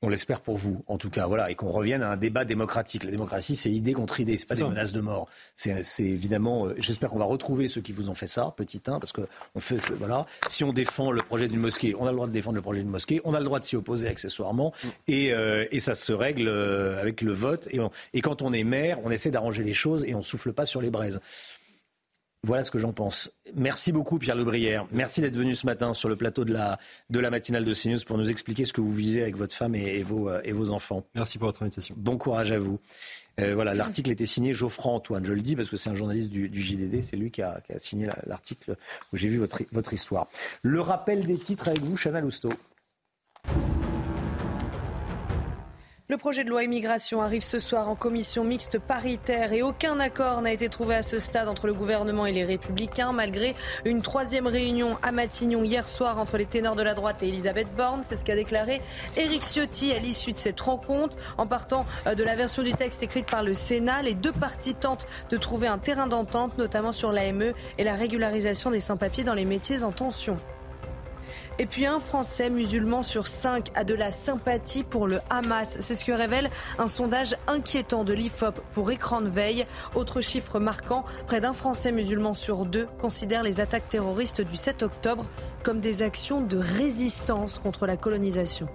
On l'espère pour vous, en tout cas, voilà, et qu'on revienne à un débat démocratique. La démocratie, c'est idée contre idée, c'est pas des menaces de mort. C'est évidemment, euh, j'espère qu'on va retrouver ceux qui vous ont fait ça, petit 1, parce que on fait, voilà, si on défend le projet d'une mosquée, on a le droit de défendre le projet d'une mosquée, on a le droit de s'y opposer accessoirement, mm. et, euh, et, ça se règle euh, avec le vote. Et, et quand on est maire, on essaie d'arranger les choses et on souffle pas sur les braises. Voilà ce que j'en pense. Merci beaucoup Pierre Lebrière. Merci d'être venu ce matin sur le plateau de la, de la matinale de CNews pour nous expliquer ce que vous vivez avec votre femme et, vos, et vos enfants. Merci pour votre invitation. Bon courage à vous. Euh, voilà, l'article était signé Geoffroy Antoine. Je le dis parce que c'est un journaliste du, du JDD. C'est lui qui a, qui a signé l'article où j'ai vu votre, votre histoire. Le rappel des titres avec vous, Chana Lousteau. Le projet de loi immigration arrive ce soir en commission mixte paritaire et aucun accord n'a été trouvé à ce stade entre le gouvernement et les républicains, malgré une troisième réunion à Matignon hier soir entre les ténors de la droite et Elisabeth Borne. C'est ce qu'a déclaré Éric Ciotti à l'issue de cette rencontre. En partant euh, de la version du texte écrite par le Sénat, les deux parties tentent de trouver un terrain d'entente, notamment sur l'AME et la régularisation des sans-papiers dans les métiers en tension. Et puis un Français musulman sur cinq a de la sympathie pour le Hamas. C'est ce que révèle un sondage inquiétant de l'IFOP pour écran de veille. Autre chiffre marquant, près d'un Français musulman sur deux considère les attaques terroristes du 7 octobre comme des actions de résistance contre la colonisation.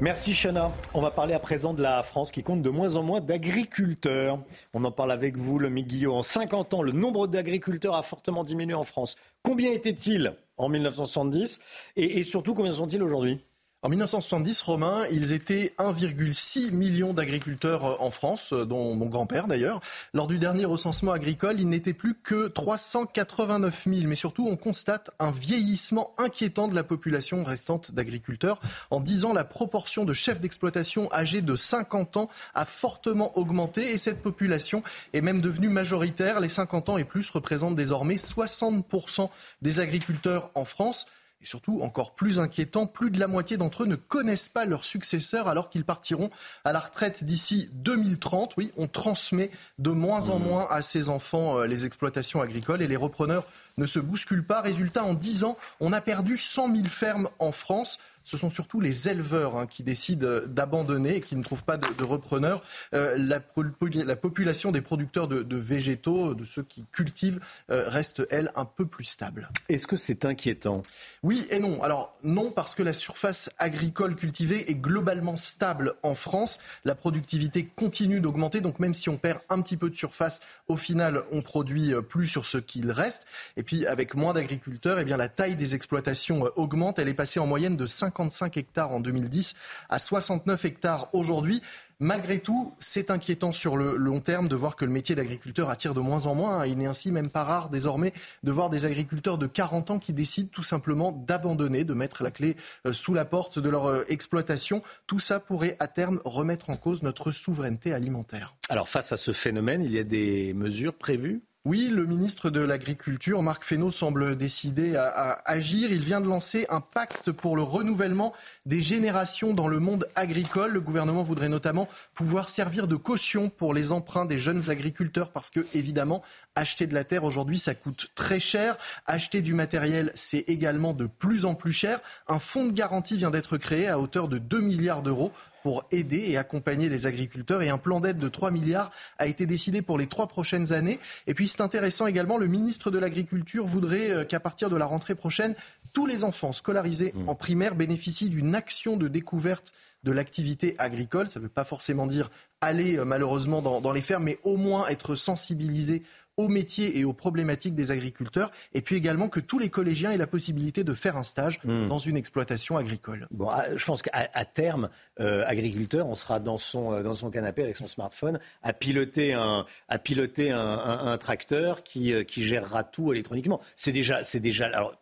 Merci Chana. On va parler à présent de la France qui compte de moins en moins d'agriculteurs. On en parle avec vous, le Guillot. En 50 ans, le nombre d'agriculteurs a fortement diminué en France. Combien était-il en 1970 et, surtout, combien sont-ils aujourd'hui? En 1970, Romain, ils étaient 1,6 million d'agriculteurs euh, en France, euh, dont mon grand-père d'ailleurs. Lors du dernier recensement agricole, ils n'étaient plus que 389 000. Mais surtout, on constate un vieillissement inquiétant de la population restante d'agriculteurs. En 10 ans, la proportion de chefs d'exploitation âgés de 50 ans a fortement augmenté et cette population est même devenue majoritaire. Les 50 ans et plus représentent désormais 60% des agriculteurs en France. Et surtout, encore plus inquiétant, plus de la moitié d'entre eux ne connaissent pas leurs successeurs alors qu'ils partiront à la retraite d'ici 2030. Oui, on transmet de moins en moins à ses enfants euh, les exploitations agricoles et les repreneurs ne se bousculent pas. Résultat, en 10 ans, on a perdu 100 000 fermes en France ce sont surtout les éleveurs hein, qui décident euh, d'abandonner et qui ne trouvent pas de, repreneurs. Euh, la, population des producteurs de, végétaux, de ceux qui cultivent, euh, reste, elle, un peu plus stable. Est-ce que c'est inquiétant? Oui et non. Alors non, parce que la surface agricole cultivée est globalement stable en France. La productivité continue d'augmenter, donc même si on perd un petit peu de surface, au final, on produit plus sur ce qu'il reste. Et puis, avec moins d'agriculteurs, eh bien, la taille des exploitations augmente. Elle est passée en moyenne de 5 55 hectares en 2010 à 69 hectares aujourd'hui. Malgré tout, c'est inquiétant sur le long terme de voir que le métier d'agriculteur attire de moins en moins. Il n'est ainsi même pas rare désormais de voir des agriculteurs de 40 ans qui décident tout simplement d'abandonner, de mettre la clé euh, sous la porte de leur euh, exploitation. Tout ça pourrait à terme remettre en cause notre souveraineté alimentaire. Alors face à ce phénomène, il y a des mesures prévues? Oui, le ministre de l'Agriculture, Marc Fesneau, semble décidé à, agir. Il vient de lancer un pacte pour le renouvellement des générations dans le monde agricole. Le gouvernement voudrait notamment pouvoir servir de caution pour les emprunts des jeunes agriculteurs parce que, évidemment, acheter de la terre aujourd'hui, ça coûte très cher. Acheter du matériel, c'est également de plus en plus cher. Un fonds de garantie vient d'être créé à hauteur de 2 milliards d'euros pour aider et accompagner les agriculteurs. Et un plan d'aide de 3 milliards a été décidé pour les trois prochaines années. Et puis c'est intéressant également, le ministre de l'Agriculture voudrait euh, qu'à partir de la rentrée prochaine, tous les enfants scolarisés mmh. en primaire bénéficient d'une action de découverte de l'activité agricole. Ça ne veut pas forcément dire aller euh, malheureusement dans, dans, les fermes, mais au moins être sensibilisé aux métiers et aux problématiques des agriculteurs, et puis également que tous les collégiens aient la possibilité de faire un stage hmm. dans une exploitation agricole. Bon, ah, je pense qu'à terme, euh, agriculteur, on sera dans son, euh, dans son canapé avec son smartphone à piloter un, à piloter un, tracteur qui, euh, qui gérera tout électroniquement. C'est déjà, c'est déjà. Alors,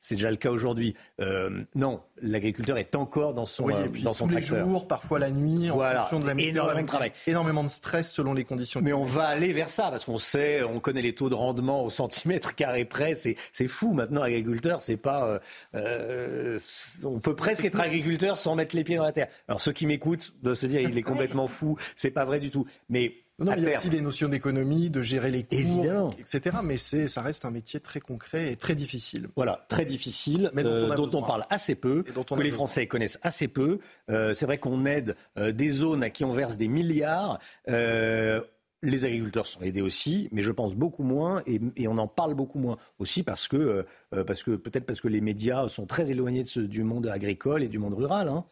c'est déjà le cas aujourd'hui. Euh, non, l'agriculteur est encore dans son, euh, dans son tous les jours, parfois la nuit, voilà. en fonction de la météo, énormément de travail, énormément de stress selon les conditions. Mais on va aller vers ça parce qu'on sait, on connaît les taux de rendement au centimètre carré près. C'est, c'est fou maintenant, agriculteur. C'est pas, euh, euh on peut presque être agriculteur sans mettre les pieds dans la terre. Alors ceux qui m'écoutent doivent se dire il est complètement fou. C'est pas vrai du tout. Mais non, il y a aussi des notions d'économie, de gérer les cours, etc. Mais ça reste un métier très concret et très difficile. Voilà, très difficile, mais dont, euh, on, parle assez peu, que les Français connaissent assez peu. Euh, c'est vrai qu'on aide euh, des zones à qui on verse des milliards. les agriculteurs sont aidés aussi, mais je pense beaucoup moins et, on en parle beaucoup moins aussi parce que, parce que peut-être parce que les médias sont très éloignés de du monde agricole et du monde rural. Hein.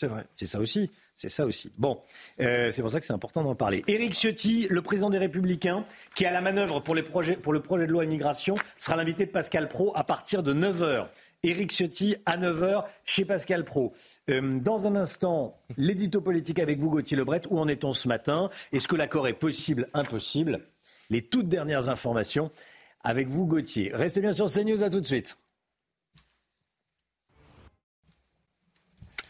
C'est vrai. C'est ça aussi. C'est ça aussi. Bon, euh, c'est pour ça que c'est important d'en parler. Éric Ciotti, le président des Républicains, qui est à la manœuvre pour, le projet de loi immigration, sera l'invité de Pascal Pro à partir de 9h. Éric Ciotti à 9h chez Pascal Pro. Euh, dans un instant, l'édito politique avec vous, Gauthier Lebret. Où en est-on ce matin? Est-ce que l'accord est possible Impossible? Les toutes dernières informations avec vous, Gauthier. Restez bien sur CNews, à tout de suite.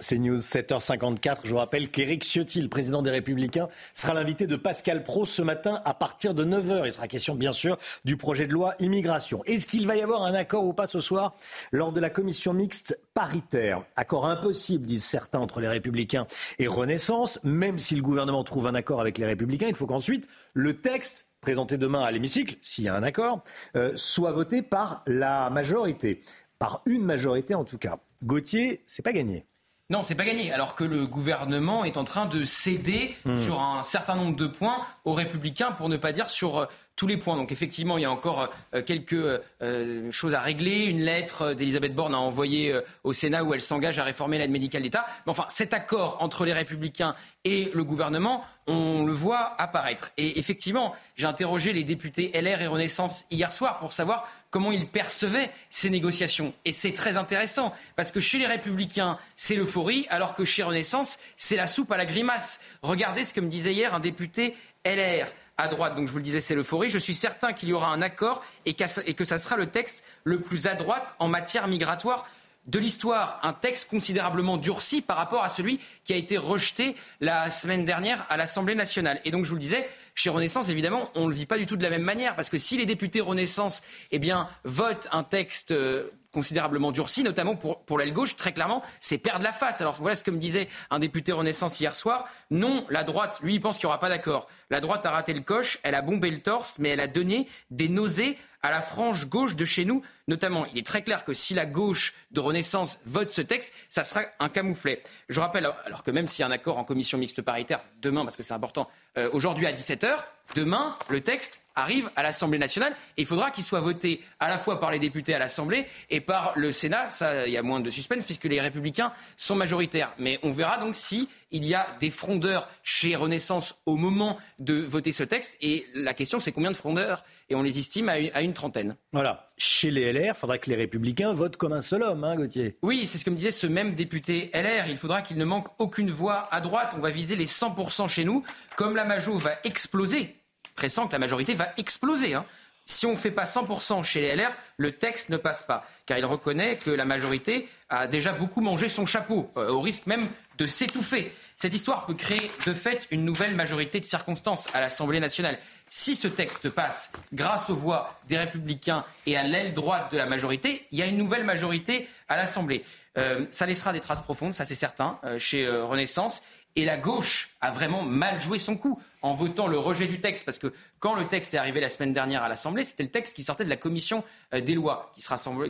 C'est News 7h54. Je vous rappelle qu'Éric Ciotti, le président des Républicains, sera l'invité de Pascal Pro ce matin à partir de 9h. Il sera question, bien sûr, du projet de loi immigration. Est-ce qu'il va y avoir un accord ou pas ce soir lors de la commission mixte paritaire? Accord impossible, disent certains, entre les Républicains et Renaissance. Même si le gouvernement trouve un accord avec les Républicains, il faut qu'ensuite le texte présenté demain à l'hémicycle, s'il y a un accord, euh, soit voté par la majorité. Par une majorité en tout cas. Gauthier, c'est pas gagné. Non, c'est pas gagné. Alors que le gouvernement est en train de céder hmm. sur un certain nombre de points aux Républicains, pour ne pas dire sur tous les points. Donc effectivement, il y a encore euh, quelques euh, choses à régler. Une lettre d'Elisabeth Borne a envoyée au Sénat où elle s'engage à réformer l'aide médicale d'État. Mais enfin, cet accord entre les Républicains et le gouvernement, on le voit apparaître. Et effectivement, j'ai interrogé les députés LR et Renaissance hier soir pour savoir comment ils percevaient ces négociations. Et c'est très intéressant, parce que chez les Républicains, c'est l'euphorie, alors que chez Renaissance, c'est la soupe à la grimace. Regardez ce que me disait hier un député LR à droite, donc je vous le disais, c'est l'euphorie. Je suis certain qu'il y aura un accord et, que ça sera le texte le plus à droite en matière migratoire de l'histoire, un texte considérablement durci par rapport à celui qui a été rejeté la semaine dernière à l'Assemblée nationale. Et donc, je vous le disais, chez Renaissance, évidemment, on ne le vit pas du tout de la même manière, parce que si les députés Renaissance eh bien, votent un texte euh, considérablement durci, notamment pour, l'aile gauche, très clairement, c'est perdre la face. Alors voilà ce que me disait un député Renaissance hier soir. Non, la droite, lui, il pense qu'il n'y aura pas d'accord. La droite a raté le coche, elle a bombé le torse, mais elle a donné des nausées à la frange gauche de chez nous, notamment. Il est très clair que si la gauche de Renaissance vote ce texte, ça sera un camouflet. Je rappelle, alors que même s'il y a un accord en commission mixte paritaire demain, parce que c'est important, euh, aujourd'hui à 17h, demain, le texte arrive à l'Assemblée nationale et il faudra qu'il soit voté à la fois par les députés à l'Assemblée et par le Sénat. Ça, il y a moins de suspense puisque les Républicains sont majoritaires. Mais on verra donc si il y a des frondeurs chez Renaissance au moment de voter ce texte. Et la question, c'est combien de frondeurs? Et on les estime à une, trentaine. Voilà. Chez les LR, il faudra que les Républicains votent comme un seul homme, hein, Gauthier. Oui, c'est ce que me disait ce même député LR. Il faudra qu'il ne manque aucune voix à droite. On va viser les 100% chez nous. Comme la Majo va exploser que la majorité va exploser. Hein. Si on ne fait pas 100% chez les LR, le texte ne passe pas, car il reconnaît que la majorité a déjà beaucoup mangé son chapeau, euh, au risque même de s'étouffer. Cette histoire peut créer de fait une nouvelle majorité de circonstances à l'Assemblée nationale. Si ce texte passe grâce aux voix des républicains et à l'aile droite de la majorité, il y a une nouvelle majorité à l'Assemblée. Euh, ça laissera des traces profondes, ça c'est certain, euh, chez Renaissance. Et la gauche a vraiment mal joué son coup en votant le rejet du texte, parce que quand le texte est arrivé la semaine dernière à l'Assemblée, c'était le texte qui sortait de la commission euh, des lois,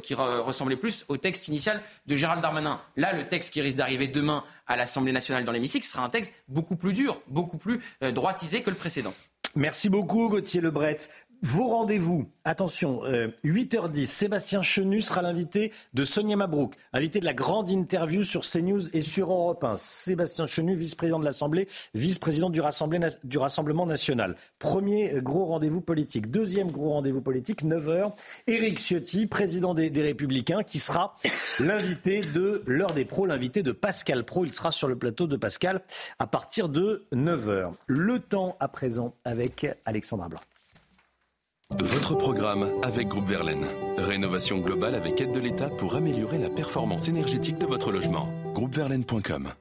qui, ressemblait plus au texte initial de Gérald Darmanin. Là, le texte qui risque d'arriver demain à l'Assemblée nationale dans l'hémicycle sera un texte beaucoup plus dur, beaucoup plus euh, droitisé que le précédent. Merci beaucoup Gauthier Lebret. Vos rendez-vous, attention, 8h10, euh, Sébastien Chenu sera l'invité de Sonia Mabrouk, invité de la grande interview sur CNews et sur Europe 1. Sébastien Chenu, vice-président de l'Assemblée, vice-président du, du, Rassemblement national. Premier gros rendez-vous politique. Deuxième gros rendez-vous politique, 9h, Éric Ciotti, président des, des Républicains, qui sera l'invité de l'heure des pros, l'invité de Pascal Pro. Il sera sur le plateau de Pascal à partir de 9h. Le temps à présent avec Alexandra Blanc. Votre programme avec Groupe Verlaine. Rénovation globale avec aide de l'État pour améliorer la performance énergétique de votre logement. Groupeverlaine.com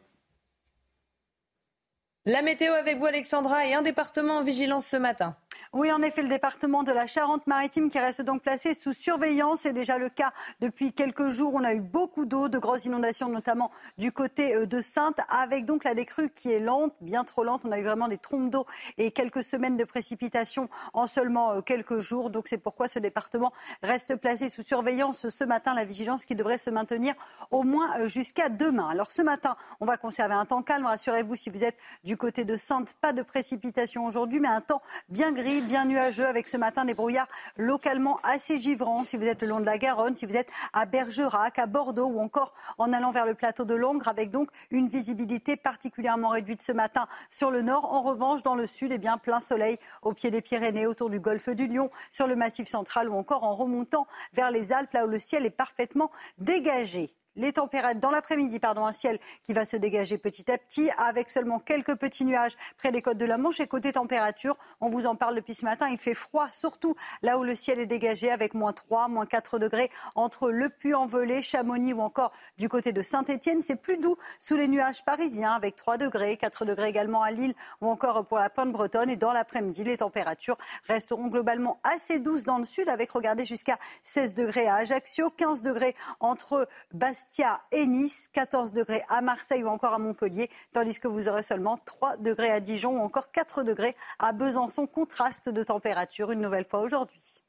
La météo avec vous Alexandra et un département en vigilance ce matin. Oui, en effet, le département de la Charente-Maritime qui reste donc placé sous surveillance. C'est déjà le cas depuis quelques jours. On a eu beaucoup d'eau, de grosses inondations, notamment du côté euh, de Sainte, avec donc la décrue qui est lente, bien trop lente. On a eu vraiment des trompes d'eau et quelques semaines de précipitations en seulement euh, quelques jours. Donc c'est pourquoi ce département reste placé sous surveillance ce matin. La vigilance qui devrait se maintenir au moins euh, jusqu'à demain. Alors ce matin, on va conserver un temps calme. Rassurez-vous, si vous êtes du côté de Sainte, pas de précipitations aujourd'hui, mais un temps bien gris bien nuageux avec ce matin des brouillards localement assez givrants. Si vous êtes le long de la Garonne, si vous êtes à Bergerac, à Bordeaux ou encore en allant vers le plateau de Langres avec donc une visibilité particulièrement réduite ce matin sur le nord. En revanche, dans le sud, eh bien, plein soleil au pied des Pyrénées, autour du golfe du Lion, sur le massif central ou encore en remontant vers les Alpes, là où le ciel est parfaitement dégagé les températures dans l'après-midi, pardon, un ciel qui va se dégager petit à petit avec seulement quelques petits nuages près des côtes de la Manche. Et côté température, on vous en parle depuis ce matin, il fait froid, surtout là où le ciel est dégagé avec moins 3, moins 4 degrés entre le Puy-en-Velay, Chamonix ou encore du côté de Saint-Etienne. C'est plus doux sous les nuages parisiens avec 3 degrés, 4 degrés également à Lille ou encore pour la pointe bretonne. Et dans l'après-midi, les températures resteront globalement assez douces dans le sud avec, regardez, jusqu'à 16 degrés à Ajaccio, 15 degrés entre Bastille Bastia et Nice, 14 degrés à Marseille ou encore à Montpellier, tandis que vous aurez seulement 3 degrés à Dijon ou encore 4 degrés à Besançon. Contraste de température une nouvelle fois aujourd'hui.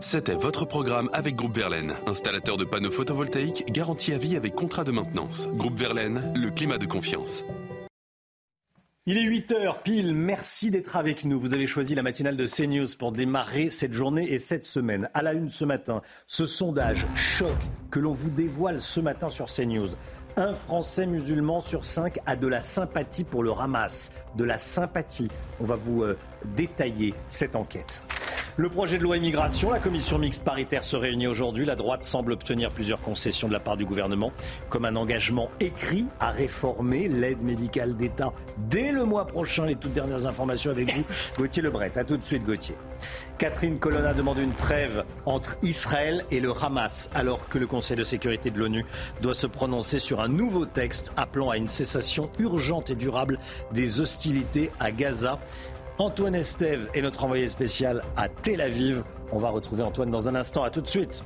C'était votre programme avec Groupe Verlaine, installateur de panneaux photovoltaïques garantie à vie avec contrat de maintenance. Groupe Verlaine, le climat de confiance. Il est 8h pile, merci d'être avec nous. Vous avez choisi la matinale de CNews pour démarrer cette journée et cette semaine. À la une ce matin, ce sondage choc que l'on vous dévoile ce matin sur CNews. Un Français musulman sur cinq a de la sympathie pour le Hamas. De la sympathie. On va vous euh, détailler cette enquête. Le projet de loi immigration, la commission mixte paritaire se réunit aujourd'hui. La droite semble obtenir plusieurs concessions de la part du gouvernement, comme un engagement écrit à réformer l'aide médicale d'État dès le mois prochain. Les toutes dernières informations avec vous, Gauthier Lebret. A tout de suite, Gauthier. Catherine Colonna demande une trêve entre Israël et le Hamas, alors que le Conseil de sécurité de l'ONU doit se prononcer sur un nouveau texte appelant à une cessation urgente et durable des hostilités à Gaza. Antoine Estève est notre envoyé spécial à Tel Aviv. On va retrouver Antoine dans un instant. À tout de suite.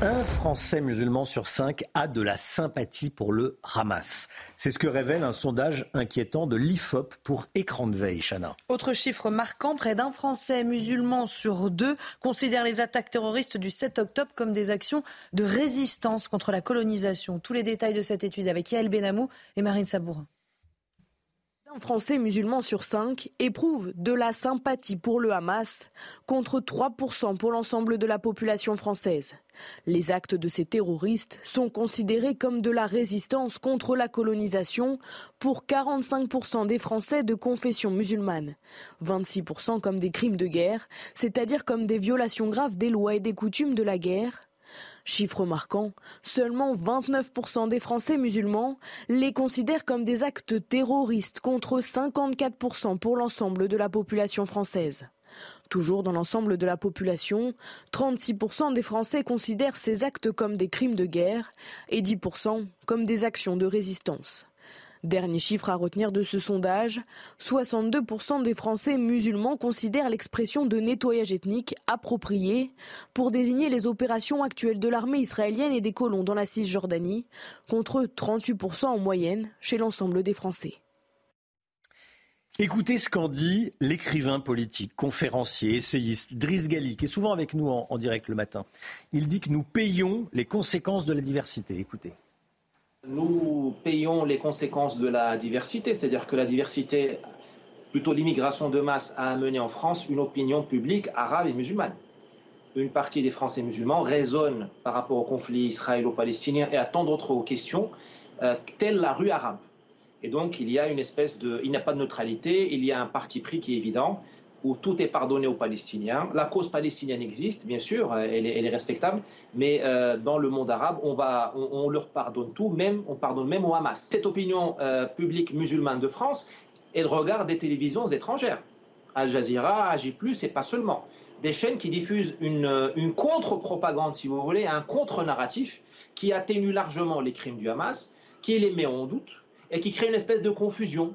Un Français musulman sur cinq a de la sympathie pour le Hamas. C'est ce que révèle un sondage inquiétant de l'IFOP pour écran de veille, Chana. Autre chiffre marquant, près d'un Français musulman sur deux considère les attaques terroristes du 7 octobre comme des actions de résistance contre la colonisation. Tous les détails de cette étude avec Yael Benamou et Marine Sabourin. Un Français musulman sur cinq éprouve de la sympathie pour le Hamas, contre 3% pour l'ensemble de la population française. Les actes de ces terroristes sont considérés comme de la résistance contre la colonisation pour 45% des Français de confession musulmane, 26% comme des crimes de guerre, c'est-à-dire comme des violations graves des lois et des coutumes de la guerre, Chiffre marquant, seulement 29% des Français musulmans les considèrent comme des actes terroristes contre 54% pour l'ensemble de la population française. Toujours dans l'ensemble de la population, 36% des Français considèrent ces actes comme des crimes de guerre et 10% comme des actions de résistance. Dernier chiffre à retenir de ce sondage, 62% des Français musulmans considèrent l'expression de nettoyage ethnique appropriée pour désigner les opérations actuelles de l'armée israélienne et des colons dans la Cisjordanie, contre 38% en moyenne chez l'ensemble des Français. Écoutez ce qu'en dit l'écrivain politique, conférencier, essayiste Driss Gali, qui est souvent avec nous en, en direct le matin. Il dit que nous payons les conséquences de la diversité. Écoutez. Nous payons les conséquences de la diversité, c'est-à-dire que la diversité, plutôt l'immigration de masse, a amené en France une opinion publique arabe et musulmane. Une partie des Français musulmans raisonne par rapport au conflit israélo-palestinien et à tant d'autres questions, euh, telle la rue arabe. Et donc il y a une espèce de, il n'y a pas de neutralité, il y a un parti pris qui est évident où tout est pardonné aux Palestiniens. La cause palestinienne existe, bien sûr, elle est, respectable, mais euh, dans le monde arabe, on, leur pardonne tout, même, on pardonne même au Hamas. Cette opinion euh, publique musulmane de France, elle regarde des télévisions étrangères. Al Jazeera, AJ+, et pas seulement. Des chaînes qui diffusent une, une contre-propagande, si vous voulez, un contre-narratif qui atténue largement les crimes du Hamas, qui les met en doute et qui crée une espèce de confusion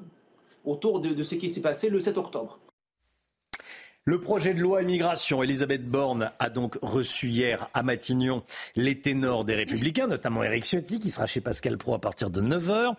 autour de, de ce qui s'est passé le 7 octobre. Le projet de loi immigration, Elisabeth Borne a donc reçu hier à Matignon les ténors des Républicains, notamment Éric Ciotti, qui sera chez Pascal Pro à partir de 9h.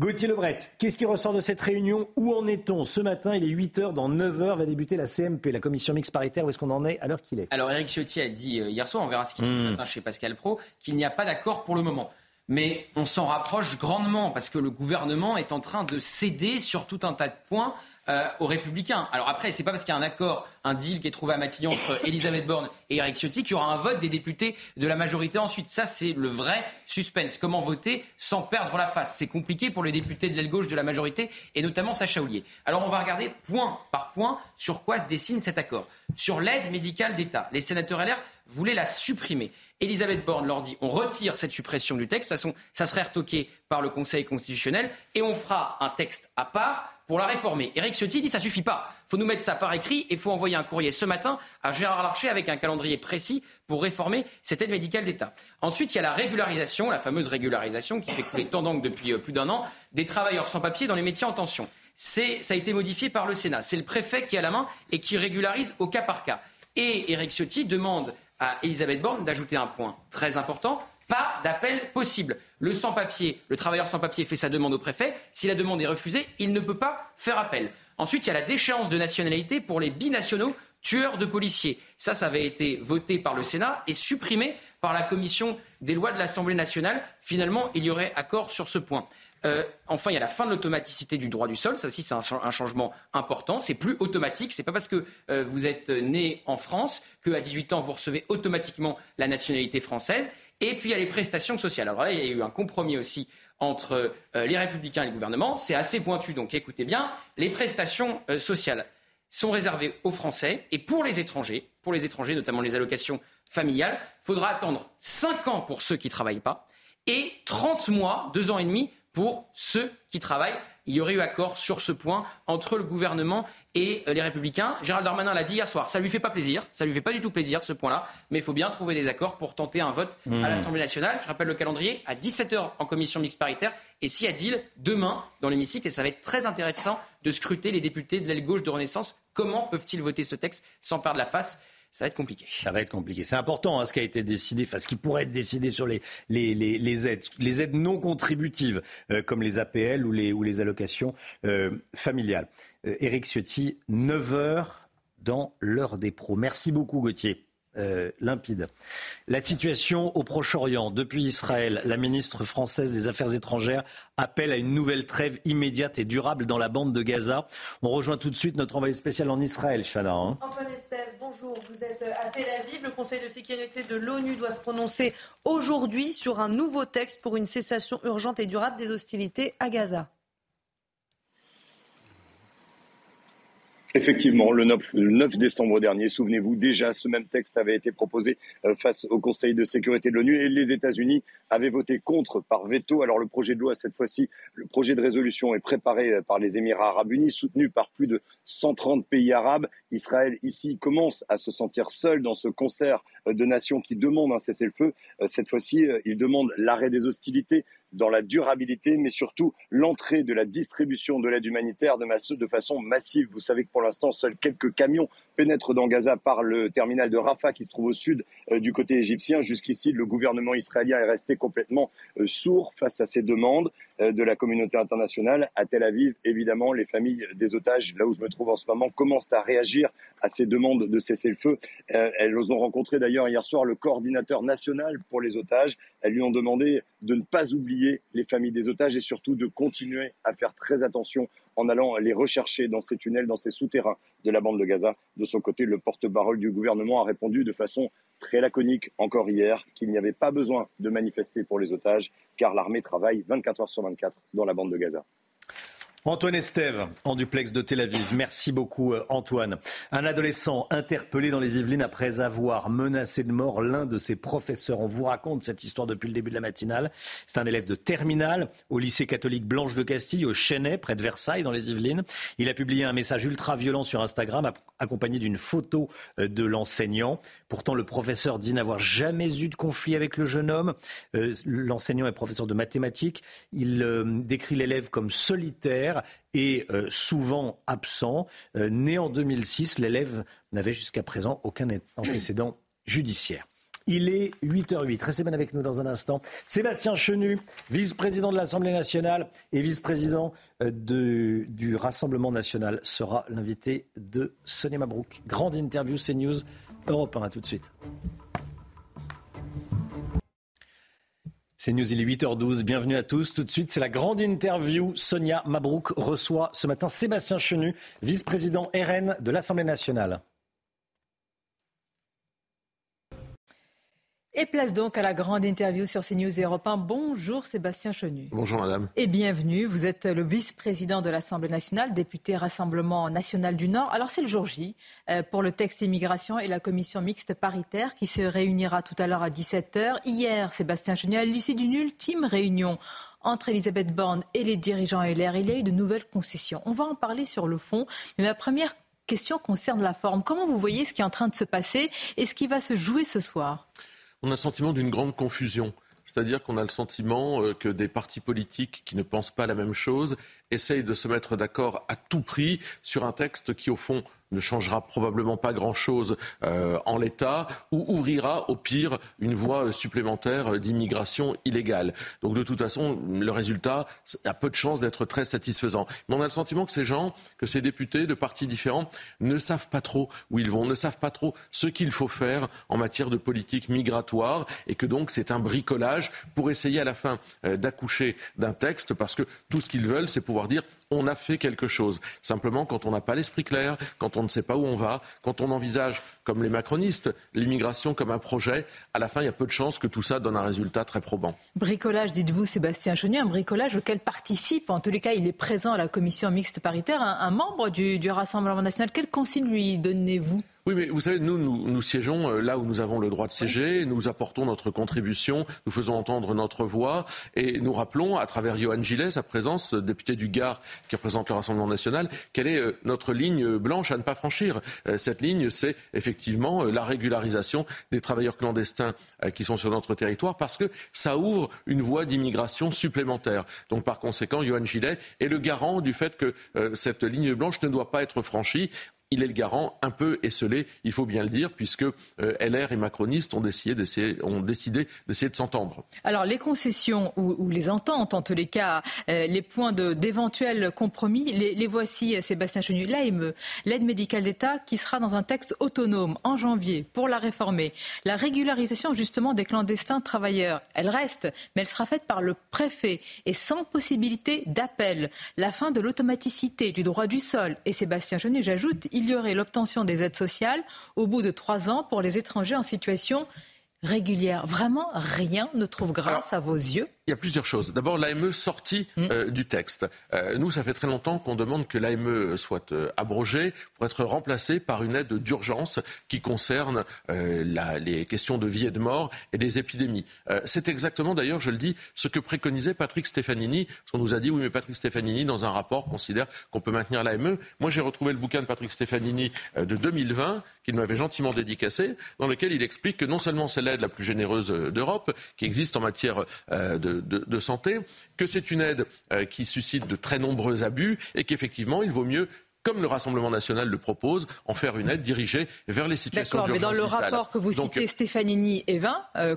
Gauthier Lebret, qu'est-ce qui ressort de cette réunion? Où en est-on? Ce matin, il est 8h, dans 9h va débuter la CMP, la commission mixte paritaire. Où est-ce qu'on en est à l'heure qu'il est? Alors Éric Ciotti a dit euh, hier soir, on verra ce qu'il dit ce matin chez Pascal Pro, qu'il n'y a pas d'accord pour le moment. Mais on s'en rapproche grandement parce que le gouvernement est en train de céder sur tout un tas de points euh, aux Républicains. Alors après, c'est pas parce qu'il y a un accord, un deal qui est trouvé à Matignon entre Elisabeth Borne et Eric Ciotti qu'il y aura un vote des députés de la majorité ensuite. Ça, c'est le vrai suspense. Comment voter sans perdre la face? C'est compliqué pour les députés de l'aile gauche de la majorité et notamment Sacha Oulier. Alors on va regarder point par point sur quoi se dessine cet accord. Sur l'aide médicale d'État, les sénateurs LR voulaient la supprimer. Elisabeth Borne leur dit on retire cette suppression du texte. De toute façon, ça serait retoqué par le Conseil constitutionnel et on fera un texte à part pour la réformer. Éric Ciotti dit ça suffit pas. faut nous mettre ça par écrit et il faut envoyer un courrier ce matin à Gérard Larcher avec un calendrier précis pour réformer cette aide médicale d'État. Ensuite, il y a la régularisation, la fameuse régularisation qui fait couler tant d'encre depuis plus d'un an, des travailleurs sans papier dans les métiers en tension. C'est, ça a été modifié par le Sénat. C'est le préfet qui a la main et qui régularise au cas par cas. Et Éric Ciotti demande à Elisabeth Borne d'ajouter un point très important pas Le sans-papier, le travailleur sans-papier fait sa demande au préfet. Si la demande est refusée, il ne peut pas faire appel. Ensuite, il y a la déchéance de nationalité pour les binationaux tueurs de policiers. Ça, ça avait été voté par le Sénat et supprimé par la commission des lois de l'Assemblée nationale. Finalement, il y aurait accord sur ce point. Euh, enfin, il y a la fin de l'automaticité du droit du sol. Ça aussi, c'est un, changement important. C'est plus automatique. C'est pas parce que euh, vous êtes né en France qu'à 18 ans, vous recevez automatiquement la nationalité française. Et puis, il y a les prestations sociales. Alors là, il y a eu un compromis aussi entre euh, les républicains et le gouvernement. C'est assez pointu, donc écoutez bien. Les prestations sociales sont réservées aux Français et pour les étrangers, pour les étrangers, notamment les allocations familiales, il faudra attendre 5 ans pour ceux qui ne travaillent pas et 30 mois, 2 ans et demi pour ceux qui travaillent. Il y aurait eu accord sur ce point entre le gouvernement et euh, les Républicains. Gérald Darmanin l'a dit hier soir. Ça lui fait pas plaisir, ça lui fait pas du tout plaisir ce point-là, mais il faut bien trouver des accords pour tenter un vote à mmh. l'Assemblée nationale. Je rappelle le calendrier à 17h en commission mixte paritaire et si à deal demain dans l'hémicycle et ça va être très intéressant de scruter les députés de l'aile gauche de Renaissance. Comment peuvent-ils voter ce texte sans perdre la face ça va être compliqué. Ça va être compliqué. C'est important hein, ce qui a été décidé, enfin ce qui pourrait être décidé sur les, les, les, aides, les aides non contributives, euh, comme les APL ou les, ou les allocations euh, familiales. Euh, Éric Ciotti, 9 heures dans l'heure des pros. Merci beaucoup Gauthier. Euh, limpide. La situation au Proche-Orient. Depuis Israël, la ministre française des Affaires étrangères appelle à une nouvelle trêve immédiate et durable dans la bande de Gaza. On rejoint tout de suite notre envoyé spécial en Israël, Chana. Hein. Antoine Estève, bonjour. Vous êtes à Tel Aviv. Le Conseil de sécurité de l'ONU doit se prononcer aujourd'hui sur un nouveau texte pour une cessation urgente et durable des hostilités à Gaza. Effectivement, le 9, décembre dernier, souvenez-vous, déjà ce même texte avait été proposé euh, face au Conseil de sécurité de l'ONU et les États-Unis avaient voté contre par veto. Alors le projet de loi, cette fois-ci, le projet de résolution est préparé euh, par les Émirats arabes unis, soutenu par plus de 130 pays arabes. Israël, ici, commence à se sentir seul dans ce concert de nations qui demandent un cessez-le-feu. Cette fois-ci, il demande l'arrêt des hostilités dans la durabilité, mais surtout l'entrée de la distribution de l'aide humanitaire de, façon massive. Vous savez que pour l'instant, seuls quelques camions pénètrent dans Gaza par le terminal de Rafah qui se trouve au sud euh, du côté égyptien. Jusqu'ici, le gouvernement israélien est resté complètement euh, sourd face à ces demandes euh, de la communauté internationale. À Tel Aviv, évidemment, les familles des otages, là où je me trouve en ce moment, commencent à réagir à ces demandes de cessez-le-feu. elles ont rencontré d'ailleurs hier soir le coordinateur national pour les otages. Elles lui ont demandé de ne pas oublier les familles des otages et surtout de continuer à faire très attention en allant les rechercher dans ces tunnels, dans ces souterrains de la bande de Gaza. De son côté, le porte-parole du gouvernement a répondu de façon très laconique encore hier qu'il n'y avait pas besoin de manifester pour les otages car l'armée travaille 24 heures sur 24 dans la bande de Gaza. Antoine Estève, en duplex de Tel Aviv. Merci beaucoup, euh, Antoine. Un adolescent interpellé dans les Yvelines après avoir menacé de mort l'un de ses professeurs. On vous raconte cette histoire depuis le début de la matinale. C'est un élève de terminale au lycée catholique Blanche de Castille, au Chênay, près de Versailles, dans les Yvelines. Il a publié un message ultra violent sur Instagram, accompagné d'une photo euh, de l'enseignant. Pourtant, le professeur dit n'avoir jamais eu de conflit avec le jeune homme. Euh, l'enseignant est professeur de mathématiques. Il décrit l'élève comme solitaire et euh, souvent absent. Euh, né en 2006, l'élève n'avait jusqu'à présent aucun antécédent judiciaire. Il est 8h08. Restez bien avec nous dans un instant. Sébastien Chenu, vice-président de l'Assemblée nationale et vice-président euh, du Rassemblement national, sera l'invité de Sonia Mabrouk. Grande interview CNews Europe 1. À tout de suite. C'est News, il est 8h12. Bienvenue à tous. Tout de suite, c'est la grande interview. Sonia Mabrouk reçoit ce matin Sébastien Chenu, vice-président RN de l'Assemblée nationale. Et place donc à la grande interview sur CNews Europe 1. Bonjour Sébastien Chenu. Bonjour madame. Et bienvenue. Vous êtes le vice-président de l'Assemblée nationale, député Rassemblement national du Nord. Alors c'est le jour J euh, pour le texte immigration et la commission mixte paritaire qui se réunira tout à l'heure à 17h. Hier, Sébastien Chenu, à l'issue d'une ultime réunion entre Elisabeth Borne et les dirigeants LR, il y a eu de nouvelles concessions. On va en parler sur le fond. Mais ma première question concerne la forme. Comment vous voyez ce qui est en train de se passer et ce qui va se jouer ce soir? On a le sentiment d'une grande confusion. C'est-à-dire qu'on a le sentiment euh, que des partis politiques qui ne pensent pas la même chose essayent de se mettre d'accord à tout prix sur un texte qui, au fond, ne changera probablement pas grand-chose euh, en l'état ou ouvrira au pire une voie supplémentaire d'immigration illégale. Donc de toute façon, le résultat a peu de chances d'être très satisfaisant. Mais on a le sentiment que ces gens, que ces députés de partis différents ne savent pas trop où ils vont, ne savent pas trop ce qu'il faut faire en matière de politique migratoire et que donc c'est un bricolage pour essayer à la fin euh, d'accoucher d'un texte parce que tout ce qu'ils veulent, c'est pouvoir dire on a fait quelque chose. Simplement, quand on n'a pas l'esprit clair, quand on ne sait pas où on va, quand on envisage, comme les macronistes, l'immigration comme un projet, à la fin, il y a peu de chances que tout ça donne un résultat très probant. Bricolage, dites-vous, Sébastien Chenu, un bricolage auquel participe, en tous les cas, il est présent à la commission mixte paritaire, un, membre du, Rassemblement national. Quelle consigne lui donnez-vous? Oui, mais vous savez, nous, nous, siégeons euh, là où nous avons le droit de siéger, nous apportons notre contribution, nous faisons entendre notre voix. Et nous rappelons, à travers Johan Gillet, sa présence, député du Gard qui représente le Rassemblement national, quelle est euh, notre ligne blanche à ne pas franchir. Euh, cette ligne, c'est effectivement la régularisation des travailleurs clandestins qui sont sur notre territoire parce que ça ouvre une voie d'immigration supplémentaire. Donc par conséquent, Johan Gillet est le garant du fait que cette ligne blanche ne doit pas être franchie il est le garant un peu esselé, il faut bien le dire, puisque euh, LR et macronistes ont décidé d'essayer, ont décidé d'essayer de s'entendre. Alors les concessions ou, les ententes, en tous les cas, euh, les points d'éventuels compromis, les, voici, euh, Sébastien Chenu. L'AME, l'aide médicale d'État, qui sera dans un texte autonome en janvier pour la réformer. La régularisation justement des clandestins travailleurs, elle reste, mais elle sera faite par le préfet et sans possibilité d'appel. La fin de l'automaticité du droit du sol. Et Sébastien Chenu, j'ajoute, il y aurait l'obtention des aides sociales au bout de trois ans pour les étrangers en situation régulière. Vraiment, rien ne trouve grâce à vos yeux il y a plusieurs choses. D'abord, l'AME sortie mm. euh, du texte. Euh, nous, ça fait très longtemps qu'on demande que l'AME soit euh, abrogée pour être remplacée par une aide d'urgence qui concerne la, les questions de vie et de mort et des épidémies. C'est exactement, d'ailleurs, je le dis, ce que préconisait Patrick Stefanini. Parce qu'on nous a dit, oui, mais Patrick Stefanini, dans un rapport, considère qu'on peut maintenir l'AME. Moi, j'ai retrouvé le bouquin de Patrick Stefanini de 2020 qu'il m'avait gentiment dédicacé, dans lequel il explique que non seulement c'est l'aide la plus généreuse d'Europe, qui existe en matière de de, santé, que c'est une aide euh, qui suscite de très nombreux abus et qu'effectivement, il vaut mieux comme le Rassemblement national le propose, en faire une aide dirigée vers les situations D'accord, mais dans le rapport que vous citez, Stéfanini et Vin, euh,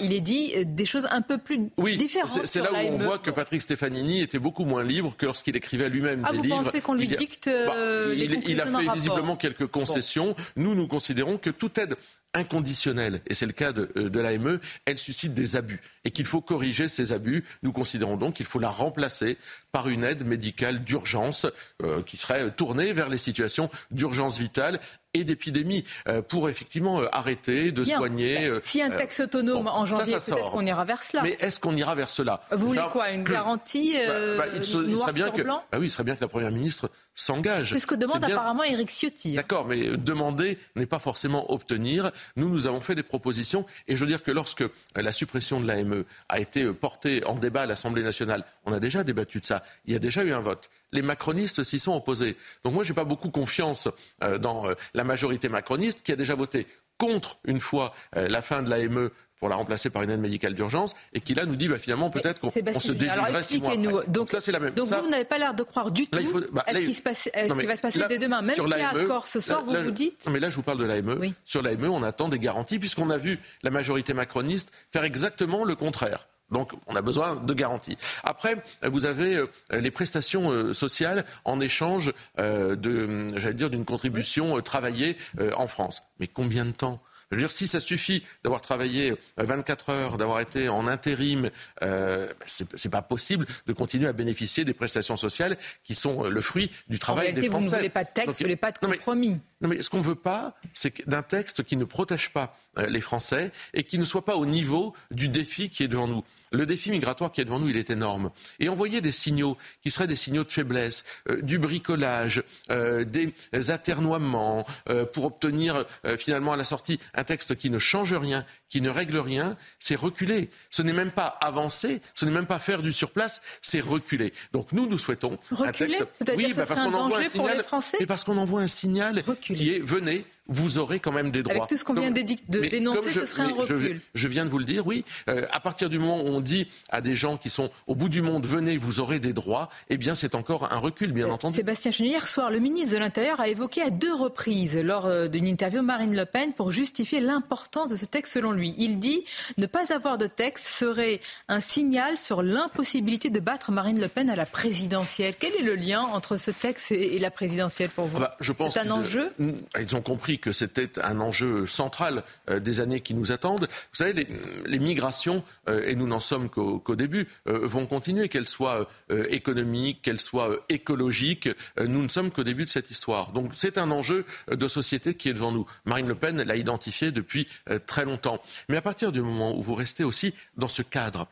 il est dit euh, des choses un peu plus oui, différentes. C'est là où on voit que Patrick Stefanini était beaucoup moins libre que lorsqu'il écrivait lui-même ah, des vous livres. Pensez qu'on lui dicte bah, il, a fait visiblement quelques concessions. Nous, nous considérons que toute aide inconditionnelle, et c'est le cas de, euh, l'AME, elle suscite des abus et qu'il faut corriger ces abus. Nous considérons donc qu'il faut la remplacer par une aide médicale d'urgence euh, qui serait tournée vers les situations d'urgence vitale et d'épidémie euh, pour effectivement arrêter de soigner. si un texte autonome en janvier, peut-être qu'on ira vers cela. Mais est-ce qu'on ira vers cela? Vous voulez quoi Une garantie bah, bah, il, serait bien que, bah oui, il serait bien que la première ministre s'engage. C'est ce que demande apparemment Éric Ciotti. D'accord, mais demander n'est pas forcément obtenir. Nous, nous avons fait des propositions et je veux dire que lorsque la suppression de l'AME a été portée en débat à l'Assemblée nationale, on a déjà débattu de ça. Il y a déjà eu un vote. Les macronistes s'y sont opposés. Donc moi, je n'ai pas beaucoup confiance euh, dans euh, la majorité macroniste qui a déjà voté contre, une fois euh, la fin de l'AME pour la remplacer par une aide médicale d'urgence et qui là nous dit bah, finalement peut-être qu'on se délivrerait six mois après. Donc, ça c'est la même. Donc vous n'avez pas l'air de croire du tout bah, à ce, qui, se passe, ce qui va se passer dès demain, même s'il y a accord ce soir, vous vous dites. Non mais là je vous parle de l'AME. Sur l'AME on attend des garanties puisqu'on a vu la majorité macroniste faire exactement le contraire. Donc, on a besoin de garanties. Après, vous avez euh, les prestations euh, sociales en échange euh, de, j'allais dire, d'une contribution travaillée en France. Mais combien de temps? Je veux dire, si ça suffit d'avoir travaillé 24 euh, heures, d'avoir été en intérim, euh, ben, c'est pas possible de continuer à bénéficier des prestations sociales qui sont le fruit du travail en réalité, des Français. Vous ne voulez pas de texte, vous ne voulez pas de compromis. Non mais, ce qu'on ne veut pas, c'est d'un texte qui ne protège pas euh, les Français et qui ne soit pas au niveau du défi qui est devant nous. Le défi migratoire qui est devant nous, est énorme. Et envoyer des signaux qui seraient des signaux de faiblesse, euh, du bricolage, euh, des aternoiements pour obtenir finalement à la sortie un texte qui ne change rien, qui ne règle rien, c'est reculer. Ce n'est même pas avancer, ce n'est même pas faire du surplace, c'est reculer. Donc nous, nous souhaitons reculer, un texte. Oui, bah, parce qu'on envoie un signal. Mais parce qu'on envoie un signal qui est venez, vous aurez quand même des droits. Avec tout ce qu'on vient de dénoncer, ce serait un recul. Je, viens de vous le dire, oui. Euh, à partir du moment où on dit à des gens qui sont au bout du monde, venez, vous aurez des droits, eh bien c'est encore un recul, bien entendu. Sébastien Chenu, hier soir, le ministre de l'Intérieur a évoqué à deux reprises, lors d'une interview, Marine Le Pen pour justifier l'importance de ce texte selon lui. Il dit ne pas avoir de texte serait un signal sur l'impossibilité de battre Marine Le Pen à la présidentielle. Quel est le lien entre ce texte et la présidentielle pour vous? Ah bah, Je C'est un enjeu? Ils ont compris que c'était un enjeu central euh, des années qui nous attendent. Vous savez, les, migrations, euh, et nous n'en sommes qu'au début, euh, vont continuer, qu'elles soient économiques, qu'elles soient écologiques. nous ne sommes qu'au début de cette histoire. Donc c'est un enjeu de société qui est devant nous. Marine Le Pen l'a identifié depuis très longtemps. Mais à partir du moment où vous restez aussi dans ce cadre,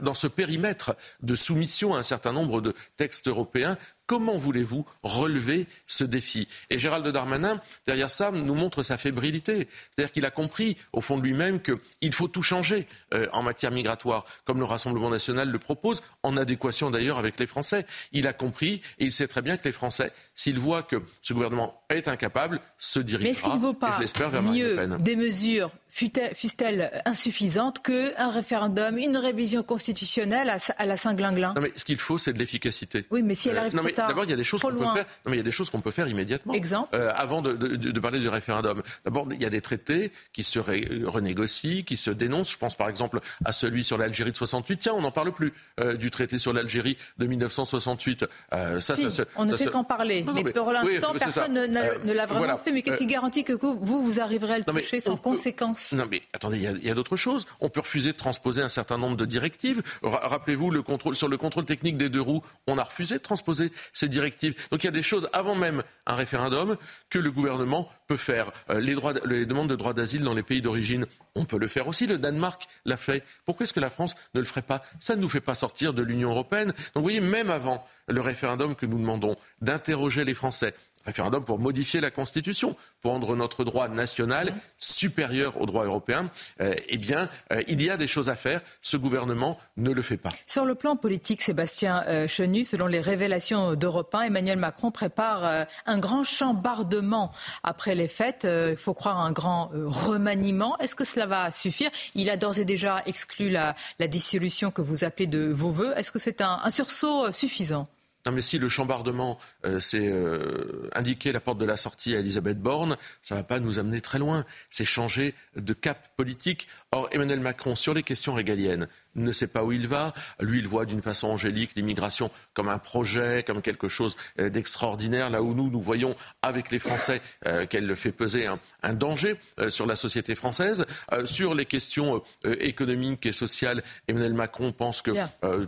dans ce périmètre de soumission à un certain nombre de textes européens, Comment voulez-vous relever ce défi? Et Gérald Darmanin, derrière ça, nous montre sa fébrilité. C'est-à-dire qu'il a compris, au fond de lui-même, qu'il faut tout changer euh, en matière migratoire, comme le Rassemblement national le propose, en adéquation d'ailleurs avec les Français. Il a compris et il sait très bien que les Français, s'ils voient que ce gouvernement est incapable, se dirigera, Mais vaut pas je l'espère, vers Pen. Des mesures fussent-elles insuffisantes qu'un référendum, une révision constitutionnelle à, la Saint-Glinglin? Non, mais ce qu'il faut, c'est de l'efficacité. Oui, mais si elle euh, arrive D'abord, il y a des choses qu'on peut faire. Non, mais il y a des choses qu'on peut faire immédiatement. Exemple. Euh, avant de, de, de, parler du référendum. D'abord, il y a des traités qui se renégocient, qui se dénoncent. Je pense par exemple à celui sur l'Algérie de 68. Tiens, on n'en parle plus euh, du traité sur l'Algérie de 1968. Euh, ça, ça, on ne fait qu'en parler. mais, pour l'instant, personne ne, l'a vraiment fait. Mais qu'est-ce qui garantit que vous, vous arriverez à le toucher sans conséquence? Non, mais attendez, il y a, a d'autres choses. On peut refuser de transposer un certain nombre de directives. Rappelez-vous, le contrôle, sur le contrôle technique des deux roues, on a refusé de transposer ces directives. Donc il y a des choses avant même un référendum que le gouvernement peut faire. Euh, les, demandes de droit d'asile dans les pays d'origine, on peut le faire aussi. Le Danemark l'a fait. Pourquoi est-ce que la France ne le ferait pas? Ça ne nous fait pas sortir de l'Union européenne. Donc vous voyez, même avant le référendum que nous demandons, d'interroger les Français, référendum pour modifier la Constitution, pour rendre notre droit national supérieur au droit européen, euh, eh bien, euh, il y a des choses à faire. Ce gouvernement ne le fait pas. Sur le plan politique, Sébastien euh, Chenu, selon les révélations d'Europe 1, Emmanuel Macron prépare un grand chambardement après les fêtes. Il faut croire un grand remaniement. Est-ce que cela va suffire? Il a d'ores et déjà exclu la, dissolution que vous appelez de vos voeux. Est-ce que c'est un sursaut suffisant? Non, mais si le chambardement, euh, c'est euh, indiquer la porte de la sortie à Elisabeth Borne, ça ne va pas nous amener très loin. C'est changer de cap politique. Or, Emmanuel Macron, sur les questions régaliennes, ne sait pas où il va. Lui, il voit d'une façon angélique l'immigration comme un projet, comme quelque chose euh, d'extraordinaire, là où nous, nous voyons avec les Français euh, qu'elle fait peser un, danger euh, sur la société française. sur les questions économiques et sociales, Emmanuel Macron pense que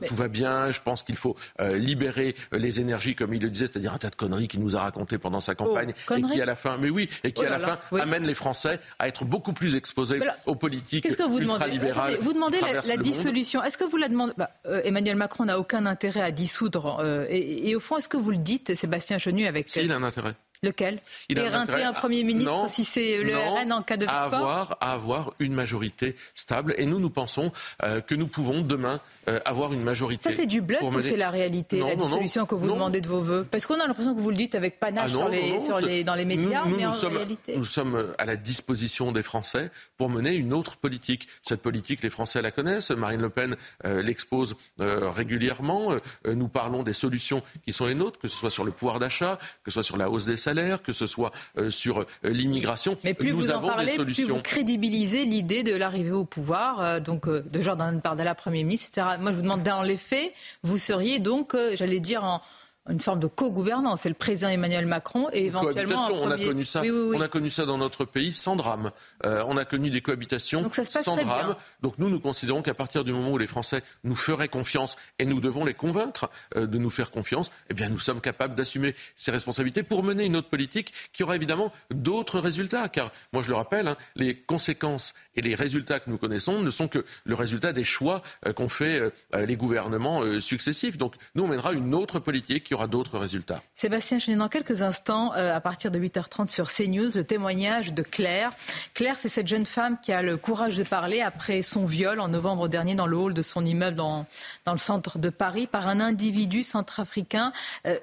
tout va bien. Je pense qu'il faut libérer les énergies, comme il le disait, c'est-à-dire un tas de conneries qu'il nous a racontées pendant sa campagne oh, et qui, à la fin, mais oui, et qui, oh à la fin, amène les Français à être beaucoup plus exposés aux politiques ultralibérales. Vous demandez la, la dissolution est-ce que vous la demandez bah, euh, Emmanuel Macron n'a aucun intérêt à dissoudre. Euh, et, au fond, est-ce que vous le dites, Sébastien Chenu, avec. Si, il a un intérêt. Lequel Il Éreinter un Premier ministre si c'est le RN en cas de victoire avoir, à avoir une majorité stable. Et nous, nous pensons euh, que nous pouvons demain euh, avoir une majorité. Ça, c'est du bluff ou c'est la réalité, la dissolution que vous demandez de vos voeux Parce qu'on a l'impression que vous le dites avec panache ah sur les, dans les médias, mais en sommes, réalité. Nous sommes à la disposition des Français pour mener une autre politique. Cette politique, les Français la connaissent. Marine Le Pen euh, l'expose régulièrement. nous parlons des solutions qui sont les nôtres, que ce soit sur le pouvoir d'achat, que ce soit sur la hausse des salaires, que ce soit euh, sur euh, l'immigration. Mais plus vous en parlez, plus vous crédibilisez l'idée de l'arrivée au pouvoir, euh, donc de Jordan Bardella, Premier ministre, etc. Moi, je vous demande dans les faits, vous seriez donc, j'allais dire, en, une forme de co-gouvernance. C'est le président Emmanuel Macron et éventuellement. On a connu ça. On a connu ça dans notre pays sans drame. Euh, on a connu des cohabitations Donc ça se passe sans drame. Bien. Donc nous, nous considérons qu'à partir du moment où les Français nous feraient confiance et nous devons les convaincre euh, de nous faire confiance, eh bien nous sommes capables d'assumer ces responsabilités pour mener une autre politique qui aura évidemment d'autres résultats. Car moi, je le rappelle, hein, les conséquences Et les résultats que nous connaissons ne sont que le résultat des choix qu'ont fait les gouvernements successifs. Donc nous, on mènera une autre politique qui aura d'autres résultats. Sébastien Chenet, dans quelques instants, à partir de 8h30 sur CNews, le témoignage de Claire. Claire, c'est cette jeune femme qui a le courage de parler après son viol en novembre dernier dans le hall de son immeuble dans, dans le centre de Paris par un individu centrafricain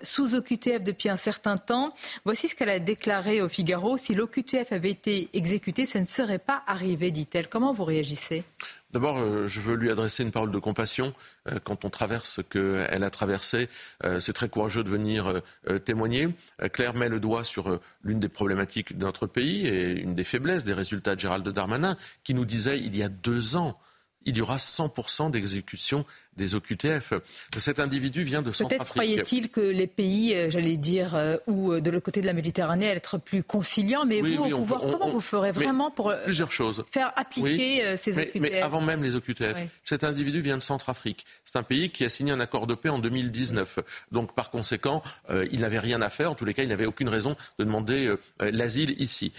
sous OQTF depuis un certain temps. Voici ce qu'elle a déclaré au Figaro. Si l'OQTF avait été exécuté, ça ne serait pas arrivé, Comment vous réagissez? D'abord, euh, je veux lui adresser une parole de compassion. Euh, quand on traverse ce qu'elle a traversé, euh, c'est très courageux de venir témoigner. Claire met le doigt sur l'une des problématiques de notre pays et une des faiblesses des résultats de Gérald Darmanin, qui nous disait il y a deux ans il y aura 100% d'exécution des OQTF. Cet individu vient de Centrafrique. Peut-être croyait-il que les pays, euh, j'allais dire, euh, ou euh, de l'autre côté de la Méditerranée, allaient être plus conciliants. Mais vous, au pouvoir, comment vous ferez vraiment pour plusieurs choses. faire appliquer ces OQTF mais, avant même les OQTF, cet individu vient de Centrafrique. C'est un pays qui a signé un accord de paix en 2019. Donc, par conséquent, il n'avait rien à faire. En tous les cas, il n'avait aucune raison de demander l'asile ici.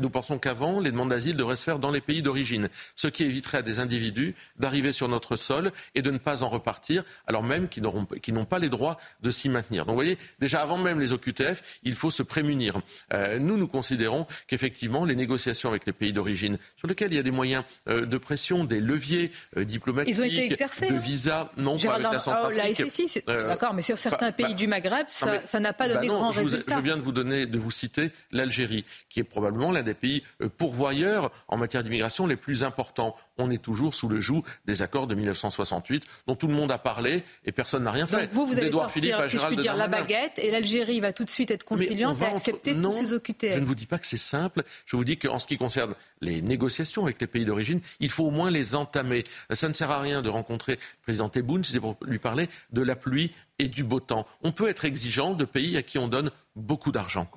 nous pensons qu'avant, les demandes d'asile devraient se faire dans les pays d'origine, ce qui éviterait à des individus d'arriver sur notre sol et de ne pas en repartir, alors même qu'ils n'ont pas les droits de s'y maintenir. Donc vous voyez, déjà avant même les OQTF, il faut se prémunir. Euh, nous, nous considérons qu'effectivement, les négociations avec les pays d'origine, sur lesquels il y a des moyens euh, de pression, des leviers euh, diplomatiques, de visa, non pas avec la Centrafrique. Oh, d'accord, mais sur certains pays du Maghreb, ça n'a pas donné bah grand résultat. Je viens de vous donner, de vous citer l'Algérie, qui est probablement l'un des pays pourvoyeurs en matière d'immigration les plus importants. On est toujours sous le joug des accords de 1968 dont tout le monde a parlé et personne n'a rien fait. Donc vous, vous allez sortir, si je puis dire, la baguette et l'Algérie va tout de suite être conciliante et accepter tous ces OQTF. Je ne vous dis pas que c'est simple. Je vous dis qu'en ce qui concerne les négociations avec les pays d'origine, il faut au moins les entamer. Ça ne sert à rien de rencontrer le président Tebboune si c'est pour lui parler de la pluie et du beau temps. On peut être exigeant de pays à qui on donne beaucoup d'argent.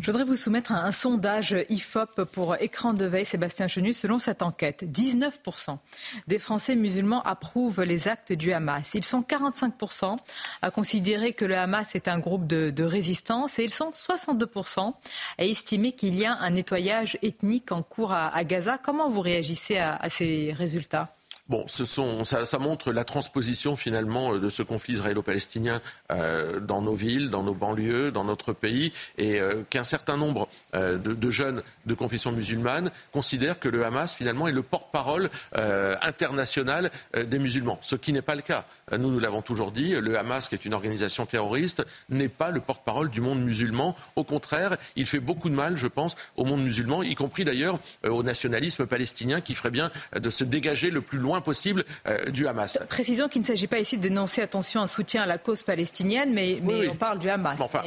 Je voudrais vous soumettre un, sondage IFOP pour écran de veille, Sébastien Chenu. Selon cette enquête, 19% des Français musulmans approuvent les actes du Hamas. Ils sont 45% à considérer que le Hamas est un groupe de, résistance et ils sont 62% à estimer qu'il y a un nettoyage ethnique en cours à, Gaza. Comment vous réagissez à ces résultats? Bon, ce montre la transposition finalement euh, de ce conflit israélo-palestinien euh, dans nos villes, dans nos banlieues, dans notre pays, et euh, qu'un certain nombre de, de, jeunes de confession musulmane considèrent que le Hamas finalement est le porte-parole international des musulmans, ce qui n'est pas le cas. Nous, nous l'avons toujours dit, le Hamas, qui est une organisation terroriste, n'est pas le porte-parole du monde musulman. Au contraire, il fait beaucoup de mal, je pense, au monde musulman, y compris d'ailleurs au nationalisme palestinien, qui ferait bien de se dégager le plus loin possible euh, du Hamas. Précisons qu'il ne s'agit pas ici de dénoncer, attention, un soutien à la cause palestinienne, mais, mais on parle du Hamas. Enfin,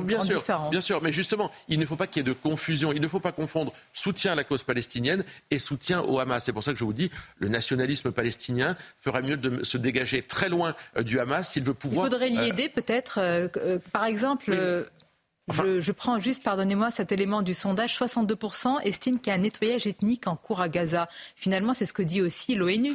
bien, sûr, bien sûr, mais justement, il ne faut pas qu'il y ait de confusion. Il ne faut pas confondre soutien à la cause palestinienne et soutien au Hamas. C'est pour ça que je vous dis, le nationalisme palestinien ferait mieux de se dégager très loin euh, du Hamas s'il veut pouvoir. Il faudrait l'y euh, aider peut-être. par exemple. je, je, prends juste, pardonnez-moi, cet élément du sondage. 62% estiment qu'il y a un nettoyage ethnique en cours à Gaza. Finalement, c'est ce que dit aussi l'ONU.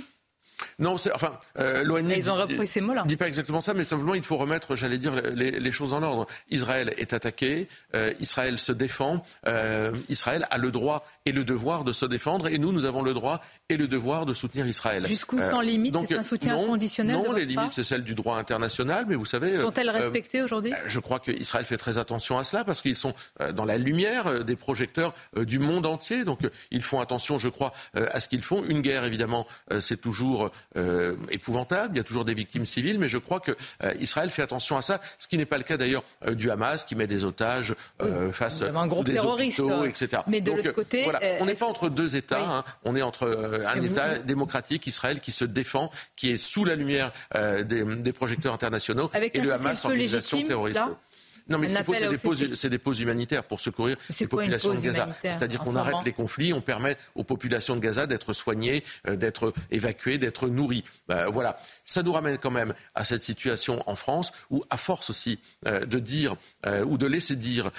Non, c'est enfin euh, l'ONU. Ils ont repris ces mots-là. Dit pas exactement ça, mais simplement il faut remettre, j'allais dire, les, choses en ordre. Israël est attaqué, euh, Israël se défend, euh, Israël a le droit et le devoir de se défendre, et nous, nous avons le droit et le devoir de soutenir Israël. Jusqu'où sans limite, c'est un soutien non, inconditionnel Non, les limites, c'est celle du droit international, mais vous savez. Sont-elles respectées aujourd'hui Je crois qu'Israël fait très attention à cela parce qu'ils sont dans la lumière des projecteurs du monde entier, donc ils font attention, je crois, à ce qu'ils font. Une guerre, évidemment, c'est toujours euh, épouvantable. Il y a toujours des victimes civiles, mais je crois que euh, Israël fait attention à ça, ce qui n'est pas le cas d'ailleurs euh, du Hamas qui met des otages face à un groupe des terroriste, etc. Mais de l'autre côté, voilà, on n'est pas entre deux États. Hein. on est entre un État démocratique, Israël, qui se défend, qui est sous la lumière des, projecteurs internationaux, et le Hamas, organisation terroriste. Non, mais ce qu'il faut, c'est des, pauses, humanitaires pour secourir les populations de Gaza. C'est-à-dire qu'on arrête les conflits, on permet aux populations de Gaza d'être soignées, euh, d'être évacuées, d'être nourries. Ben, voilà. Ça nous ramène quand même à cette situation en France où, à force aussi euh, de dire euh, ou de laisser dire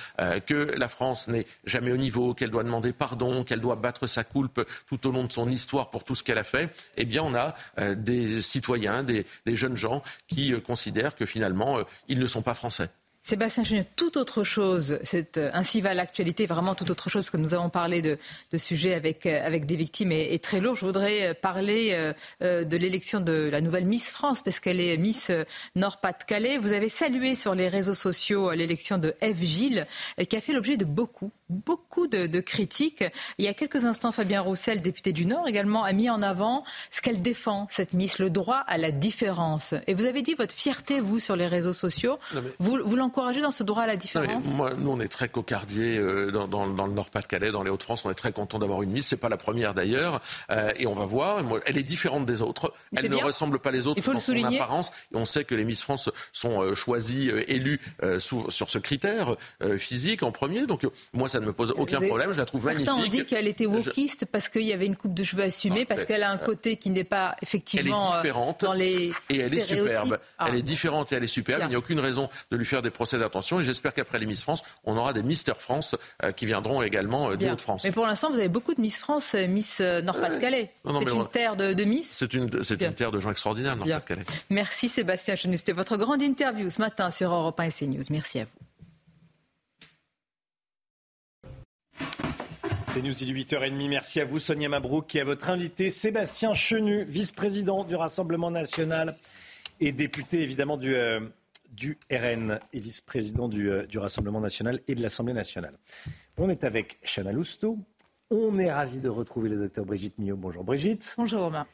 que la France n'est jamais au niveau, qu'elle doit demander pardon, qu'elle doit battre sa coulpe tout au long de son histoire pour tout ce qu'elle a fait, eh bien, on a des citoyens, des, des, jeunes gens qui considèrent que finalement, ils ne sont pas français. Sébastien Chenu, tout autre chose, euh, ainsi va l'actualité, vraiment tout autre chose, que nous avons parlé de, sujets avec, euh, avec des victimes et, très lourds. Je voudrais euh, parler de l'élection de la nouvelle Miss France, parce qu'elle est Miss Nord-Pas-de-Calais. Vous avez salué sur les réseaux sociaux l'élection de Eve Gilles, qui a fait l'objet de beaucoup, beaucoup de, critiques. Il y a quelques instants, Fabien Roussel, député du Nord également, a mis en avant ce qu'elle défend, cette Miss, le droit à la différence. Et vous avez dit votre fierté, vous, sur les réseaux sociaux. Vous, vous l'encouragez dans ce droit à la différence? moi, Nous, on est très cocardiers euh, dans, le Nord-Pas-de-Calais, dans les Hauts-de-France. On est très content d'avoir une Miss. C'est pas la première d'ailleurs. Euh, et on va voir. elle est différente des autres. Elle ne ressemble pas les autres dans son apparence. Et on sait que les Miss France sont euh, choisies, élues sur ce critère physique en premier. Donc moi, ça ne me pose aucun problème. Je la trouve magnifique. Certains ont dit qu'elle était wokiste parce qu'il y avait une coupe de cheveux assumée, parce qu'elle a un côté qui n'est pas effectivement elle est différente, dans les et elle est superbe. Ah. Elle est différente et elle est superbe. Il n'y a aucune raison de lui faire des procès d'attention. Et j'espère qu'après les Miss France, on aura des Mister France euh, qui viendront également euh, du Haut-de-France. Mais pour l'instant, vous avez beaucoup de Miss France, euh, Miss Nord-Pas-de-Calais. c'est une terre de, Miss C'est une, une terre de gens extraordinaires, Nord-Pas-de-Calais. Merci Sébastien C'était votre grande interview ce matin sur Europe 1 et CNews. Merci à vous. C'est News, il est 8h30. Merci à vous, Sonia Mabrouk, et à votre invité, Sébastien Chenu, vice-président du Rassemblement national et député évidemment du, euh, du RN et vice-président du, euh, du, Rassemblement national et de l'Assemblée nationale. On est avec Chana Lousteau. On est ravi de retrouver le docteur Brigitte Millot. Bonjour Brigitte. Bonjour Romain.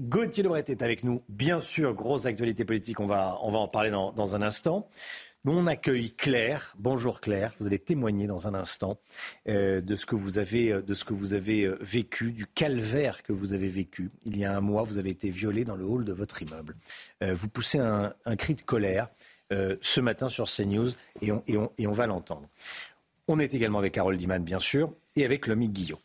Gauthier Lebret est avec nous. Bien sûr, grosse actualité politique, on va, on va en parler dans, dans un instant. On accueille Claire. Bonjour Claire. Vous allez témoigner dans un instant euh, de ce que vous avez, euh, de ce que vous avez euh, vécu, du calvaire que vous avez vécu. Il y a un mois, vous avez été violée dans le hall de votre immeuble. vous poussez un, cri de colère ce matin sur CNews et on, et on, va l'entendre. On est également avec Carole Diman, bien sûr, et avec Lomi Guillot.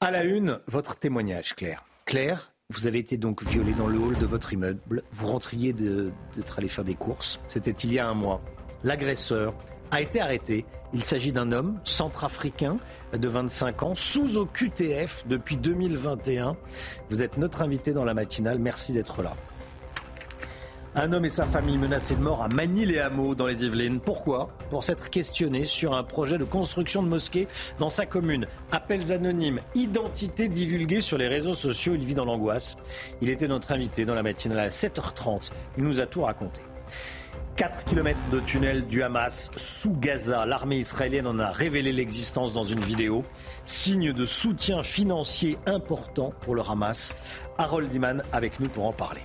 À la une, votre témoignage, Claire. Claire, vous avez été donc violée dans le hall de votre immeuble. Vous rentriez d'être allé faire des courses. C'était il y a un mois. L'agresseur a été arrêté. Il s'agit d'un homme centrafricain de 25 ans, sous OQTF depuis 2021. Vous êtes notre invité dans la matinale. Merci d'être là. Un homme et sa famille menacés de mort à Manille-les-Hameaux dans les Yvelines. Pourquoi Pour s'être questionné sur un projet de construction de mosquée dans sa commune. Appels anonymes, identité divulguée sur les réseaux sociaux, il vit dans l'angoisse. Il était notre invité dans la matinale à 7h30. Il nous a tout raconté. 4 km de tunnel du Hamas sous Gaza. L'armée israélienne en a révélé l'existence dans une vidéo. Signe de soutien financier important pour le Hamas. Harold Iman avec nous pour en parler.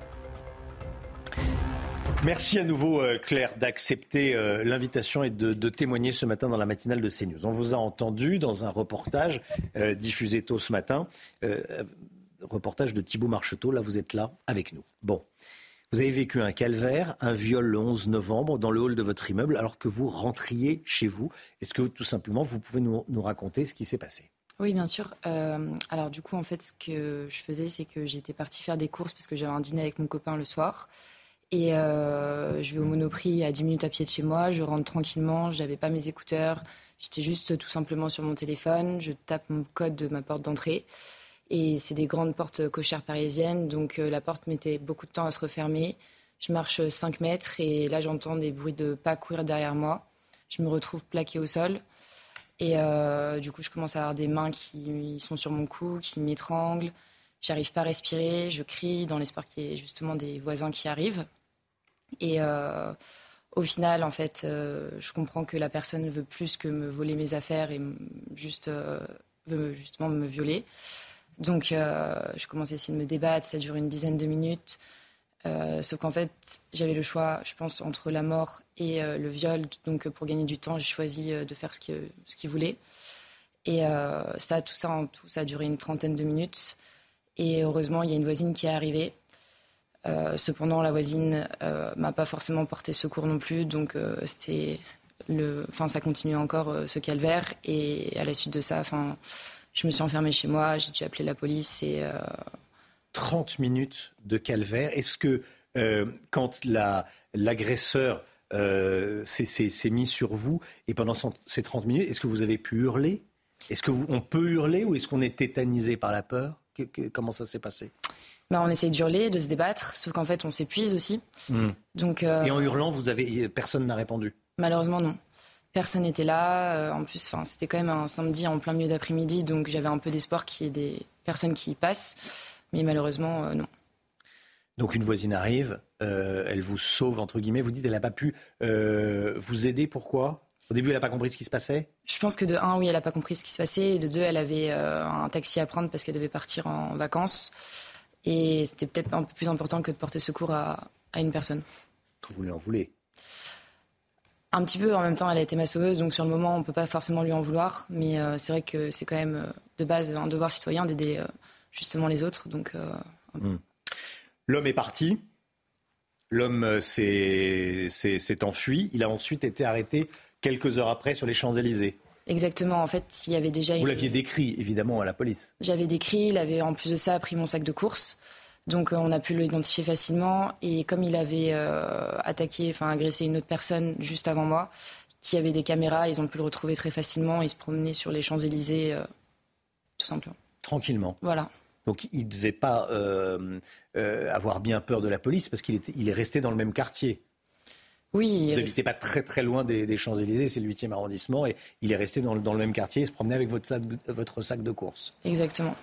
Merci à nouveau euh, Claire d'accepter euh, l'invitation et de, témoigner ce matin dans la matinale de CNews. On vous a entendu dans un reportage euh, diffusé tôt ce matin, reportage de Thibault Marcheteau. Là, vous êtes là avec nous. Bon, vous avez vécu un calvaire, un viol le 11 novembre dans le hall de votre immeuble alors que vous rentriez chez vous. Est-ce que tout simplement vous pouvez nous, raconter ce qui s'est passé? Oui, bien sûr. Alors du coup, en fait, ce que je faisais, c'est que j'étais partie faire des courses parce que j'avais un dîner avec mon copain le soir. Et euh, je vais au Monoprix à 10 minutes à pied de chez moi. Je rentre tranquillement. Je n'avais pas mes écouteurs. J'étais juste tout simplement sur mon téléphone. Je tape mon code de ma porte d'entrée. Et c'est des grandes portes cochères parisiennes, donc euh, la porte mettait beaucoup de temps à se refermer. Je marche 5 mètres et là j'entends des bruits de pas courir derrière moi. Je me retrouve plaquée au sol. Et euh, du coup, je commence à avoir des mains qui sont sur mon cou, qui m'étranglent. J'arrive pas à respirer. Je crie dans l'espoir qu'il y ait justement des voisins qui arrivent. Et euh, au final, en fait, je comprends que la personne veut plus que me voler mes affaires et juste veut justement me violer. Donc, euh, je commence à essayer de me débattre. Ça dure une dizaine de minutes. Euh, sauf qu'en fait, j'avais le choix, je pense, entre la mort et euh, le viol. Donc, pour gagner du temps, j'ai choisi de faire ce qu'il voulait. Et ça, tout ça tout, ça a duré une trentaine de minutes. Et heureusement, il y a une voisine qui est arrivée. Cependant, la voisine m'a pas forcément porté secours non plus. Donc, c'était le, enfin, ça continuait encore ce calvaire. Et à la suite de ça, enfin je me suis enfermée chez moi, j'ai dû appeler la police et. 30 euh, minutes de calvaire. Est-ce que euh, quand l'agresseur euh, s'est mis sur vous et pendant ces 30 minutes, est-ce que vous avez pu hurler? Est-ce qu'on peut hurler ou est-ce qu'on est tétanisé par la peur? Comment ça s'est passé? Bah, on essaie d'hurler, de se débattre, sauf qu'en fait on s'épuise aussi. Hmm. Donc, Et en hurlant, vous avez personne n'a répondu? Malheureusement, non. Personne n'était là. en plus, c'était quand même un samedi en plein milieu d'après-midi, donc j'avais un peu d'espoir qu'il y ait des personnes qui y passent. Mais malheureusement, non. Donc une voisine arrive, elle vous sauve, entre guillemets. Vous dites, elle n'a pas pu vous aider. Pourquoi? Au début, elle n'a pas compris ce qui se passait? Je pense que de un, oui, elle n'a pas compris ce qui se passait. Et de deux, elle avait euh, un taxi à prendre parce qu'elle devait partir en vacances. Et c'était peut-être un peu plus important que de porter secours à, une personne. Vous lui en voulez Un petit peu. En même temps, elle a été ma sauveuse. Donc sur le moment, on ne peut pas forcément lui en vouloir. Mais euh, c'est vrai que c'est quand même euh, de base un devoir citoyen d'aider justement les autres. Donc. Hmm. L'homme est parti. L'homme s'est enfui. Il a ensuite été arrêté quelques heures après sur les Champs-Élysées. Exactement. En fait, il y avait déjà. Vous l'aviez décrit, évidemment, à la police. J'avais décrit. Il avait, en plus de ça, pris mon sac de course. Donc, euh, on a pu l'identifier facilement. Et comme il avait euh, attaqué, enfin, agressé une autre personne juste avant moi, qui avait des caméras, ils ont pu le retrouver très facilement. Il se promenait sur les Champs-Élysées, euh, tout simplement. Tranquillement. Voilà. Donc, il ne devait pas avoir bien peur de la police parce qu'il il est resté dans le même quartier. Oui. Vous n'habitez pas très très loin des, Champs-Élysées, c'est le 8e arrondissement, et il est resté dans, le même quartier, il se promenait avec votre sac, votre sac de course. Exactement.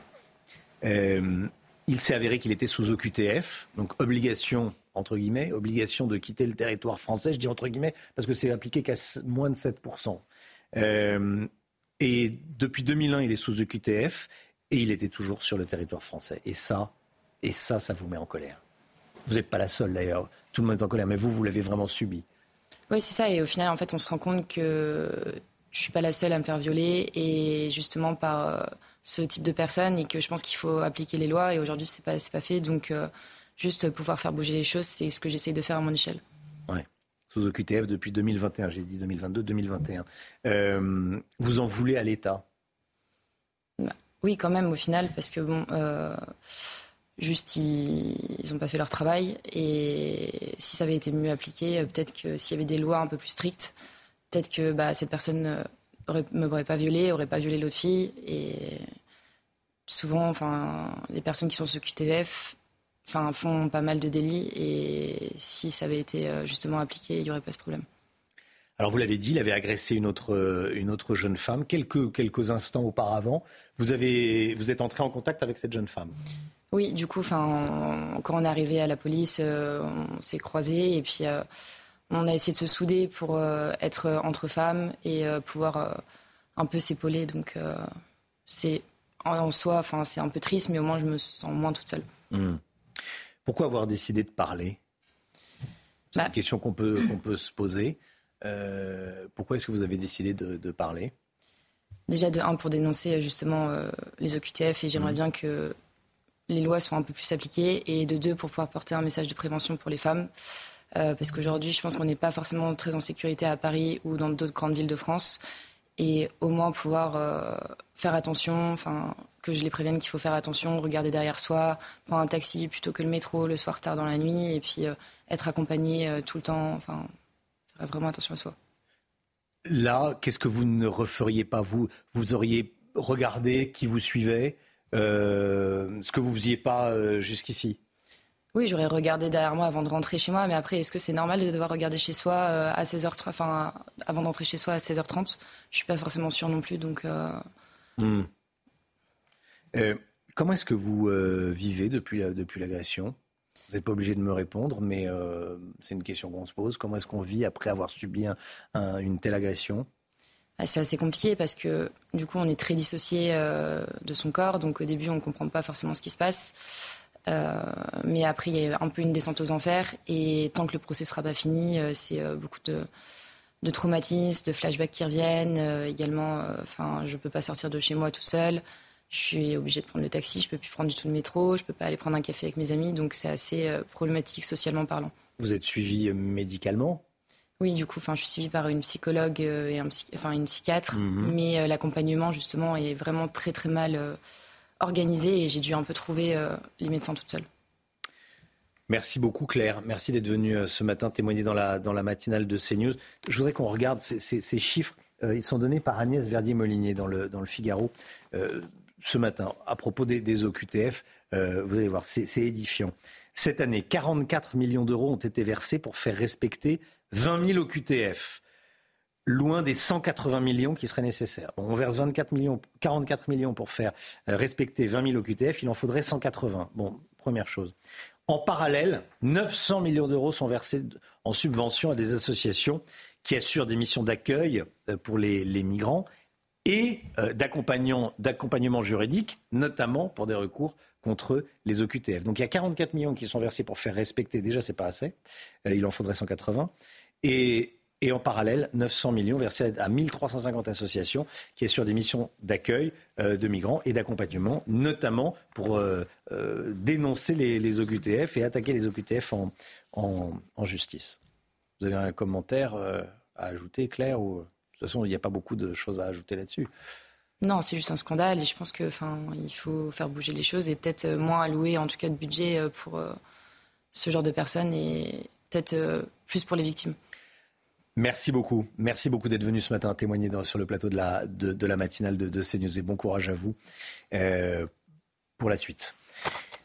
Euh, il s'est avéré qu'il était sous OQTF, donc obligation, entre guillemets, obligation de quitter le territoire français. Je dis entre guillemets parce que c'est appliqué qu'à moins de 7%. Euh, et depuis 2001, il est sous OQTF et il était toujours sur le territoire français. Et ça, et ça, ça vous met en colère. Vous n'êtes pas la seule d'ailleurs. Tout le monde est en colère, mais vous, vous l'avez vraiment subi. Oui, c'est ça. Et au final, en fait, on se rend compte que je suis pas la seule à me faire violer et justement par euh, ce type de personnes et que je pense qu'il faut appliquer les lois. Et aujourd'hui, c'est pas pas fait. Donc, euh, juste pouvoir faire bouger les choses, c'est ce que j'essaye de faire à mon échelle. Ouais. Sous OQTF depuis 2021, j'ai dit 2022-2021. Euh, vous en voulez à l'État? Bah, Oui, quand même, au final, parce que bon Juste, ils n'ont pas fait leur travail. Et si ça avait été mieux appliqué, euh, peut-être que s'il y avait des lois un peu plus strictes, peut-être que bah, cette personne ne m'aurait pas violée, aurait pas violé l'autre fille. Et souvent, enfin, les personnes qui sont sous QTF enfin, font pas mal de délits. Et si ça avait été euh, justement appliqué, il n'y aurait pas ce problème. Alors vous l'avez dit, il avait agressé une autre, euh, une autre jeune femme. Quelques, quelques instants auparavant, vous, avez, vous êtes entré en contact avec cette jeune femme? Oui, du coup, quand on est arrivé à la police, euh, on s'est croisés et puis euh, on a essayé de se souder pour euh, être entre femmes et pouvoir un peu s'épauler. Donc c'est en soi, enfin c'est un peu triste, mais au moins je me sens moins toute seule. Hmm. Pourquoi avoir décidé de parler? C'est bah une question qu'on peut, qu'on peut se poser. pourquoi est-ce que vous avez décidé de, parler? Déjà de un pour dénoncer justement les OQTF et j'aimerais hmm. bien que les lois soient un peu plus appliquées et de deux pour pouvoir porter un message de prévention pour les femmes. Euh, parce qu'aujourd'hui, je pense qu'on n'est pas forcément très en sécurité à Paris ou dans d'autres grandes villes de France. Et au moins pouvoir euh, faire attention, enfin, que je les prévienne qu'il faut faire attention, regarder derrière soi, prendre un taxi plutôt que le métro le soir tard dans la nuit, et puis euh, être accompagné tout le temps, enfin, faire vraiment attention à soi. Là, qu'est-ce que vous ne referiez pas vous? Vous auriez regardé qui vous suivait? Ce que vous ne faisiez pas euh, jusqu'ici oui, j'aurais regardé derrière moi avant de rentrer chez moi, mais après, est-ce que c'est normal de devoir regarder chez soi euh, à 16h30, enfin, avant d'entrer chez soi à 16h30 Je suis pas forcément sûre non plus, donc. Hmm. comment est-ce que vous vivez depuis, depuis l'agression? Vous n'êtes pas obligé de me répondre, mais c'est une question qu'on se pose. Comment est-ce qu'on vit après avoir subi une telle agression? C'est assez compliqué parce que du coup on est très dissocié euh, de son corps, donc au début on ne comprend pas forcément ce qui se passe. Euh, mais après il y a un peu une descente aux enfers et tant que le procès sera pas fini, euh, c'est beaucoup de, de, traumatismes, de flashbacks qui reviennent. également, enfin je peux pas sortir de chez moi tout seul. Je suis obligée de prendre le taxi, je peux plus prendre du tout le métro, je peux pas aller prendre un café avec mes amis, donc c'est assez problématique socialement parlant. Vous êtes suivi médicalement? Oui, du coup, enfin, je suis suivie par une psychologue euh, et un enfin, une psychiatre, mhm. mais euh, l'accompagnement justement est vraiment très très mal euh, organisé et j'ai dû un peu trouver les médecins toute seule. Merci beaucoup Claire, merci d'être venue ce matin témoigner dans la, dans la matinale de CNews. Je voudrais qu'on regarde ces, chiffres. ils sont donnés par Agnès Verdier-Molinier dans le, dans le Figaro ce matin à propos des, des OQTF. vous allez voir, c'est édifiant. Cette année, 44 millions d'euros ont été versés pour faire respecter 20 000 OQTF. loin des 180 millions qui seraient nécessaires. on verse 24 millions, 44 millions pour faire euh, respecter 20 000 OQTF, il en faudrait 180. Bon, première chose. En parallèle, 900 millions d'euros sont versés en subvention à des associations qui assurent des missions d'accueil euh, pour les, migrants et euh, d'accompagnement juridique, notamment pour des recours contre les OQTF. Donc il y a 44 millions qui sont versés pour faire respecter, déjà c'est pas assez, il en faudrait 180. Et en parallèle 900 millions versés à 1350 associations qui assurent des missions d'accueil euh, de migrants et d'accompagnement, notamment pour euh, euh, dénoncer les, OQTF et attaquer les OQTF en, justice. Vous avez un commentaire à ajouter, Claire ou... De toute façon, il n'y a pas beaucoup de choses à ajouter là-dessus. Non, c'est juste un scandale et je pense qu'il faut faire bouger les choses et peut-être moins allouer en tout cas de budget pour ce genre de personnes et peut-être plus pour les victimes. Merci beaucoup. Merci beaucoup d'être venu ce matin témoigner sur le plateau de la, matinale de, de, CNews et bon courage à vous euh, pour la suite.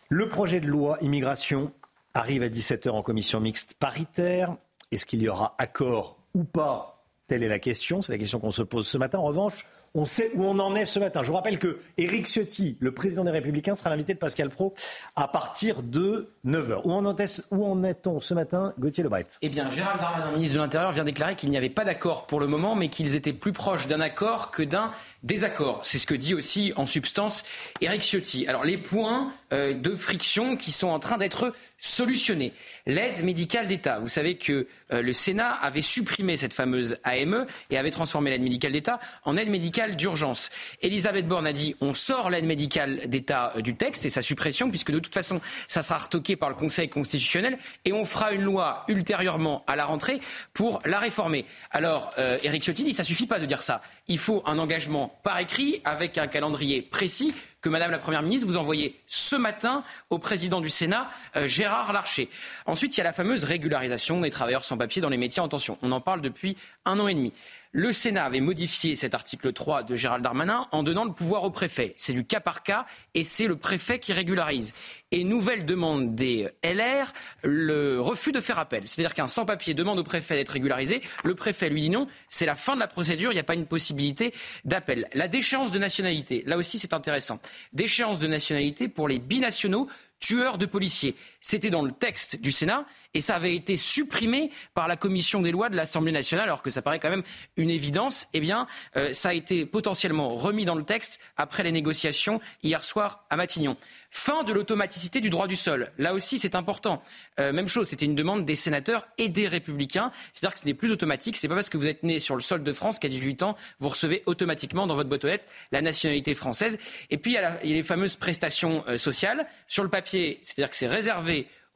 Le projet de loi immigration arrive à 17h en commission mixte paritaire. Est-ce qu'il y aura accord ou pas? Telle est la question. C'est la question qu'on se pose ce matin. En revanche, on sait où on en est ce matin. Je vous rappelle que Éric Ciotti, le président des Républicains, sera l'invité de Pascal Pro à partir de 9h. Où en, est-on ce matin, Gauthier Lebret? Eh bien, Gérald Darmanin, ministre de l'Intérieur, vient déclarer qu'il n'y avait pas d'accord pour le moment, mais qu'ils étaient plus proches d'un accord que d'un désaccord. C'est ce que dit aussi en substance Éric Ciotti. Alors, les points euh, de friction qui sont en train d'être solutionnés. L'aide médicale d'État. Vous savez que euh, le Sénat avait supprimé cette fameuse AME et avait transformé l'aide médicale d'État en aide médicale d'urgence. Elisabeth Borne a dit on sort l'aide médicale d'État euh, du texte et sa suppression, puisque de toute façon, ça sera retoqué par le Conseil constitutionnel et on fera une loi ultérieurement à la rentrée pour la réformer. Alors, Éric Ciotti dit ça suffit pas de dire ça. Il faut un engagement par écrit avec un calendrier précis que Madame la Première ministre vous envoyez ce matin au président du Sénat, euh, Gérard Larcher. Ensuite, il y a la fameuse régularisation des travailleurs sans papier dans les métiers en tension. On en parle depuis un an et demi. Le Sénat avait modifié cet article 3 de Gérald Darmanin en donnant le pouvoir au préfet. C'est du cas par cas et c'est le préfet qui régularise. Et nouvelle demande des LR, le refus de faire appel. C'est-à-dire qu'un sans-papier demande au préfet d'être régularisé, le préfet lui dit non, c'est la fin de la procédure, il n'y a pas une possibilité d'appel. La déchéance de nationalité, là aussi c'est intéressant. Déchéance de nationalité pour les binationaux tueurs de policiers. C'était dans le texte du Sénat et ça avait été supprimé par la commission des lois de l'Assemblée nationale, alors que ça paraît quand même une évidence. Eh bien, euh, ça a été potentiellement remis dans le texte après les négociations hier soir à Matignon. Fin de l'automaticité du droit du sol. Là aussi, c'est important. Euh, même chose, c'était une demande des sénateurs et des républicains. C'est-à-dire que ce n'est plus automatique. C'est pas parce que vous êtes né sur le sol de France qu'à 18 ans, vous recevez automatiquement dans votre boîte aux lettres la nationalité française. Et puis, il y a, les fameuses prestations euh, sociales. Sur le papier, c'est-à-dire que c'est réservé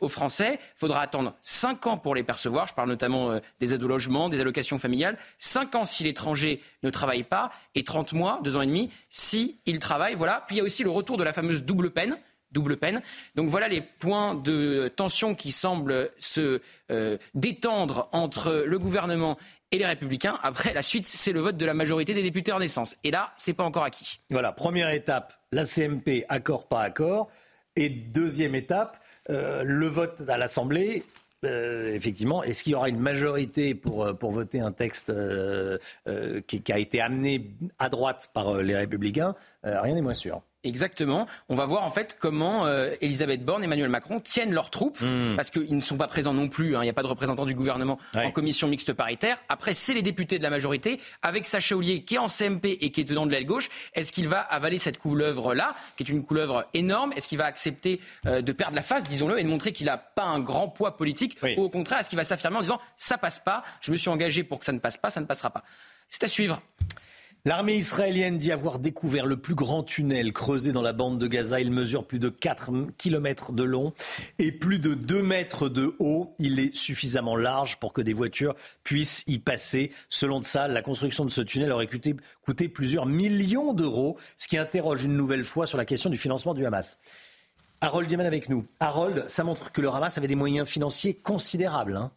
aux Français. Il faudra attendre 5 ans pour les percevoir. Je parle notamment euh, des aides au logement, des allocations familiales. 5 ans si l'étranger ne travaille pas et 30 mois, 2 ans et demi, si il travaille. Voilà. Puis il y a aussi le retour de la fameuse double peine double peine. Donc voilà les points de tension qui semblent se euh, détendre entre le gouvernement et les républicains. Après, la suite, c'est le vote de la majorité des députés en naissance. Et là, c'est pas encore acquis. Voilà, première étape, la CMP, accord, pas accord. Et deuxième étape, euh, le vote à l'Assemblée, euh, effectivement, est-ce qu'il y aura une majorité pour, euh, voter un texte qui, a été amené à droite par les Républicains? Rien n'est moins sûr. Exactement. On va voir en fait comment euh, Elisabeth Borne et Emmanuel Macron tiennent leurs troupes, hmm. parce qu'ils ne sont pas présents non plus. Hein. Il n'y a pas de représentants du gouvernement en commission mixte paritaire. Après, c'est les députés de la majorité, avec Sacha Oulier qui est en CMP et qui est dedans de l'aile gauche. Est-ce qu'il va avaler cette couleuvre-là, qui est une couleuvre énorme? Est-ce qu'il va accepter euh, de perdre la face, disons-le, et de montrer qu'il n'a pas un grand poids politique? Ou au contraire, est-ce qu'il va s'affirmer en disant ça passe pas, je me suis engagé pour que ça ne passe pas, ça ne passera pas? C'est à suivre. L'armée israélienne dit avoir découvert le plus grand tunnel creusé dans la bande de Gaza. Il mesure plus de 4 km de long et plus de 2 mètres de haut. Il est suffisamment large pour que des voitures puissent y passer. Selon ça, la construction de ce tunnel aurait coûté, plusieurs millions d'euros, ce qui interroge une nouvelle fois sur la question du financement du Hamas. Harold Diamant avec nous. Harold, ça montre que le Hamas avait des moyens financiers considérables. Hein.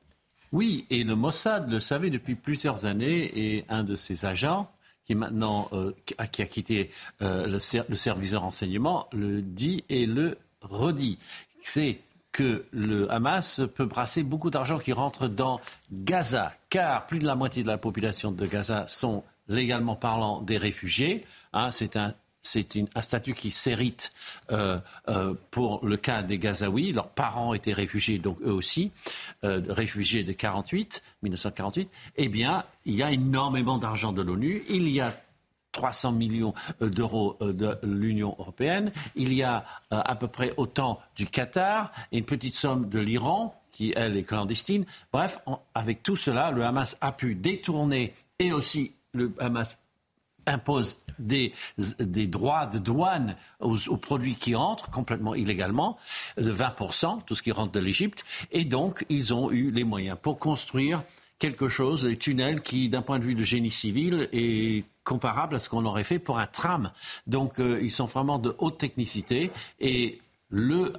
oui, et le Mossad le savait depuis plusieurs années et un de ses agents qui maintenant euh, a quitté euh, le, service de renseignement le dit et le redit. C'est que le Hamas peut brasser beaucoup d'argent qui rentre dans Gaza, car plus de la moitié de la population de Gaza sont légalement parlant des réfugiés. Hein, c'est un c'est un statut qui s'hérite euh, euh, pour le cas des Gazaouis. Leurs parents étaient réfugiés, donc eux aussi, euh, réfugiés de 48, 1948. Eh bien, il y a énormément d'argent de l'ONU. Il y a 300 millions d'euros de l'Union européenne. Il y a à peu près autant du Qatar et une petite somme de l'Iran qui, elle, est clandestine. Bref, avec tout cela, le Hamas a pu détourner et aussi le Hamas impose des, droits de douane aux, produits qui entrent complètement illégalement, de 20%, tout ce qui rentre de l'Égypte. Et donc, ils ont eu les moyens pour construire quelque chose, des tunnels qui, d'un point de vue de génie civil, est comparable à ce qu'on aurait fait pour un tram. Donc, euh, ils sont vraiment de haute technicité. Et le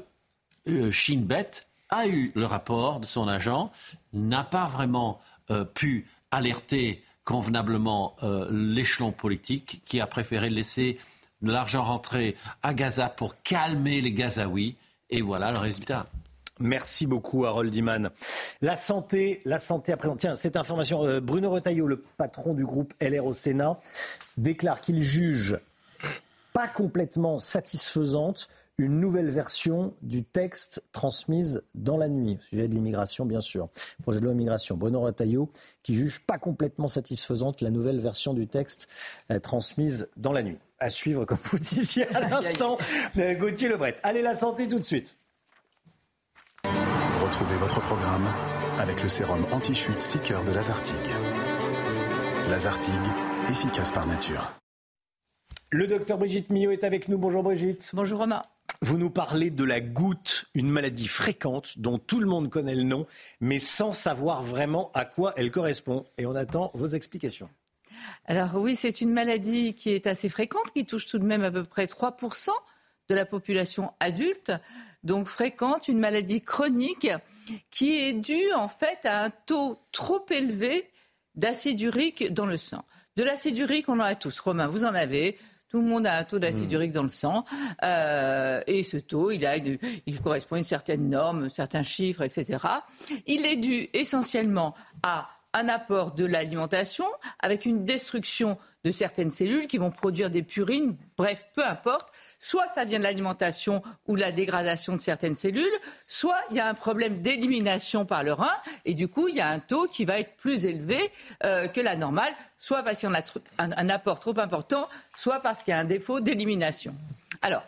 euh, Shinbet a eu le rapport de son agent, n'a pas vraiment euh, pu alerter convenablement euh, l'échelon politique qui a préféré laisser de l'argent rentrer à Gaza pour calmer les Gazaouis. Et voilà le résultat. Merci beaucoup, Harold Iman. La santé, la santé à présent. Tiens, cette information, euh, Bruno Retailleau, le patron du groupe LR au Sénat, déclare qu'il juge pas complètement satisfaisante une nouvelle version du texte transmise dans la nuit, sujet de l'immigration bien sûr. Projet de loi immigration. Bruno Retailleau qui juge pas complètement satisfaisante la nouvelle version du texte euh, transmise dans la nuit. À suivre, comme vous disiez à l'instant, euh, Gauthier Lebret. Allez, la santé tout de suite. Retrouvez votre programme avec le sérum anti-chute Seeker de Lazartigue. Lazartigue, efficace par nature. Le docteur Brigitte Millot est avec nous. Bonjour Brigitte. Bonjour Romain. Vous nous parlez de la goutte, une maladie fréquente dont tout le monde connaît le nom, mais sans savoir vraiment à quoi elle correspond. Et on attend vos explications. Alors oui, c'est une maladie qui est assez fréquente, qui touche tout de même à peu près 3% de la population adulte. Donc fréquente, une maladie chronique qui est due en fait à un taux trop élevé d'acide urique dans le sang. De l'acide urique, on en a tous. Romain, vous en avez. Tout le monde a un taux d'acide hmm. urique dans le sang. Euh, et ce taux, il, a, il correspond à une certaine norme, certains chiffres, etc. Il est dû essentiellement à un apport de l'alimentation avec une destruction de certaines cellules qui vont produire des purines, bref, peu importe. Soit ça vient de l'alimentation ou la dégradation de certaines cellules, soit il y a un problème d'élimination par le rein et du coup il y a un taux qui va être plus élevé euh, que la normale, soit parce qu'il y a un, apport trop important, soit parce qu'il y a un défaut d'élimination. Alors,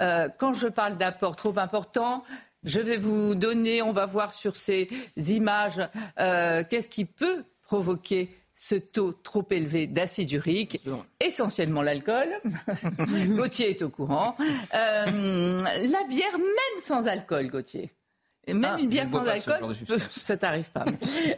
euh, quand je parle d'apport trop important, je vais vous donner, on va voir sur ces images, euh, qu'est-ce qui peut provoquer ce taux trop élevé d'acide urique, essentiellement l'alcool. Gauthier est au courant. Euh, la bière, même sans alcool, Gauthier. même ah, une bière sans alcool, ça t'arrive pas.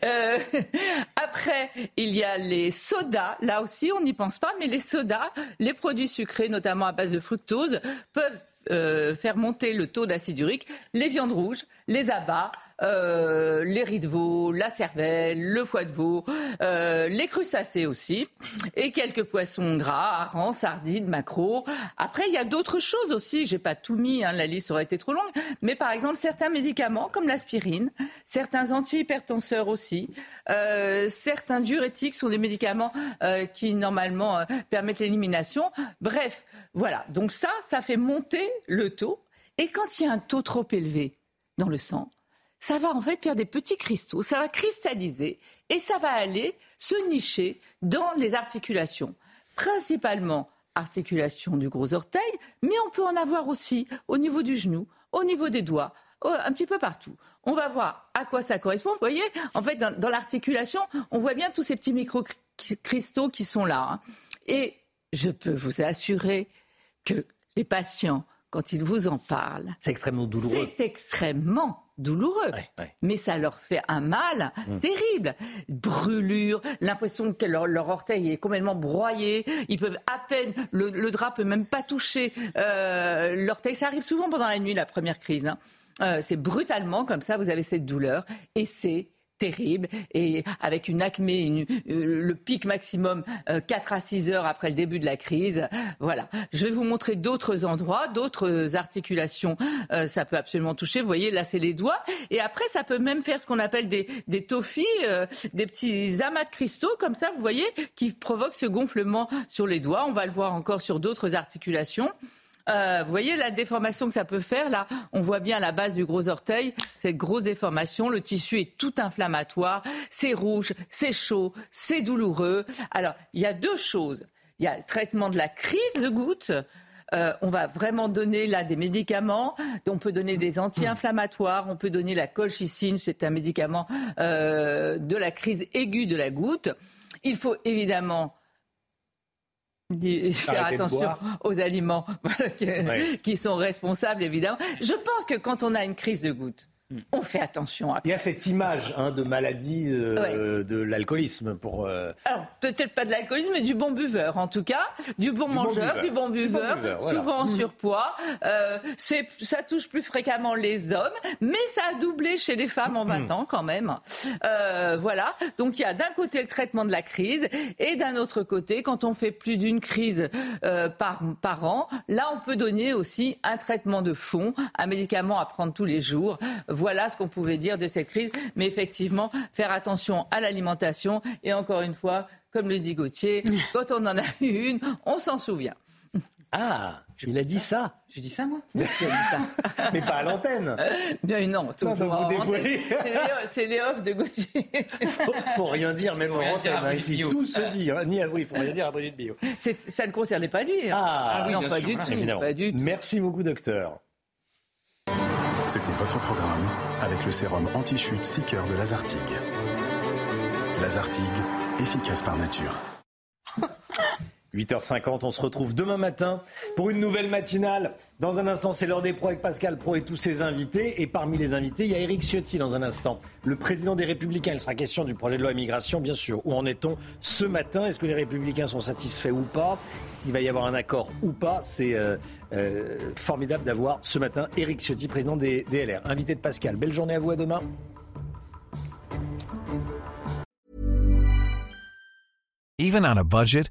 Euh, après, il y a les sodas. Là aussi, on n'y pense pas, mais les sodas, les produits sucrés, notamment à base de fructose, peuvent euh, faire monter le taux d'acide urique. Les viandes rouges, les abats, euh, les riz de veau, la cervelle, le foie de veau, euh, les crustacés aussi, et quelques poissons gras, harengs, sardines, maquereaux. Après, il y a d'autres choses aussi. J'ai pas tout mis, hein, la liste aurait été trop longue. Mais par exemple, certains médicaments comme l'aspirine, certains antihypertenseurs aussi, euh, certains diurétiques sont des médicaments qui normalement permettent l'élimination. Bref, voilà. Donc ça, ça fait monter le taux. Et quand il y a un taux trop élevé dans le sang, ça va en fait faire des petits cristaux, ça va cristalliser et ça va aller se nicher dans les articulations, principalement articulation du gros orteil, mais on peut en avoir aussi au niveau du genou, au niveau des doigts, un petit peu partout. On va voir à quoi ça correspond. Vous voyez, en fait, dans, l'articulation, on voit bien tous ces petits micro-cristaux qui sont là. Hein. Et je peux vous assurer que les patients, quand ils vous en parlent, c'est extrêmement douloureux. C'est extrêmement douloureux, mais ça leur fait un mal mmh. terrible. Brûlure, l'impression que leur, orteil est complètement broyé, ils peuvent à peine, le, le drap peut même pas toucher euh, l'orteil. Ça arrive souvent pendant la nuit, la première crise. Hein. Euh, c'est brutalement comme ça, vous avez cette douleur, et c'est terrible et avec une acmé, euh, le pic maximum 4 à 6 heures après le début de la crise. Voilà. Je vais vous montrer d'autres endroits, d'autres articulations. ça peut absolument toucher. Vous voyez, là, c'est les doigts. Et après, ça peut même faire ce qu'on appelle des, des tophies, des petits amas de cristaux comme ça, vous voyez, qui provoquent ce gonflement sur les doigts. On va le voir encore sur d'autres articulations. Euh, vous voyez la déformation que ça peut faire là? On voit bien la base du gros orteil, cette grosse déformation. Le tissu est tout inflammatoire, c'est rouge, c'est chaud, c'est douloureux. Alors, il y a deux choses. Il y a le traitement de la crise de goutte. Euh, on va vraiment donner là des médicaments. On peut donner des anti-inflammatoires. On peut donner la colchicine, c'est un médicament euh, de la crise aiguë de la goutte. Il faut évidemment faire attention aux aliments qui, sont responsables, évidemment. Je pense que quand on a une crise de goutte, on fait attention. À... Il y a cette image hein, de maladie euh, de l'alcoolisme pour. Euh, Alors peut-être pas de l'alcoolisme, mais du bon buveur en tout cas, du bon mangeur, du bon buveur, souvent en surpoids. Euh, ça touche plus fréquemment les hommes, mais ça a doublé chez les femmes en 20 mm. ans quand même. Euh, voilà. Donc il y a d'un côté le traitement de la crise et d'un autre côté, quand on fait plus d'une crise par par an, là on peut donner aussi un traitement de fond, un médicament à prendre tous les jours voilà ce qu'on pouvait dire de cette crise. Mais effectivement, faire attention à l'alimentation. Et encore une fois, comme le dit Gauthier, quand on en a eu une, on s'en souvient. Ah, il a dit ça. J'ai dit ça, moi? Mais pas à l'antenne. Bien, non, tout non, C'est les offres de Gauthier. faut, faut rien dire, même en antenne. Hein, ici, tout se dit. Hein. Ni à, oui, faut rien dire à Brigitte Bio. Ça ne concernait pas lui. Hein. Ah, ah, oui, non, pas, du tout, pas du tout. Merci beaucoup, docteur. C'était votre programme avec le sérum anti-chute Seeker de Lazartigue. Lazartigue, efficace par nature. 8h50, on se retrouve demain matin pour une nouvelle matinale. Dans un instant, c'est l'heure des pros avec Pascal Pro et tous ses invités. Et parmi les invités, il y a Eric Ciotti dans un instant, le président des Républicains. Il sera question du projet de loi immigration, bien sûr. Où en est-on ce matin? Est-ce que les Républicains sont satisfaits ou pas? S'il va y avoir un accord ou pas? C'est euh, euh, formidable d'avoir ce matin Eric Ciotti, président des DLR. Invité de Pascal. Belle journée à vous, à demain. Even on a budget.